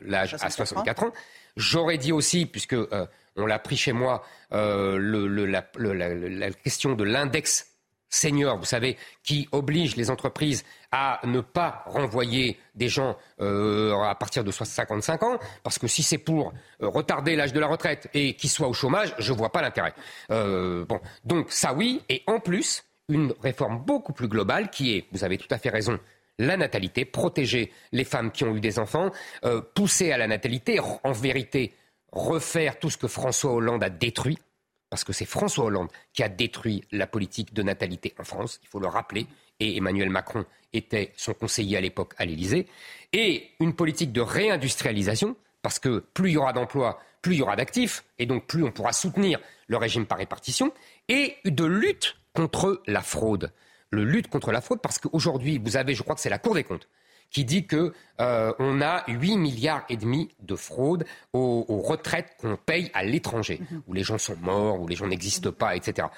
l'âge à 64 ans. J'aurais dit aussi, puisque euh, on l'a pris chez moi, euh, la, question de l'index senior, vous savez, qui oblige les entreprises à ne pas renvoyer des gens euh, à partir de 55 ans, parce que si c'est pour retarder l'âge de la retraite et qu'ils soient au chômage, je ne vois pas l'intérêt. bon, donc ça oui, et en plus, une réforme beaucoup plus globale qui est, vous avez tout à fait raison, la natalité, protéger les femmes qui ont eu des enfants, euh, pousser à la natalité, en vérité, refaire tout ce que François Hollande a détruit, parce que c'est François Hollande qui a détruit la politique de natalité en France, il faut le rappeler, et Emmanuel Macron était son conseiller à l'époque à l'Élysée, et une politique de réindustrialisation, parce que plus il y aura d'emplois, plus il y aura d'actifs, et donc plus on pourra soutenir le régime par répartition, et de lutte contre la fraude. Le lutte contre la fraude, parce qu'aujourd'hui, vous avez, je crois que c'est la Cour des comptes, qui dit que euh, on a 8 milliards et demi de fraude aux, retraites qu'on paye à l'étranger, mhm. où les gens sont morts, où les gens n'existent pas, etc.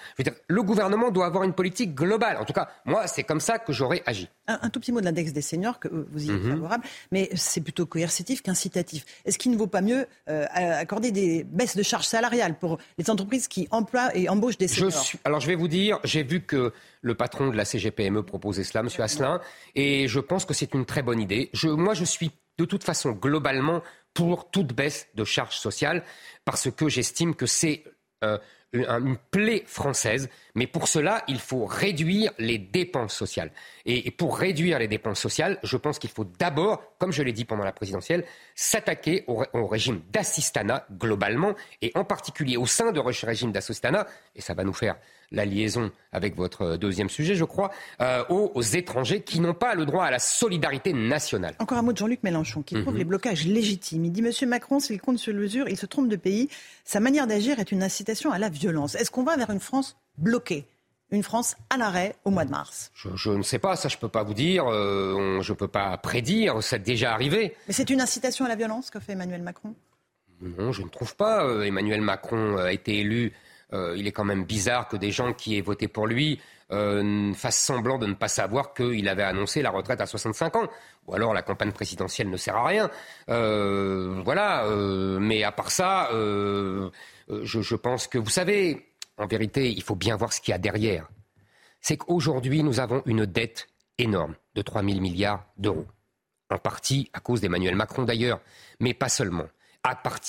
le gouvernement doit avoir une politique globale. En tout cas, moi, c'est comme ça que j'aurais agi. Un, tout petit mot de l'index des seniors, que vous y êtes mhm. favorable, mais c'est plutôt coercitif qu'incitatif. Est-ce qu'il ne vaut pas mieux euh, accorder des baisses de charges salariales pour les entreprises qui emploient et embauchent des seniors? Alors je vais vous dire, j'ai vu que le patron de la CGPME proposait cela, M. Asselin, et je pense que c'est une très bonne idée. Moi, je suis de toute façon globalement pour toute baisse de charges sociales parce que j'estime que c'est euh, une plaie française, mais pour cela, il faut réduire les dépenses sociales. Et pour réduire les dépenses sociales, je pense qu'il faut d'abord, comme je l'ai dit pendant la présidentielle, s'attaquer au, régime d'assistanat globalement, et en particulier au sein de ce régime d'assistanat, et ça va nous faire la liaison avec votre deuxième sujet, je crois, euh, aux, étrangers qui n'ont pas le droit à la solidarité nationale. Encore un mot de Jean-Luc Mélenchon, qui trouve mhm. les blocages légitimes. Il dit Monsieur Macron, s'il compte sur mesure, il se trompe de pays. Sa manière d'agir est une incitation à la violence. Est-ce qu'on va vers une France bloquée? Une France à l'arrêt au mois de mars? Je, ne sais pas, ça je ne peux pas vous dire, euh, je ne peux pas prédire, c'est déjà arrivé. Mais c'est une incitation à la violence que fait Emmanuel Macron? Non, je ne trouve pas. Euh, Emmanuel Macron a été élu euh, il est quand même bizarre que des gens qui aient voté pour lui euh, fassent semblant de ne pas savoir qu'il avait annoncé la retraite à 65 ans. Ou alors la campagne présidentielle ne sert à rien. Euh, voilà. mais à part ça, je, pense que, vous savez, en vérité, il faut bien voir ce qu'il y a derrière. C'est qu'aujourd'hui, nous avons une dette énorme de 3 000 milliards d'euros. En partie à cause d'Emmanuel Macron d'ailleurs, mais pas seulement.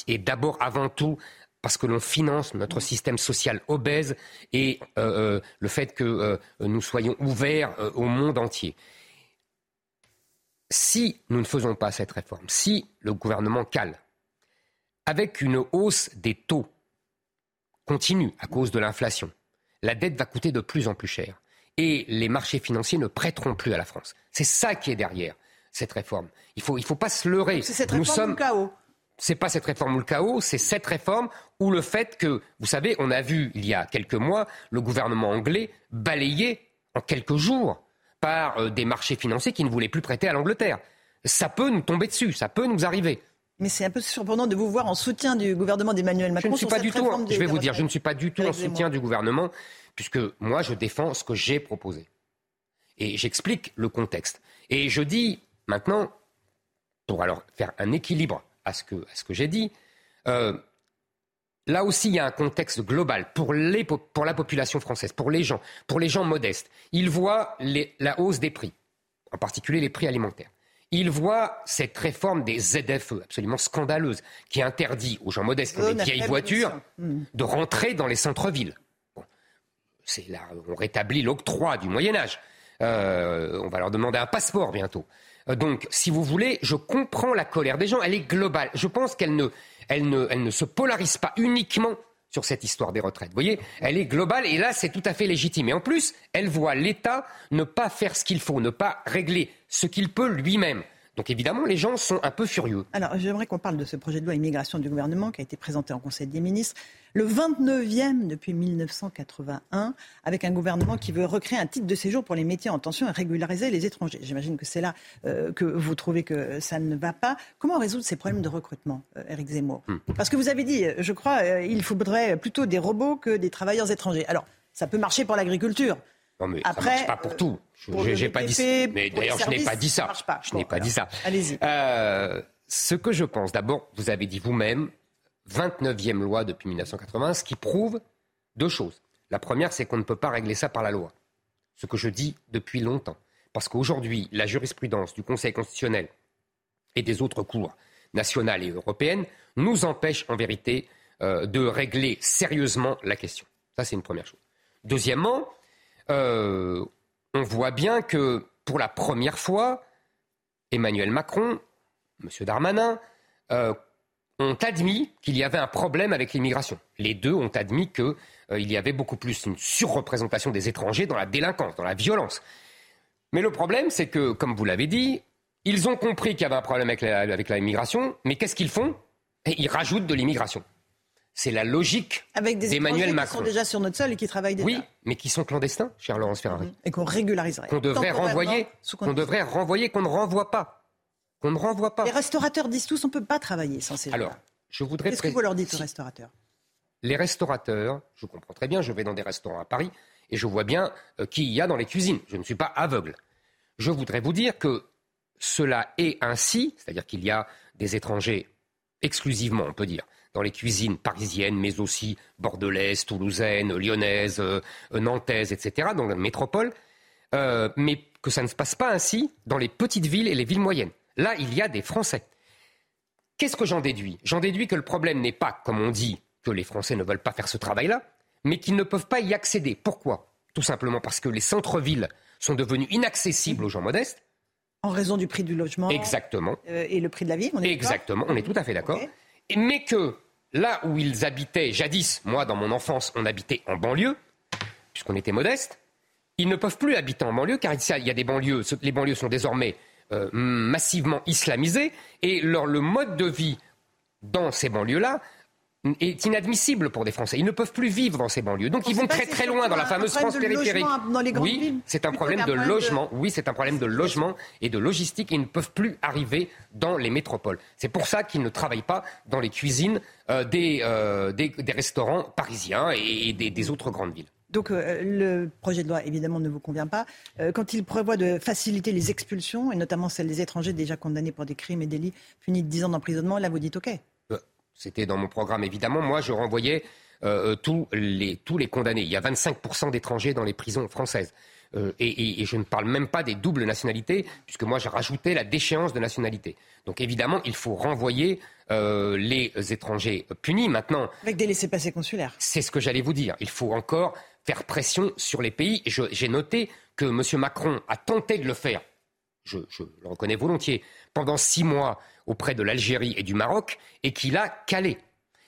et d'abord, avant tout, parce que l'on finance notre système social obèse et euh, euh, le fait que euh, nous soyons ouverts au monde entier. Si nous ne faisons pas cette réforme, si le gouvernement cale, avec une hausse des taux continue à cause de l'inflation, la dette va coûter de plus en plus cher et les marchés financiers ne prêteront plus à la France. C'est ça qui est derrière cette réforme. Il ne faut, il faut pas se leurrer. C'est cette réforme nous sommes... chaos c'est pas cette réforme ou le chaos, c'est cette réforme ou le fait que, vous savez, on a vu il y a quelques mois le gouvernement anglais balayer en quelques jours par euh, des marchés financiers qui ne voulaient plus prêter à l'Angleterre. Ça peut nous tomber dessus, ça peut nous arriver. Mais c'est un peu surprenant de vous voir en soutien du gouvernement d'Emmanuel Macron. Je ne suis pas du tout. Je vais vous dire, je ne suis pas du tout en soutien du gouvernement, puisque moi je défends ce que j'ai proposé et j'explique le contexte. Et je dis maintenant, pour alors faire un équilibre à ce que, ce que j'ai dit. Euh, là aussi, il y a un contexte global pour, les, pour la population française, pour les gens, pour les gens modestes. Ils voient la hausse des prix, en particulier les prix alimentaires. Ils voient cette réforme des ZFE absolument scandaleuse qui interdit aux gens modestes qui ont des vieilles voitures de rentrer dans les centres-villes. c'est là, on rétablit l'octroi du Moyen Âge. Euh, on va leur demander un passeport bientôt. Euh, donc, si vous voulez, je comprends la colère des gens, elle est globale. Je pense qu'elle ne, elle ne, se polarise pas uniquement sur cette histoire des retraites. Vous voyez, elle est globale et là, c'est tout à fait légitime. Et en plus, elle voit l'État ne pas faire ce qu'il faut, ne pas régler ce qu'il peut lui-même. Donc évidemment, les gens sont un peu furieux. Alors j'aimerais qu'on parle de ce projet de loi immigration du gouvernement qui a été présenté en Conseil des ministres, le 29e depuis 1981, avec un gouvernement qui veut recréer un titre de séjour pour les métiers en tension et régulariser les étrangers. J'imagine que c'est là euh, que vous trouvez que ça ne va pas. Comment résoudre ces problèmes de recrutement, Eric euh, Zemmour hmm. Parce que vous avez dit, je crois, euh, il faudrait plutôt des robots que des travailleurs étrangers. Alors, ça peut marcher pour l'agriculture. Non, mais Après, ça marche pas pour tout. Je n'ai pas dit ça. Mais d'ailleurs, je n'ai pas dit ça. je n'ai pas dit ça. Allez-y. Euh, ce que je pense, d'abord, vous avez dit vous-même, 29e loi depuis 1980, ce qui prouve deux choses. La première, c'est qu'on ne peut pas régler ça par la loi. Ce que je dis depuis longtemps. Parce qu'aujourd'hui, la jurisprudence du Conseil constitutionnel et des autres cours nationales et européennes nous empêche en vérité euh, de régler sérieusement la question. Ça, c'est une première chose. Deuxièmement, euh, on voit bien que pour la première fois, Emmanuel Macron, M. Darmanin, euh, ont admis qu'il y avait un problème avec l'immigration. Les deux ont admis qu'il euh, y avait beaucoup plus une surreprésentation des étrangers dans la délinquance, dans la violence. Mais le problème, c'est que, comme vous l'avez dit, ils ont compris qu'il y avait un problème avec l'immigration, mais qu'est-ce qu'ils font? Ils rajoutent de l'immigration. C'est la logique d'Emmanuel Macron. Qui sont déjà sur notre sol et qui travaillent déjà. Oui, mais qui sont clandestins, cher Laurence Ferrari. Et qu'on régulariserait. Qu'on devrait renvoyer, qu'on devrait renvoyer, qu'on ne renvoie pas. Qu'on ne renvoie pas. Les restaurateurs disent tous on ne peut pas travailler sans ces gens Alors, je voudrais. Qu'est-ce que vous leur dites aux restaurateurs Les restaurateurs, je comprends très bien, je vais dans des restaurants à Paris et je vois bien euh, qui il y a dans les cuisines. Je ne suis pas aveugle. Je voudrais vous dire que cela est ainsi, c'est-à-dire qu'il y a des étrangers exclusivement, on peut dire, dans les cuisines parisiennes, mais aussi bordelaises, toulousaines, lyonnaises, euh, nantaises, etc., dans la métropole, euh, mais que ça ne se passe pas ainsi dans les petites villes et les villes moyennes. Là, il y a des Français. Qu'est-ce que j'en déduis? J'en déduis que le problème n'est pas, comme on dit, que les Français ne veulent pas faire ce travail-là, mais qui ne peuvent pas y accéder. Pourquoi? Tout simplement parce que les centres-villes sont devenus inaccessibles aux gens modestes. En raison du prix du logement. Exactement. Euh, et le prix de la vie, on est Exactement, on est tout à fait d'accord. Mais que là où ils habitaient jadis, moi dans mon enfance, on habitait en banlieue, puisqu'on était modeste, ils ne peuvent plus habiter en banlieue car il y a des banlieues, les banlieues sont désormais euh, massivement islamisées et le mode de vie dans ces banlieues-là est inadmissible pour des Français. Ils ne peuvent plus vivre dans ces banlieues. Donc ils vont très très loin dans la fameuse France périphérique. oui, c'est un problème de logement. Oui, c'est un problème de logement et de logistique. Ils ne peuvent plus arriver dans les métropoles. C'est pour ça qu'ils ne travaillent pas dans les cuisines euh, euh, des, des, restaurants parisiens et des, autres grandes villes. Donc euh, le projet de loi, évidemment, ne vous convient pas. quand il prévoit de faciliter les expulsions, et notamment celles des étrangers déjà condamnés pour des crimes et délits punis de 10 ans d'emprisonnement, là, vous dites OK c'était dans mon programme évidemment, moi je renvoyais euh, euh, tous, les, tous les condamnés. Il y a 25% d'étrangers dans les prisons françaises. Euh, et, je ne parle même pas des doubles nationalités, puisque moi j'ai rajouté la déchéance de nationalité. Donc évidemment, il faut renvoyer les étrangers punis maintenant. Avec des laissés-passer consulaires. C'est ce que j'allais vous dire. Il faut encore faire pression sur les pays. J'ai noté que M. Macron a tenté de le faire. je le reconnais volontiers. Pendant six mois, auprès de l'Algérie et du Maroc et qu'il a calé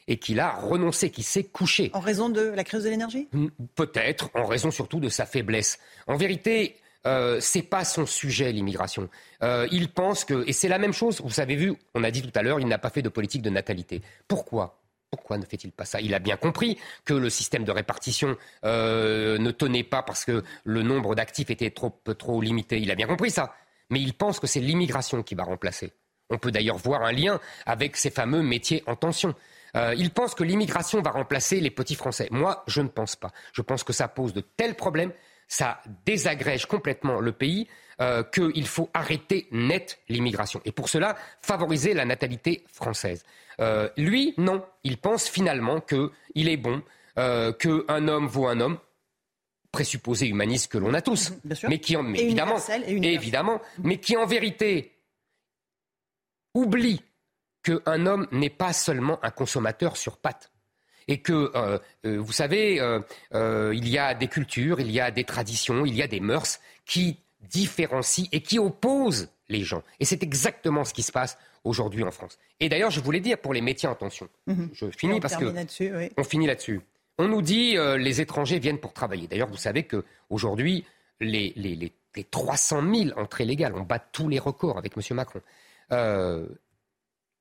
et qu'il a renoncé, qu'il s'est couché. En raison de la crise de l'énergie? Peut-être, en raison surtout de sa faiblesse. En vérité, euh, c'est pas son sujet l'immigration. Euh, il pense que et c'est la même chose. Vous avez vu, on a dit tout à l'heure, il n'a pas fait de politique de natalité. Pourquoi? Pourquoi ne fait-il pas ça? Il a bien compris que le système de répartition euh, ne tenait pas parce que le nombre d'actifs était trop, trop limité. Il a bien compris ça. Mais il pense que c'est l'immigration qui va remplacer. On peut d'ailleurs voir un lien avec ces fameux métiers en tension. Euh, il pense que l'immigration va remplacer les petits Français. Moi, je ne pense pas. Je pense que ça pose de tels problèmes, ça désagrège complètement le pays, euh, qu'il faut arrêter net l'immigration. Et pour cela, favoriser la natalité française. Euh, lui, non. Il pense finalement qu'il est bon, qu'un homme vaut un homme, présupposé humaniste que l'on a tous, mais qui en, évidemment, évidemment, mais qui en vérité oublie qu'un homme n'est pas seulement un consommateur sur pattes. Et que, euh, euh, vous savez, euh, il y a des cultures, il y a des traditions, il y a des mœurs qui différencient et qui opposent les gens. Et c'est exactement ce qui se passe aujourd'hui en France. Et d'ailleurs, je voulais dire pour les métiers en tension, mhm. je finis parce que on finit là-dessus. On nous dit les étrangers viennent pour travailler. D'ailleurs, vous savez que aujourd'hui, les, les, les, les 300 000 entrées légales, on bat tous les records avec M. Macron. Euh,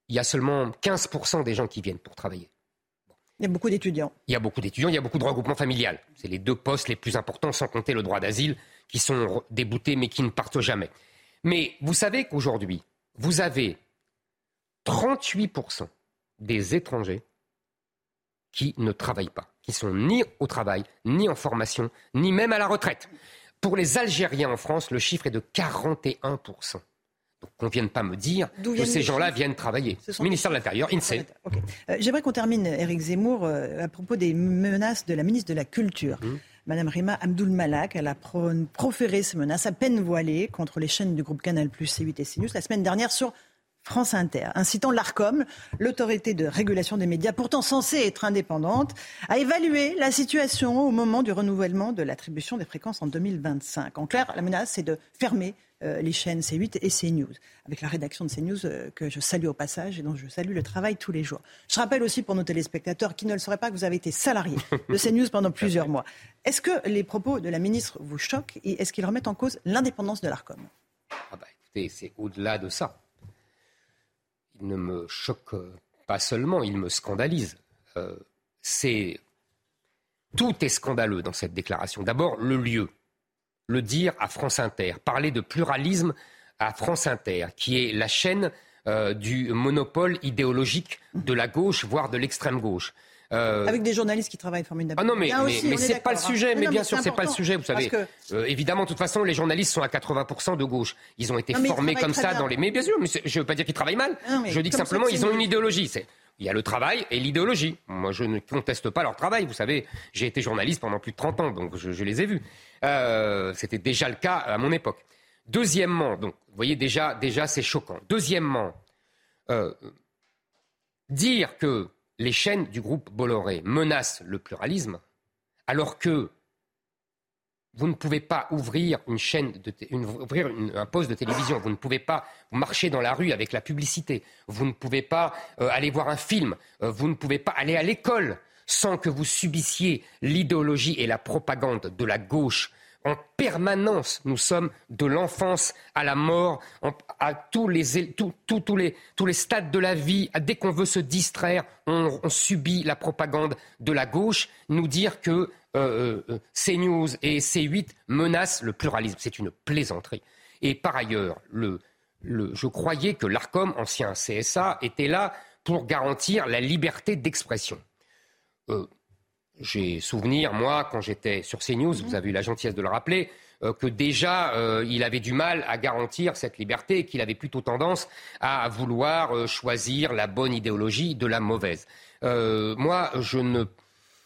il y a seulement 15% des gens qui viennent pour travailler. Il y a beaucoup d'étudiants. Il y a beaucoup d'étudiants, il y a beaucoup de regroupements familiales. C'est les deux postes les plus importants, sans compter le droit d'asile, qui sont déboutés mais qui ne partent jamais. Mais vous savez qu'aujourd'hui, vous avez 38% des étrangers qui ne travaillent pas, qui sont ni au travail, ni en formation, ni même à la retraite. Pour les Algériens en France, le chiffre est de 41%. Qu'on ne vienne pas me dire que ces gens-là viennent travailler. Ministère de l'Intérieur, INSEE. Euh, j'aimerais qu'on termine, Éric Zemmour, euh, à propos des menaces de la ministre de la Culture. Mmh. Madame Rima Abdul Malak, elle a proféré ces menaces à peine voilées contre les chaînes du groupe Canal+, C8 et CNews la semaine dernière sur France Inter, incitant l'ARCOM, l'autorité de régulation des médias, pourtant censée être indépendante, à évaluer la situation au moment du renouvellement de l'attribution des fréquences en 2025. En clair, la menace, c'est de fermer euh, les chaînes C8 et CNews, avec la rédaction de CNews euh, que je salue au passage et dont je salue le travail tous les jours. Je rappelle aussi pour nos téléspectateurs qui ne le sauraient pas que vous avez été salarié de CNews pendant plusieurs mois. Est-ce que les propos de la ministre vous choquent et est-ce qu'ils remettent en cause l'indépendance de l'ARCOM? Ah bah, c'est au-delà de ça. Il ne me choque pas seulement, il me scandalise. Euh, tout est scandaleux dans cette déclaration. D'abord, le lieu le dire à France Inter, parler de pluralisme à France Inter, qui est la chaîne euh, du monopole idéologique de la gauche, voire de l'extrême gauche. Euh, Avec des journalistes qui travaillent formidablement. Ah non, mais, mais, c'est pas le sujet. Mais, bien sûr, c'est pas le sujet. Vous savez, euh, évidemment, de toute façon, les journalistes sont à 80% de gauche. Ils ont été formés comme ça dans les. Mais bien sûr, mais je veux pas dire qu'ils travaillent mal. je dis que simplement, ils ont une idéologie. Il y a le travail et l'idéologie. Moi, je ne conteste pas leur travail. Vous savez, j'ai été journaliste pendant plus de 30 ans, donc je, les ai vus. Euh, c'était déjà le cas à mon époque. Deuxièmement, donc, vous voyez déjà, déjà c'est choquant. Deuxièmement, euh, dire que les chaînes du groupe Bolloré menacent le pluralisme, alors que vous ne pouvez pas ouvrir une chaîne, de ouvrir un poste de télévision. Vous ne pouvez pas marcher dans la rue avec la publicité. Vous ne pouvez pas euh, aller voir un film. Euh, vous ne pouvez pas aller à l'école sans que vous subissiez l'idéologie et la propagande de la gauche en permanence. Nous sommes de l'enfance à la mort, à tous les, les, stades de la vie. Dès qu'on veut se distraire, on, subit la propagande de la gauche. Nous dire que euh, euh, CNews et C8 menacent le pluralisme, c'est une plaisanterie. Et par ailleurs, je croyais que l'ARCOM, ancien CSA, était là pour garantir la liberté d'expression. Euh, j'ai souvenir, moi, quand j'étais sur CNews, vous avez eu la gentillesse de le rappeler, euh, que déjà euh, il avait du mal à garantir cette liberté et qu'il avait plutôt tendance à vouloir euh, choisir la bonne idéologie de la mauvaise. moi, je ne,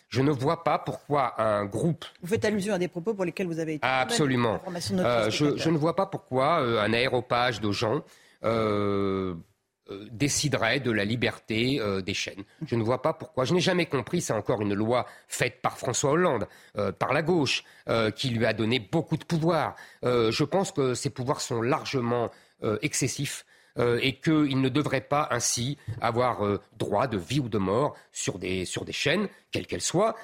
je ne vois pas pourquoi un groupe. Vous faites allusion à des propos pour lesquels vous avez été. Absolument. je, je, ne vois pas pourquoi un aéropage de gens euh, déciderait de la liberté euh, des chaînes. Je ne vois pas pourquoi. Je n'ai jamais compris, c'est encore une loi faite par François Hollande, euh, par la gauche, qui lui a donné beaucoup de pouvoir. je pense que ces pouvoirs sont largement excessifs. et qu'il ne devrait pas ainsi avoir droit de vie ou de mort sur des, sur des chaînes, quelles qu'elles soient,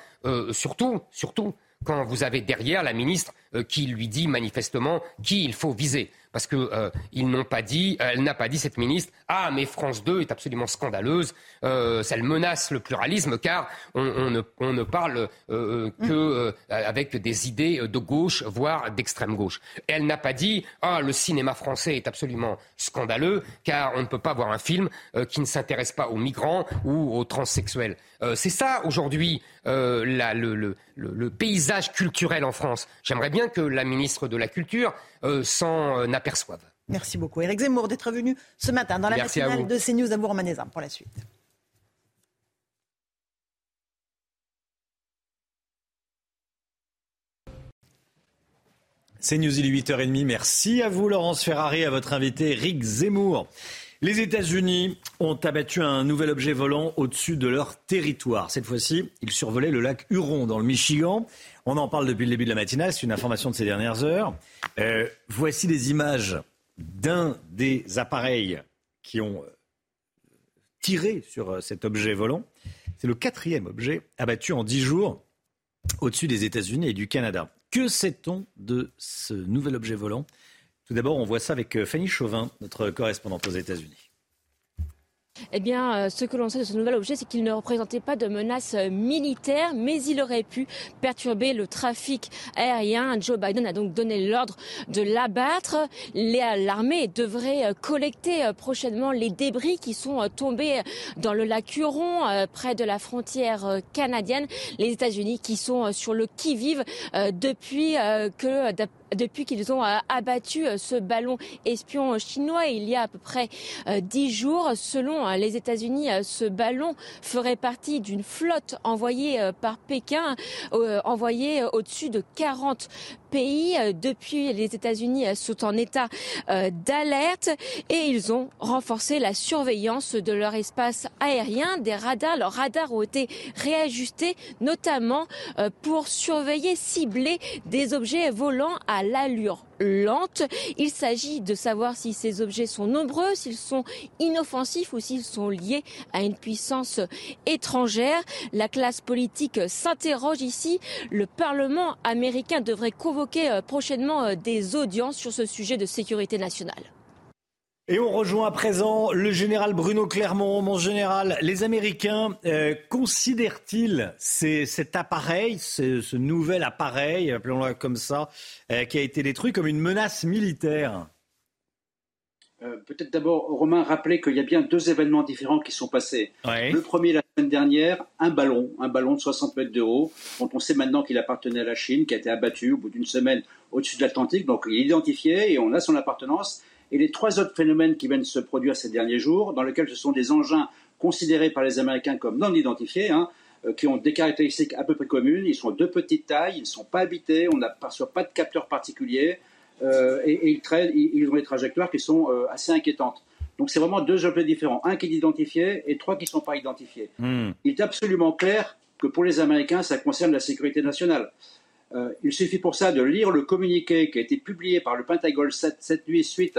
surtout, surtout quand vous avez derrière la ministre qui lui dit manifestement qui il faut viser parce que euh, ils n'ont pas dit, elle n'a pas dit cette ministre, ah mais France 2 est absolument scandaleuse, euh, elle menace le pluralisme car on, ne, on ne, parle euh, que avec des idées de gauche, voire d'extrême gauche. Elle n'a pas dit, ah le cinéma français est absolument scandaleux car on ne peut pas voir un film qui ne s'intéresse pas aux migrants ou aux transsexuels. C'est ça aujourd'hui le, le, le, paysage culturel en France. J'aimerais bien que la ministre de la Culture s'en aperçoivent. Merci beaucoup. Eric Zemmour d'être venu ce matin dans la matinale de CNews à bourg pour la suite. CNews, il est 8h30. Merci à vous, Laurence Ferrari, à votre invité, Eric Zemmour. Les États-Unis ont abattu un nouvel objet volant au-dessus de leur territoire. Cette fois-ci, ils survolaient le lac Huron dans le Michigan. On en parle depuis le début de la matinale, c'est une information de ces dernières heures. Euh, voici des images d'un des appareils qui ont euh, tiré sur euh, cet objet volant. C'est le quatrième objet abattu en dix jours au-dessus des États-Unis et du Canada. Que sait-on de ce nouvel objet volant? Tout d'abord, on voit ça avec euh, Fanny Chauvin, notre correspondante aux États-Unis. Eh bien, euh, ce que l'on sait de ce nouvel objet, c'est qu'il ne représentait pas de menace euh, militaire, mais il aurait pu perturber le trafic aérien. Joe Biden a donc donné l'ordre de l'abattre. L'armée devrait collecter prochainement les débris qui sont tombés dans le lac Huron, près de la frontière canadienne. Les États-Unis qui sont sur le qui-vive depuis que depuis qu'ils ont euh, abattu euh, ce ballon espion chinois il y a à peu près euh, dix jours. Selon les États-Unis, ce ballon ferait partie d'une flotte envoyée par Pékin, envoyée au-dessus de 40 pays. Depuis, les États-Unis sont en état d'alerte et ils ont renforcé la surveillance de leur espace aérien. Des radars, leurs radars ont été réajustés, notamment pour surveiller, cibler des objets volants à l'allure lente. Il s'agit de savoir si ces objets sont nombreux, s'ils sont inoffensifs ou s'ils sont liés à une puissance étrangère. La classe politique s'interroge ici. Le Parlement américain devrait convoquer euh, prochainement euh, des audiences sur ce sujet de sécurité nationale. Et on rejoint à présent le général Bruno Clermont. Mon général, les Américains euh, considèrent-ils cet appareil, ce, nouvel appareil, appelons-le comme ça, euh, qui a été détruit comme une menace militaire? Euh, Peut-être d'abord, Romain, rappeler qu'il y a bien deux événements différents qui sont passés. Le premier, la semaine dernière, un ballon, un ballon de 60 mètres de haut, dont on sait maintenant qu'il appartenait à la Chine, qui a été abattu au bout d'une semaine au-dessus de l'Atlantique. Donc il est identifié et on a son appartenance et les trois autres phénomènes qui viennent se produire ces derniers jours, dans lesquels ce sont des engins considérés par les Américains comme non identifiés, hein, euh, qui ont des caractéristiques à peu près communes. Ils sont de petite taille, ils ne sont pas habités, on n'a pas de capteurs particuliers, euh, et, ils, ont des trajectoires qui sont euh, assez inquiétantes. Donc c'est vraiment deux objets différents, un qui est identifié et trois qui ne sont pas identifiés. Hmm. Il est absolument clair que pour les Américains, ça concerne la sécurité nationale. Euh, il suffit pour ça de lire le communiqué qui a été publié par le Pentagone cette, nuit suite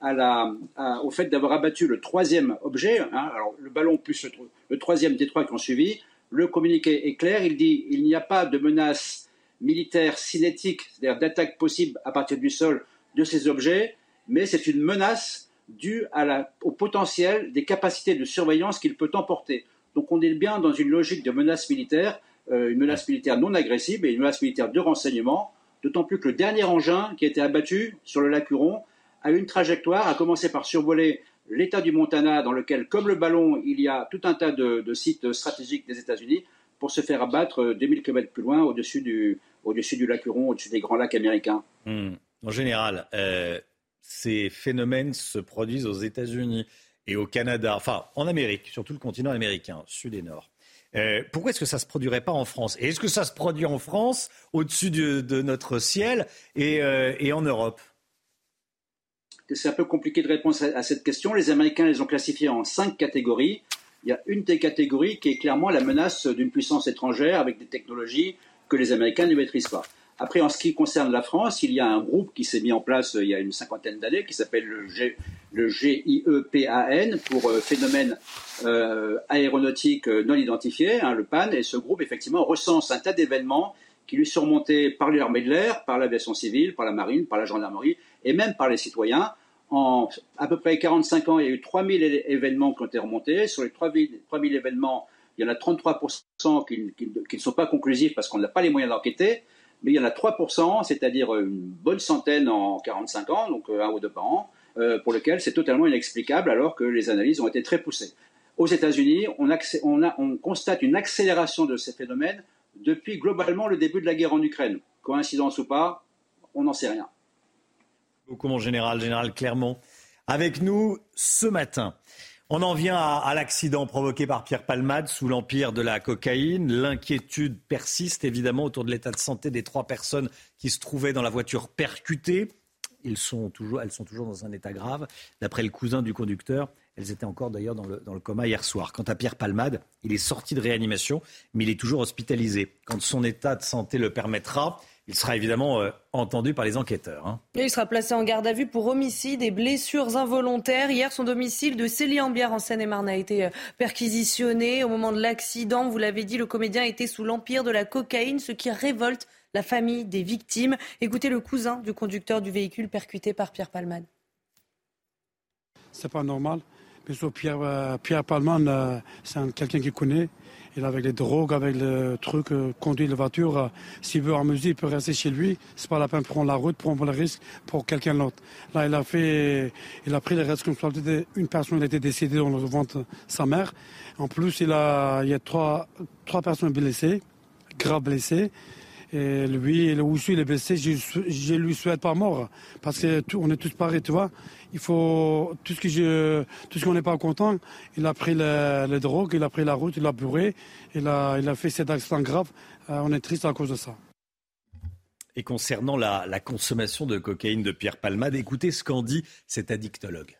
au fait d'avoir abattu le troisième objet, hein, le ballon plus le, troisième des trois qui ont suivi. Le communiqué est clair, il dit il n'y a pas de menace militaire cinétique, c'est-à-dire d'attaque possible à partir du sol de ces objets, mais c'est une menace due au potentiel des capacités de surveillance qu'il peut emporter. Donc on est bien dans une logique de menace militaire une menace militaire non agressive et une menace militaire de renseignement, d'autant plus que le dernier engin qui a été abattu sur le lac Huron a eu une trajectoire, a commencé par survoler l'État du Montana, dans lequel, comme le ballon, il y a tout un tas de, sites stratégiques des États-Unis, pour se faire abattre 2000 km plus loin, au-dessus du, au-dessus du lac Huron, au-dessus des grands lacs américains. Hmm. En général, euh, ces phénomènes se produisent aux États-Unis et au Canada, enfin en Amérique, sur tout le continent américain, sud et nord. Euh, pourquoi est-ce que ça ne se produirait pas en France? Et est-ce que ça se produit en France, au-dessus de, notre ciel, euh, et, en Europe? C'est un peu compliqué de répondre à, cette question. Les Américains les ont classifiés en cinq catégories. Il y a une des catégories qui est clairement la menace d'une puissance étrangère avec des technologies que les Américains ne maîtrisent pas. Après, en ce qui concerne la France, il y a un groupe qui s'est mis en place euh, il y a une cinquantaine d'années qui s'appelle le, GIEPAN pour euh, phénomène euh, aéronautique non identifié, hein, le PAN. Et ce groupe, effectivement, recense un tas d'événements qui lui sont remontés par l'armée de l'air, par l'aviation civile, par la marine, par la gendarmerie et même par les citoyens. En à peu près 45 ans, il y a eu 3000 événements qui ont été remontés. Sur les 3000, 3000 événements, il y en a 33% qui, qui ne sont pas conclusifs parce qu'on n'a pas les moyens d'enquêter mais il y en a 3%, c'est-à-dire une bonne centaine en 45 ans, donc euh, un ou deux par an, euh, pour lequel c'est totalement inexplicable alors que les analyses ont été très poussées. Aux États-Unis, on, on, constate une accélération de ces phénomènes depuis globalement le début de la guerre en Ukraine. Coïncidence ou pas, on n'en sait rien. Beaucoup mon général, général Clermont, avec nous ce matin. On en vient à, l'accident provoqué par Pierre Palmade sous l'empire de la cocaïne. L'inquiétude persiste évidemment autour de l'état de santé des trois personnes qui se trouvaient dans la voiture percutée. elles sont toujours dans un état grave. D'après le cousin du conducteur, elles étaient encore d'ailleurs dans le, coma hier soir. Quant à Pierre Palmade, il est sorti de réanimation, mais il est toujours hospitalisé. Quand son état de santé le permettra, il sera évidemment euh, entendu par les enquêteurs. Hein. il sera placé en garde à vue pour homicide et blessures involontaires. Hier, son domicile de Célie-en-Bière en Seine-et-Marne a été euh, perquisitionné. Au moment de l'accident, vous l'avez dit, le comédien était sous l'empire de la cocaïne, ce qui révolte la famille des victimes. Écoutez le cousin du conducteur du véhicule percuté par Pierre Palman. C'est pas normal. Mais Pierre, euh, Pierre Palman, c'est quelqu'un qui connaît. Il avec les drogues, avec le truc, euh, conduire la voiture. Euh, s'il veut amuser, il peut rester chez lui. C'est pas la peine de prendre la route, prendre le risque pour quelqu'un d'autre. Là, il a fait, il a pris les responsabilités. Une personne a été décédée dans le ventre sa mère. En plus, il a, il y a trois, trois personnes blessées, grave blessées. Et lui, le aussi, il est blessé. Je, je lui souhaite pas mort. Parce qu'on est tous pareils, tu vois. Il faut, tout ce que je, tout ce qu'on n'est pas content, il a pris les, drogues, il a pris la route, il a bourré, il a, il a fait cet accident grave. Euh, on est triste à cause de ça. Et concernant la, la consommation de cocaïne de Pierre Palmade, écoutez ce qu'en dit cet addictologue.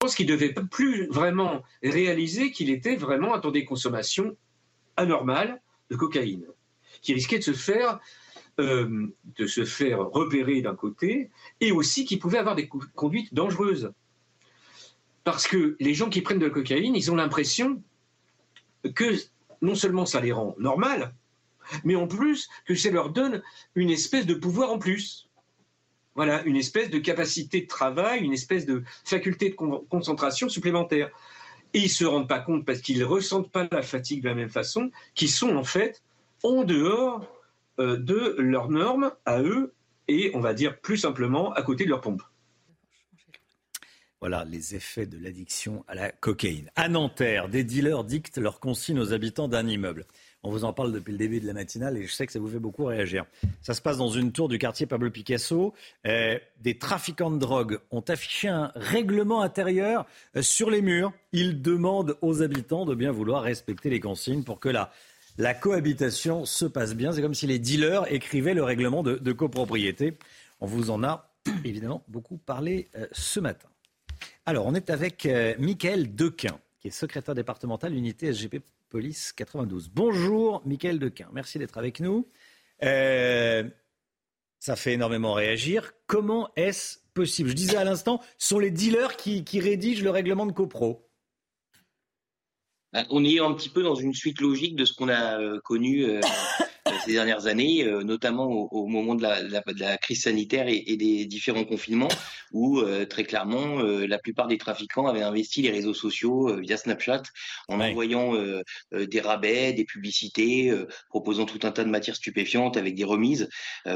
Je pense qu'il ne devait plus vraiment réaliser qu'il était vraiment à des consommations anormales de cocaïne qui risquait de se faire, euh, de se faire repérer d'un côté, et aussi qui pouvait avoir des conduites dangereuses. Parce que les gens qui prennent de la cocaïne, ils ont l'impression que non seulement ça les rend normales, mais en plus que ça leur donne une espèce de pouvoir en plus. Voilà, une espèce de capacité de travail, une espèce de faculté de concentration supplémentaire. Et ils ne se rendent pas compte, parce qu'ils ne ressentent pas la fatigue de la même façon, qu'ils sont en fait en dehors de leurs normes à eux et, on va dire plus simplement, à côté de leur pompe. Voilà les effets de l'addiction à la cocaïne. À Nanterre, des dealers dictent leurs consignes aux habitants d'un immeuble. On vous en parle depuis le début de la matinale et je sais que ça vous fait beaucoup réagir. Ça se passe dans une tour du quartier Pablo Picasso. Euh, des trafiquants de drogue ont affiché un règlement intérieur euh, sur les murs. Ils demandent aux habitants de bien vouloir respecter les consignes pour que la la cohabitation se passe bien. C'est comme si les dealers écrivaient le règlement de, copropriété. On vous en a <clears throat> évidemment beaucoup parlé euh, ce matin. Alors, on est avec euh, Michael Dequin, qui est secrétaire départemental unité SGP Police 92. Bonjour, Mickaël Dequin. Merci d'être avec nous. Euh, ça fait énormément réagir. Comment est-ce possible? Je disais à l'instant, ce sont les dealers qui rédigent le règlement de copro. Bah, on est un petit peu dans une suite logique de ce qu'on a euh, connu euh, <laughs> ces dernières années, euh, notamment au, moment de la, crise sanitaire et, des différents confinements, où très clairement la plupart des trafiquants avaient investi les réseaux sociaux via Snapchat en envoyant des rabais, des publicités, proposant tout un tas de matières stupéfiantes avec des remises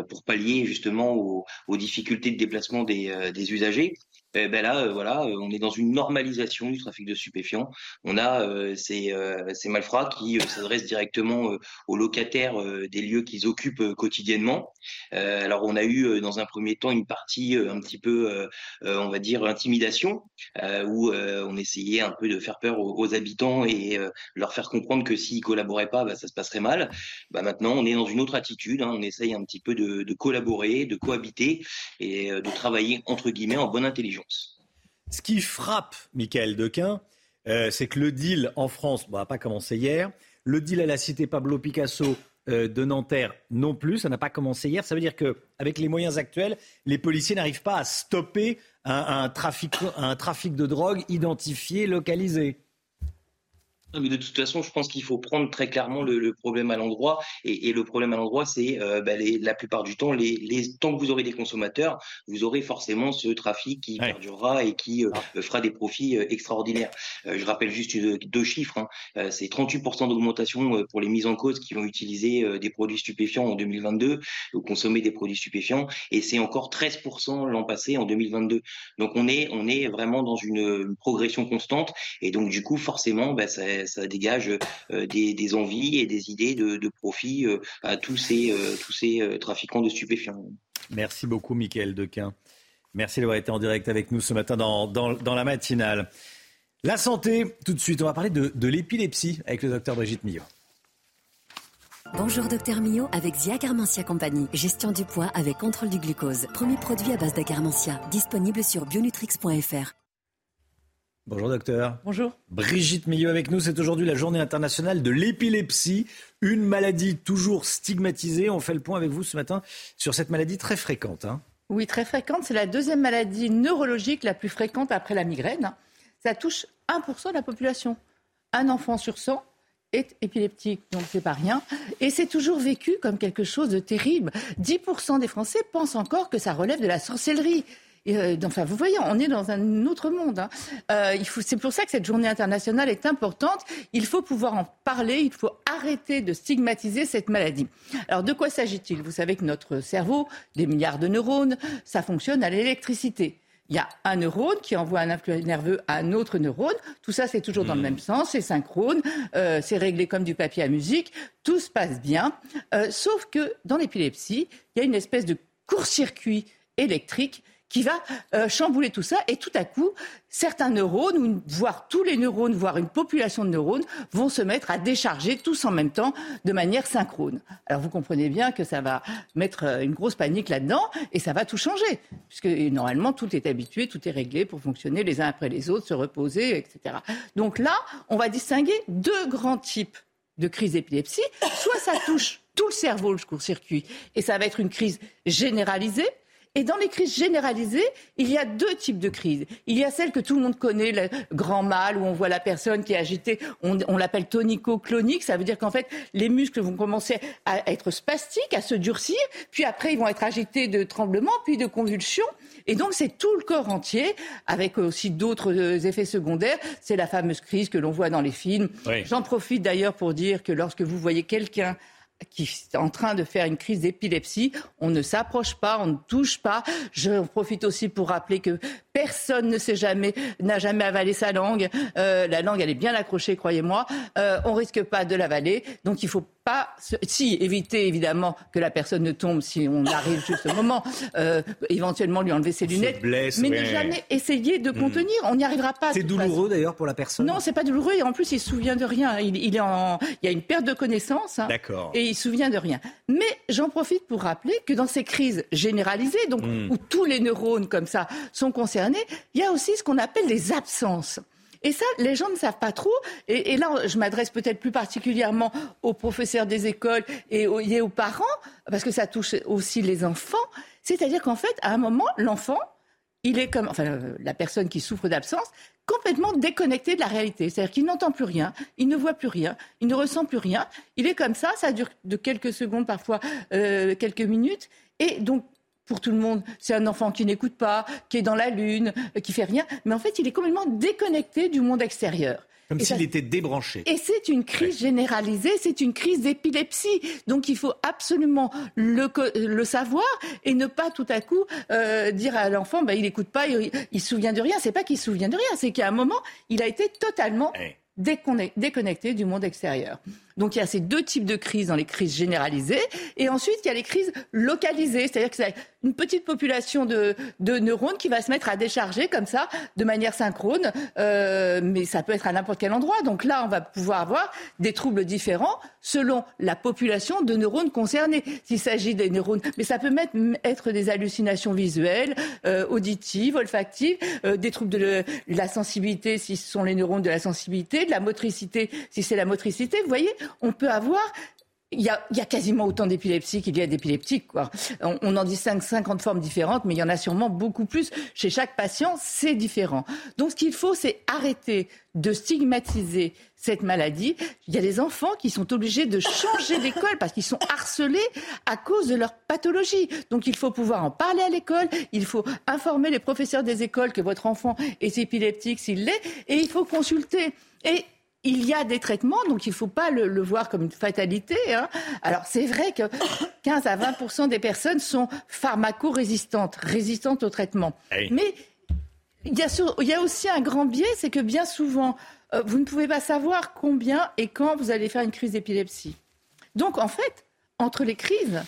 pour pallier justement aux, difficultés de déplacement des usagers. Eh ben là, euh, voilà, euh, on est dans une normalisation du trafic de stupéfiants. On a euh, ces, ces, malfrats qui s'adressent directement aux locataires des lieux qu'ils occupent quotidiennement. alors, on a eu dans un premier temps une partie un petit peu, on va dire, intimidation, où on essayait un peu de faire peur aux, habitants et leur faire comprendre que s'ils collaboraient pas, bah, ça se passerait mal. Bah, maintenant, on est dans une autre attitude. Hein. on essaye un petit peu de, de collaborer, de cohabiter et de travailler entre guillemets en bonne intelligence. Ce qui frappe Michael Dequin, euh, c'est que le deal en France n'a pas commencé hier. Le deal à la cité Pablo Picasso euh, de Nanterre non plus, ça n'a pas commencé hier. Ça veut dire qu'avec les moyens actuels, les policiers n'arrivent pas à stopper un, trafic, un trafic de drogue identifié, localisé de toute façon, je pense qu'il faut prendre très clairement le, problème à l'endroit. Et, le problème à l'endroit, c'est euh, bah, la plupart du temps, les, les, tant que vous aurez des consommateurs, vous aurez forcément ce trafic qui perdurera et qui euh, ah. fera des profits euh, extraordinaires. je rappelle juste deux chiffres. Hein. c'est 38% d'augmentation pour les mises en cause qui vont utiliser des produits stupéfiants en 2022 ou consommer des produits stupéfiants. Et c'est encore 13% l'an passé, en 2022. Donc on est, on est vraiment dans une, progression constante. Et donc du coup, forcément, bah, ça ça dégage euh, des, envies et des idées de, profit euh, à tous ces, euh, tous ces trafiquants de stupéfiants. Merci beaucoup, Mickaël Dequin. Merci d'avoir été en direct avec nous ce matin dans, dans, la matinale. La santé, tout de suite, on va parler de, de l'épilepsie avec le docteur Brigitte Millot. Bonjour docteur Millot avec Zia Carmentia Compagnie. Gestion du poids avec contrôle du glucose. Premier produit à base d'acarmentia. Disponible sur bionutrix.fr. Bonjour docteur. Bonjour. Brigitte Millot avec nous. C'est aujourd'hui la journée internationale de l'épilepsie, une maladie toujours stigmatisée. On fait le point avec vous ce matin sur cette maladie très fréquente. Hein. Oui, très fréquente. C'est la deuxième maladie neurologique la plus fréquente après la migraine. Ça touche 1% de la population. Un enfant sur 100 est épileptique, donc c'est pas rien. Et c'est toujours vécu comme quelque chose de terrible. 10% des Français pensent encore que ça relève de la sorcellerie. Euh, enfin, vous voyez, on est dans un autre monde. Hein. Euh, c'est pour ça que cette journée internationale est importante. Il faut pouvoir en parler. Il faut arrêter de stigmatiser cette maladie. Alors, de quoi s'agit-il? Vous savez que notre cerveau, des milliards de neurones, ça fonctionne à l'électricité. Il y a un neurone qui envoie un influx nerveux à un autre neurone. Tout ça, c'est toujours dans le hmm. même sens, c'est synchrone, euh, c'est réglé comme du papier à musique. Tout se passe bien. sauf que dans l'épilepsie, il y a une espèce de court-circuit électrique qui va euh, chambouler tout ça. Et tout à coup, certains neurones, voire tous les neurones, voire une population de neurones, vont se mettre à décharger tous en même temps de manière synchrone. Alors vous comprenez bien que ça va mettre euh, une grosse panique là-dedans et ça va tout changer. Puisque normalement, tout est habitué, tout est réglé pour fonctionner les uns après les autres, se reposer, etc. Donc là, on va distinguer deux grands types de crise d'épilepsie. Soit ça touche tout le cerveau, le court-circuit, et ça va être une crise généralisée, et dans les crises généralisées, il y a deux types de crises. Il y a celle que tout le monde connaît, le grand mal, où on voit la personne qui est agitée, on, l'appelle tonico-clonique, ça veut dire qu'en fait, les muscles vont commencer à être spastiques, à se durcir, puis après, ils vont être agités de tremblements, puis de convulsions. Et donc, c'est tout le corps entier, avec aussi d'autres euh, effets secondaires. C'est la fameuse crise que l'on voit dans les films. J'en profite d'ailleurs pour dire que lorsque vous voyez quelqu'un qui est en train de faire une crise d'épilepsie. On ne s'approche pas, on ne touche pas. Je profite aussi pour rappeler que personne ne sait jamais, n'a jamais avalé sa langue. Euh, la langue, elle est bien accrochée, croyez-moi. Euh, on risque pas de l'avaler. Donc il faut pas, si éviter évidemment que la personne ne tombe si on arrive juste au moment, euh, éventuellement lui enlever ses lunettes, mais ne jamais essayer de hmm. contenir. On n'y arrivera pas. C'est douloureux d'ailleurs pour la personne. Non, c'est pas douloureux et en plus il se souvient de rien. Il, il est en, il y a une perte de connaissance. Hein, D'accord. Et il se souvient de rien. Mais j'en profite pour rappeler que dans ces crises généralisées, donc hmm. où tous les neurones comme ça sont concernés, il y a aussi ce qu'on appelle les absences. Et ça, les gens ne savent pas trop. Et, là, je m'adresse peut-être plus particulièrement aux professeurs des écoles et aux, parents, parce que ça touche aussi les enfants. C'est-à-dire qu'en fait, à un moment, l'enfant, il est comme, enfin, la personne qui souffre d'absence, complètement déconnecté de la réalité. C'est-à-dire qu'il n'entend plus rien, il ne voit plus rien, il ne ressent plus rien. Il est comme ça, ça dure de quelques secondes, parfois euh, quelques minutes. Et donc, pour tout le monde, c'est un enfant qui n'écoute pas, qui est dans la lune, qui fait rien. Mais en fait, il est complètement déconnecté du monde extérieur. Comme s'il était débranché. Et c'est une crise généralisée, c'est une crise d'épilepsie. Donc il faut absolument le, le, savoir et ne pas tout à coup euh, dire à l'enfant, bah, il n'écoute pas, il, il, se souvient de rien. C'est pas qu'il se souvient de rien, c'est qu'à un moment, il a été totalement déconnecté du monde extérieur. Donc il y a ces deux types de crises dans les crises généralisées. Et ensuite, il y a les crises localisées. C'est-à-dire que c'est une petite population de, neurones qui va se mettre à décharger comme ça, de manière synchrone. Euh, mais ça peut être à n'importe quel endroit. Donc là, on va pouvoir avoir des troubles différents selon la population de neurones concernés. S'il s'agit des neurones, mais ça peut être des hallucinations visuelles, euh, auditives, olfactives, euh, des troubles de la sensibilité si ce sont les neurones de la sensibilité, de la motricité si c'est la motricité. Vous voyez, on peut avoir il y, a, quasiment autant d'épilepsie qu'il y a d'épileptiques. On, on, en distingue 50 formes différentes, mais il y en a sûrement beaucoup plus. Chez chaque patient, c'est différent. Donc ce qu'il faut, c'est arrêter de stigmatiser cette maladie. Il y a des enfants qui sont obligés de changer d'école parce qu'ils sont harcelés à cause de leur pathologie. Donc il faut pouvoir en parler à l'école, il faut informer les professeurs des écoles que votre enfant est épileptique s'il l'est, et il faut consulter. Et il y a des traitements, donc il ne faut pas le, voir comme une fatalité. Hein. Alors c'est vrai que 15 à 20% des personnes sont pharmaco-résistantes, résistantes au traitement. Mais il y, a aussi un grand biais, c'est que bien souvent, euh, vous ne pouvez pas savoir combien et quand vous allez faire une crise d'épilepsie. Donc en fait, entre les crises,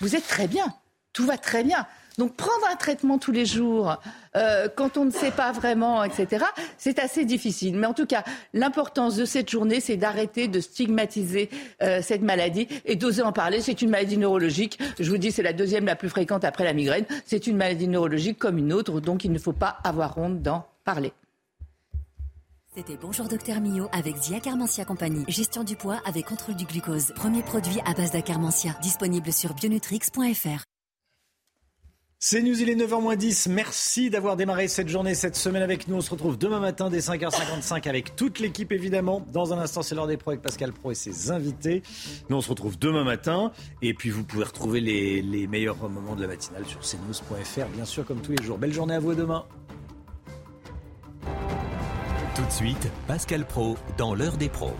vous êtes très bien, tout va très bien. Donc prendre un traitement tous les jours, euh, quand on ne sait pas vraiment, etc., c'est assez difficile. Mais en tout cas, l'importance de cette journée, c'est d'arrêter de stigmatiser euh, cette maladie et d'oser en parler. C'est une maladie neurologique. Je vous dis, c'est la deuxième la plus fréquente après la migraine. C'est une maladie neurologique comme une autre, donc il ne faut pas avoir honte d'en parler. C'était Bonjour Docteur Mio avec Zia Carmentia Compagnie. Gestion du poids avec contrôle du glucose. Premier produit à base d'acarmentia. Disponible sur bionutrix.fr. C'est News, il est 9h10. Merci d'avoir démarré cette journée, cette semaine avec nous. On se retrouve demain matin dès 5h55 avec toute l'équipe évidemment. Dans un instant, c'est l'heure des pros avec Pascal Pro et ses invités. Nous, on se retrouve demain matin. Et puis, vous pouvez retrouver les, meilleurs moments de la matinale sur cnews.fr, bien sûr, comme tous les jours. Belle journée à vous demain. Tout de suite, Pascal Pro dans l'heure des pros.